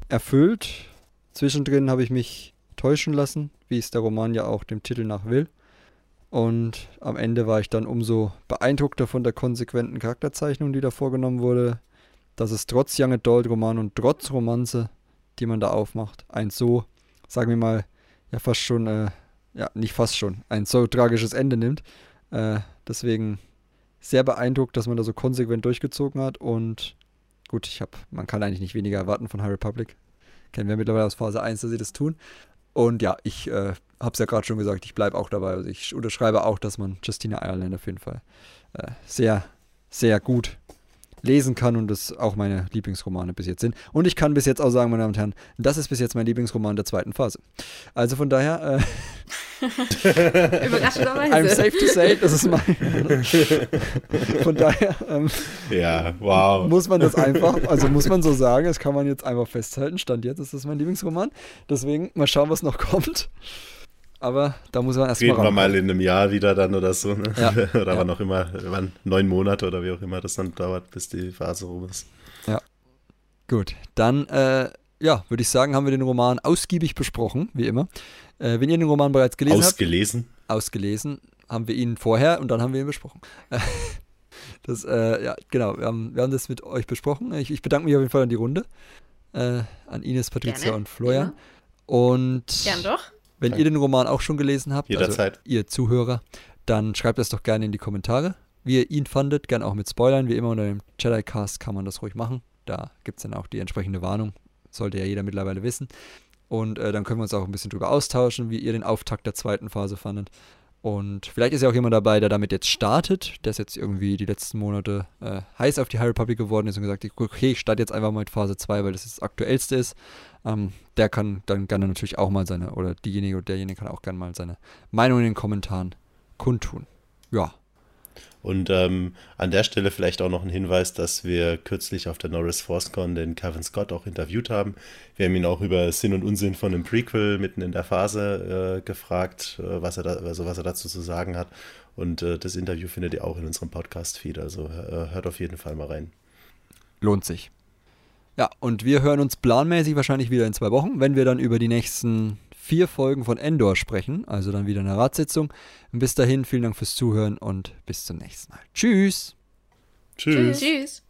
erfüllt. Zwischendrin habe ich mich täuschen lassen, wie es der Roman ja auch dem Titel nach will. Und am Ende war ich dann umso beeindruckter von der konsequenten Charakterzeichnung, die da vorgenommen wurde, dass es trotz Young Adult Roman und trotz Romanze, die man da aufmacht, ein so, sagen wir mal, ja fast schon, äh, ja nicht fast schon, ein so tragisches Ende nimmt. Äh, deswegen sehr beeindruckt, dass man da so konsequent durchgezogen hat und gut, ich habe, man kann eigentlich nicht weniger erwarten von High Republic. Kennen wir mittlerweile aus Phase 1, dass sie das tun. Und ja, ich äh, habe es ja gerade schon gesagt, ich bleibe auch dabei. Also ich unterschreibe auch, dass man Justina Ireland auf jeden Fall äh, sehr, sehr gut lesen kann und das auch meine Lieblingsromane bis jetzt sind. Und ich kann bis jetzt auch sagen, meine Damen und Herren, das ist bis jetzt mein Lieblingsroman der zweiten Phase. Also von daher. Äh, Überraschenderweise. I'm safe to say, das ist mein. von daher. Ähm, ja, wow. Muss man das einfach, also muss man so sagen, das kann man jetzt einfach festhalten. Stand jetzt ist das mein Lieblingsroman. Deswegen mal schauen, was noch kommt aber da muss man erstmal. Reden wir mal in einem Jahr wieder dann oder so. Ne? Ja. oder ja. wann auch immer, wann, neun Monate oder wie auch immer das dann dauert, bis die Phase rum ist. Ja. Gut, dann, äh, ja, würde ich sagen, haben wir den Roman ausgiebig besprochen, wie immer. Äh, wenn ihr den Roman bereits gelesen ausgelesen. habt. Ausgelesen. Ausgelesen. Haben wir ihn vorher und dann haben wir ihn besprochen. das, äh, ja, genau, wir haben, wir haben das mit euch besprochen. Ich, ich bedanke mich auf jeden Fall an die Runde. Äh, an Ines, Patricia Gerne. und Florian. Ja. Und. Gern doch. Wenn Danke. ihr den Roman auch schon gelesen habt, Jederzeit. also ihr Zuhörer, dann schreibt es doch gerne in die Kommentare, wie ihr ihn fandet, gerne auch mit Spoilern, wie immer unter dem Jedi-Cast kann man das ruhig machen. Da gibt es dann auch die entsprechende Warnung, sollte ja jeder mittlerweile wissen. Und äh, dann können wir uns auch ein bisschen drüber austauschen, wie ihr den Auftakt der zweiten Phase fandet. Und vielleicht ist ja auch jemand dabei, der damit jetzt startet, der ist jetzt irgendwie die letzten Monate äh, heiß auf die High Republic geworden ist und gesagt, okay, ich starte jetzt einfach mal mit Phase 2, weil das das aktuellste ist. Ähm, der kann dann gerne natürlich auch mal seine, oder diejenige oder derjenige kann auch gerne mal seine Meinung in den Kommentaren kundtun. Ja. Und ähm, an der Stelle vielleicht auch noch ein Hinweis, dass wir kürzlich auf der Norris ForceCon den Kevin Scott auch interviewt haben. Wir haben ihn auch über Sinn und Unsinn von einem Prequel mitten in der Phase äh, gefragt, äh, was, er da, also was er dazu zu sagen hat. Und äh, das Interview findet ihr auch in unserem Podcast-Feed. Also äh, hört auf jeden Fall mal rein. Lohnt sich. Ja, und wir hören uns planmäßig wahrscheinlich wieder in zwei Wochen, wenn wir dann über die nächsten vier Folgen von Endor sprechen, also dann wieder eine Ratssitzung. Und bis dahin, vielen Dank fürs Zuhören und bis zum nächsten Mal. Tschüss. Tschüss. Tschüss.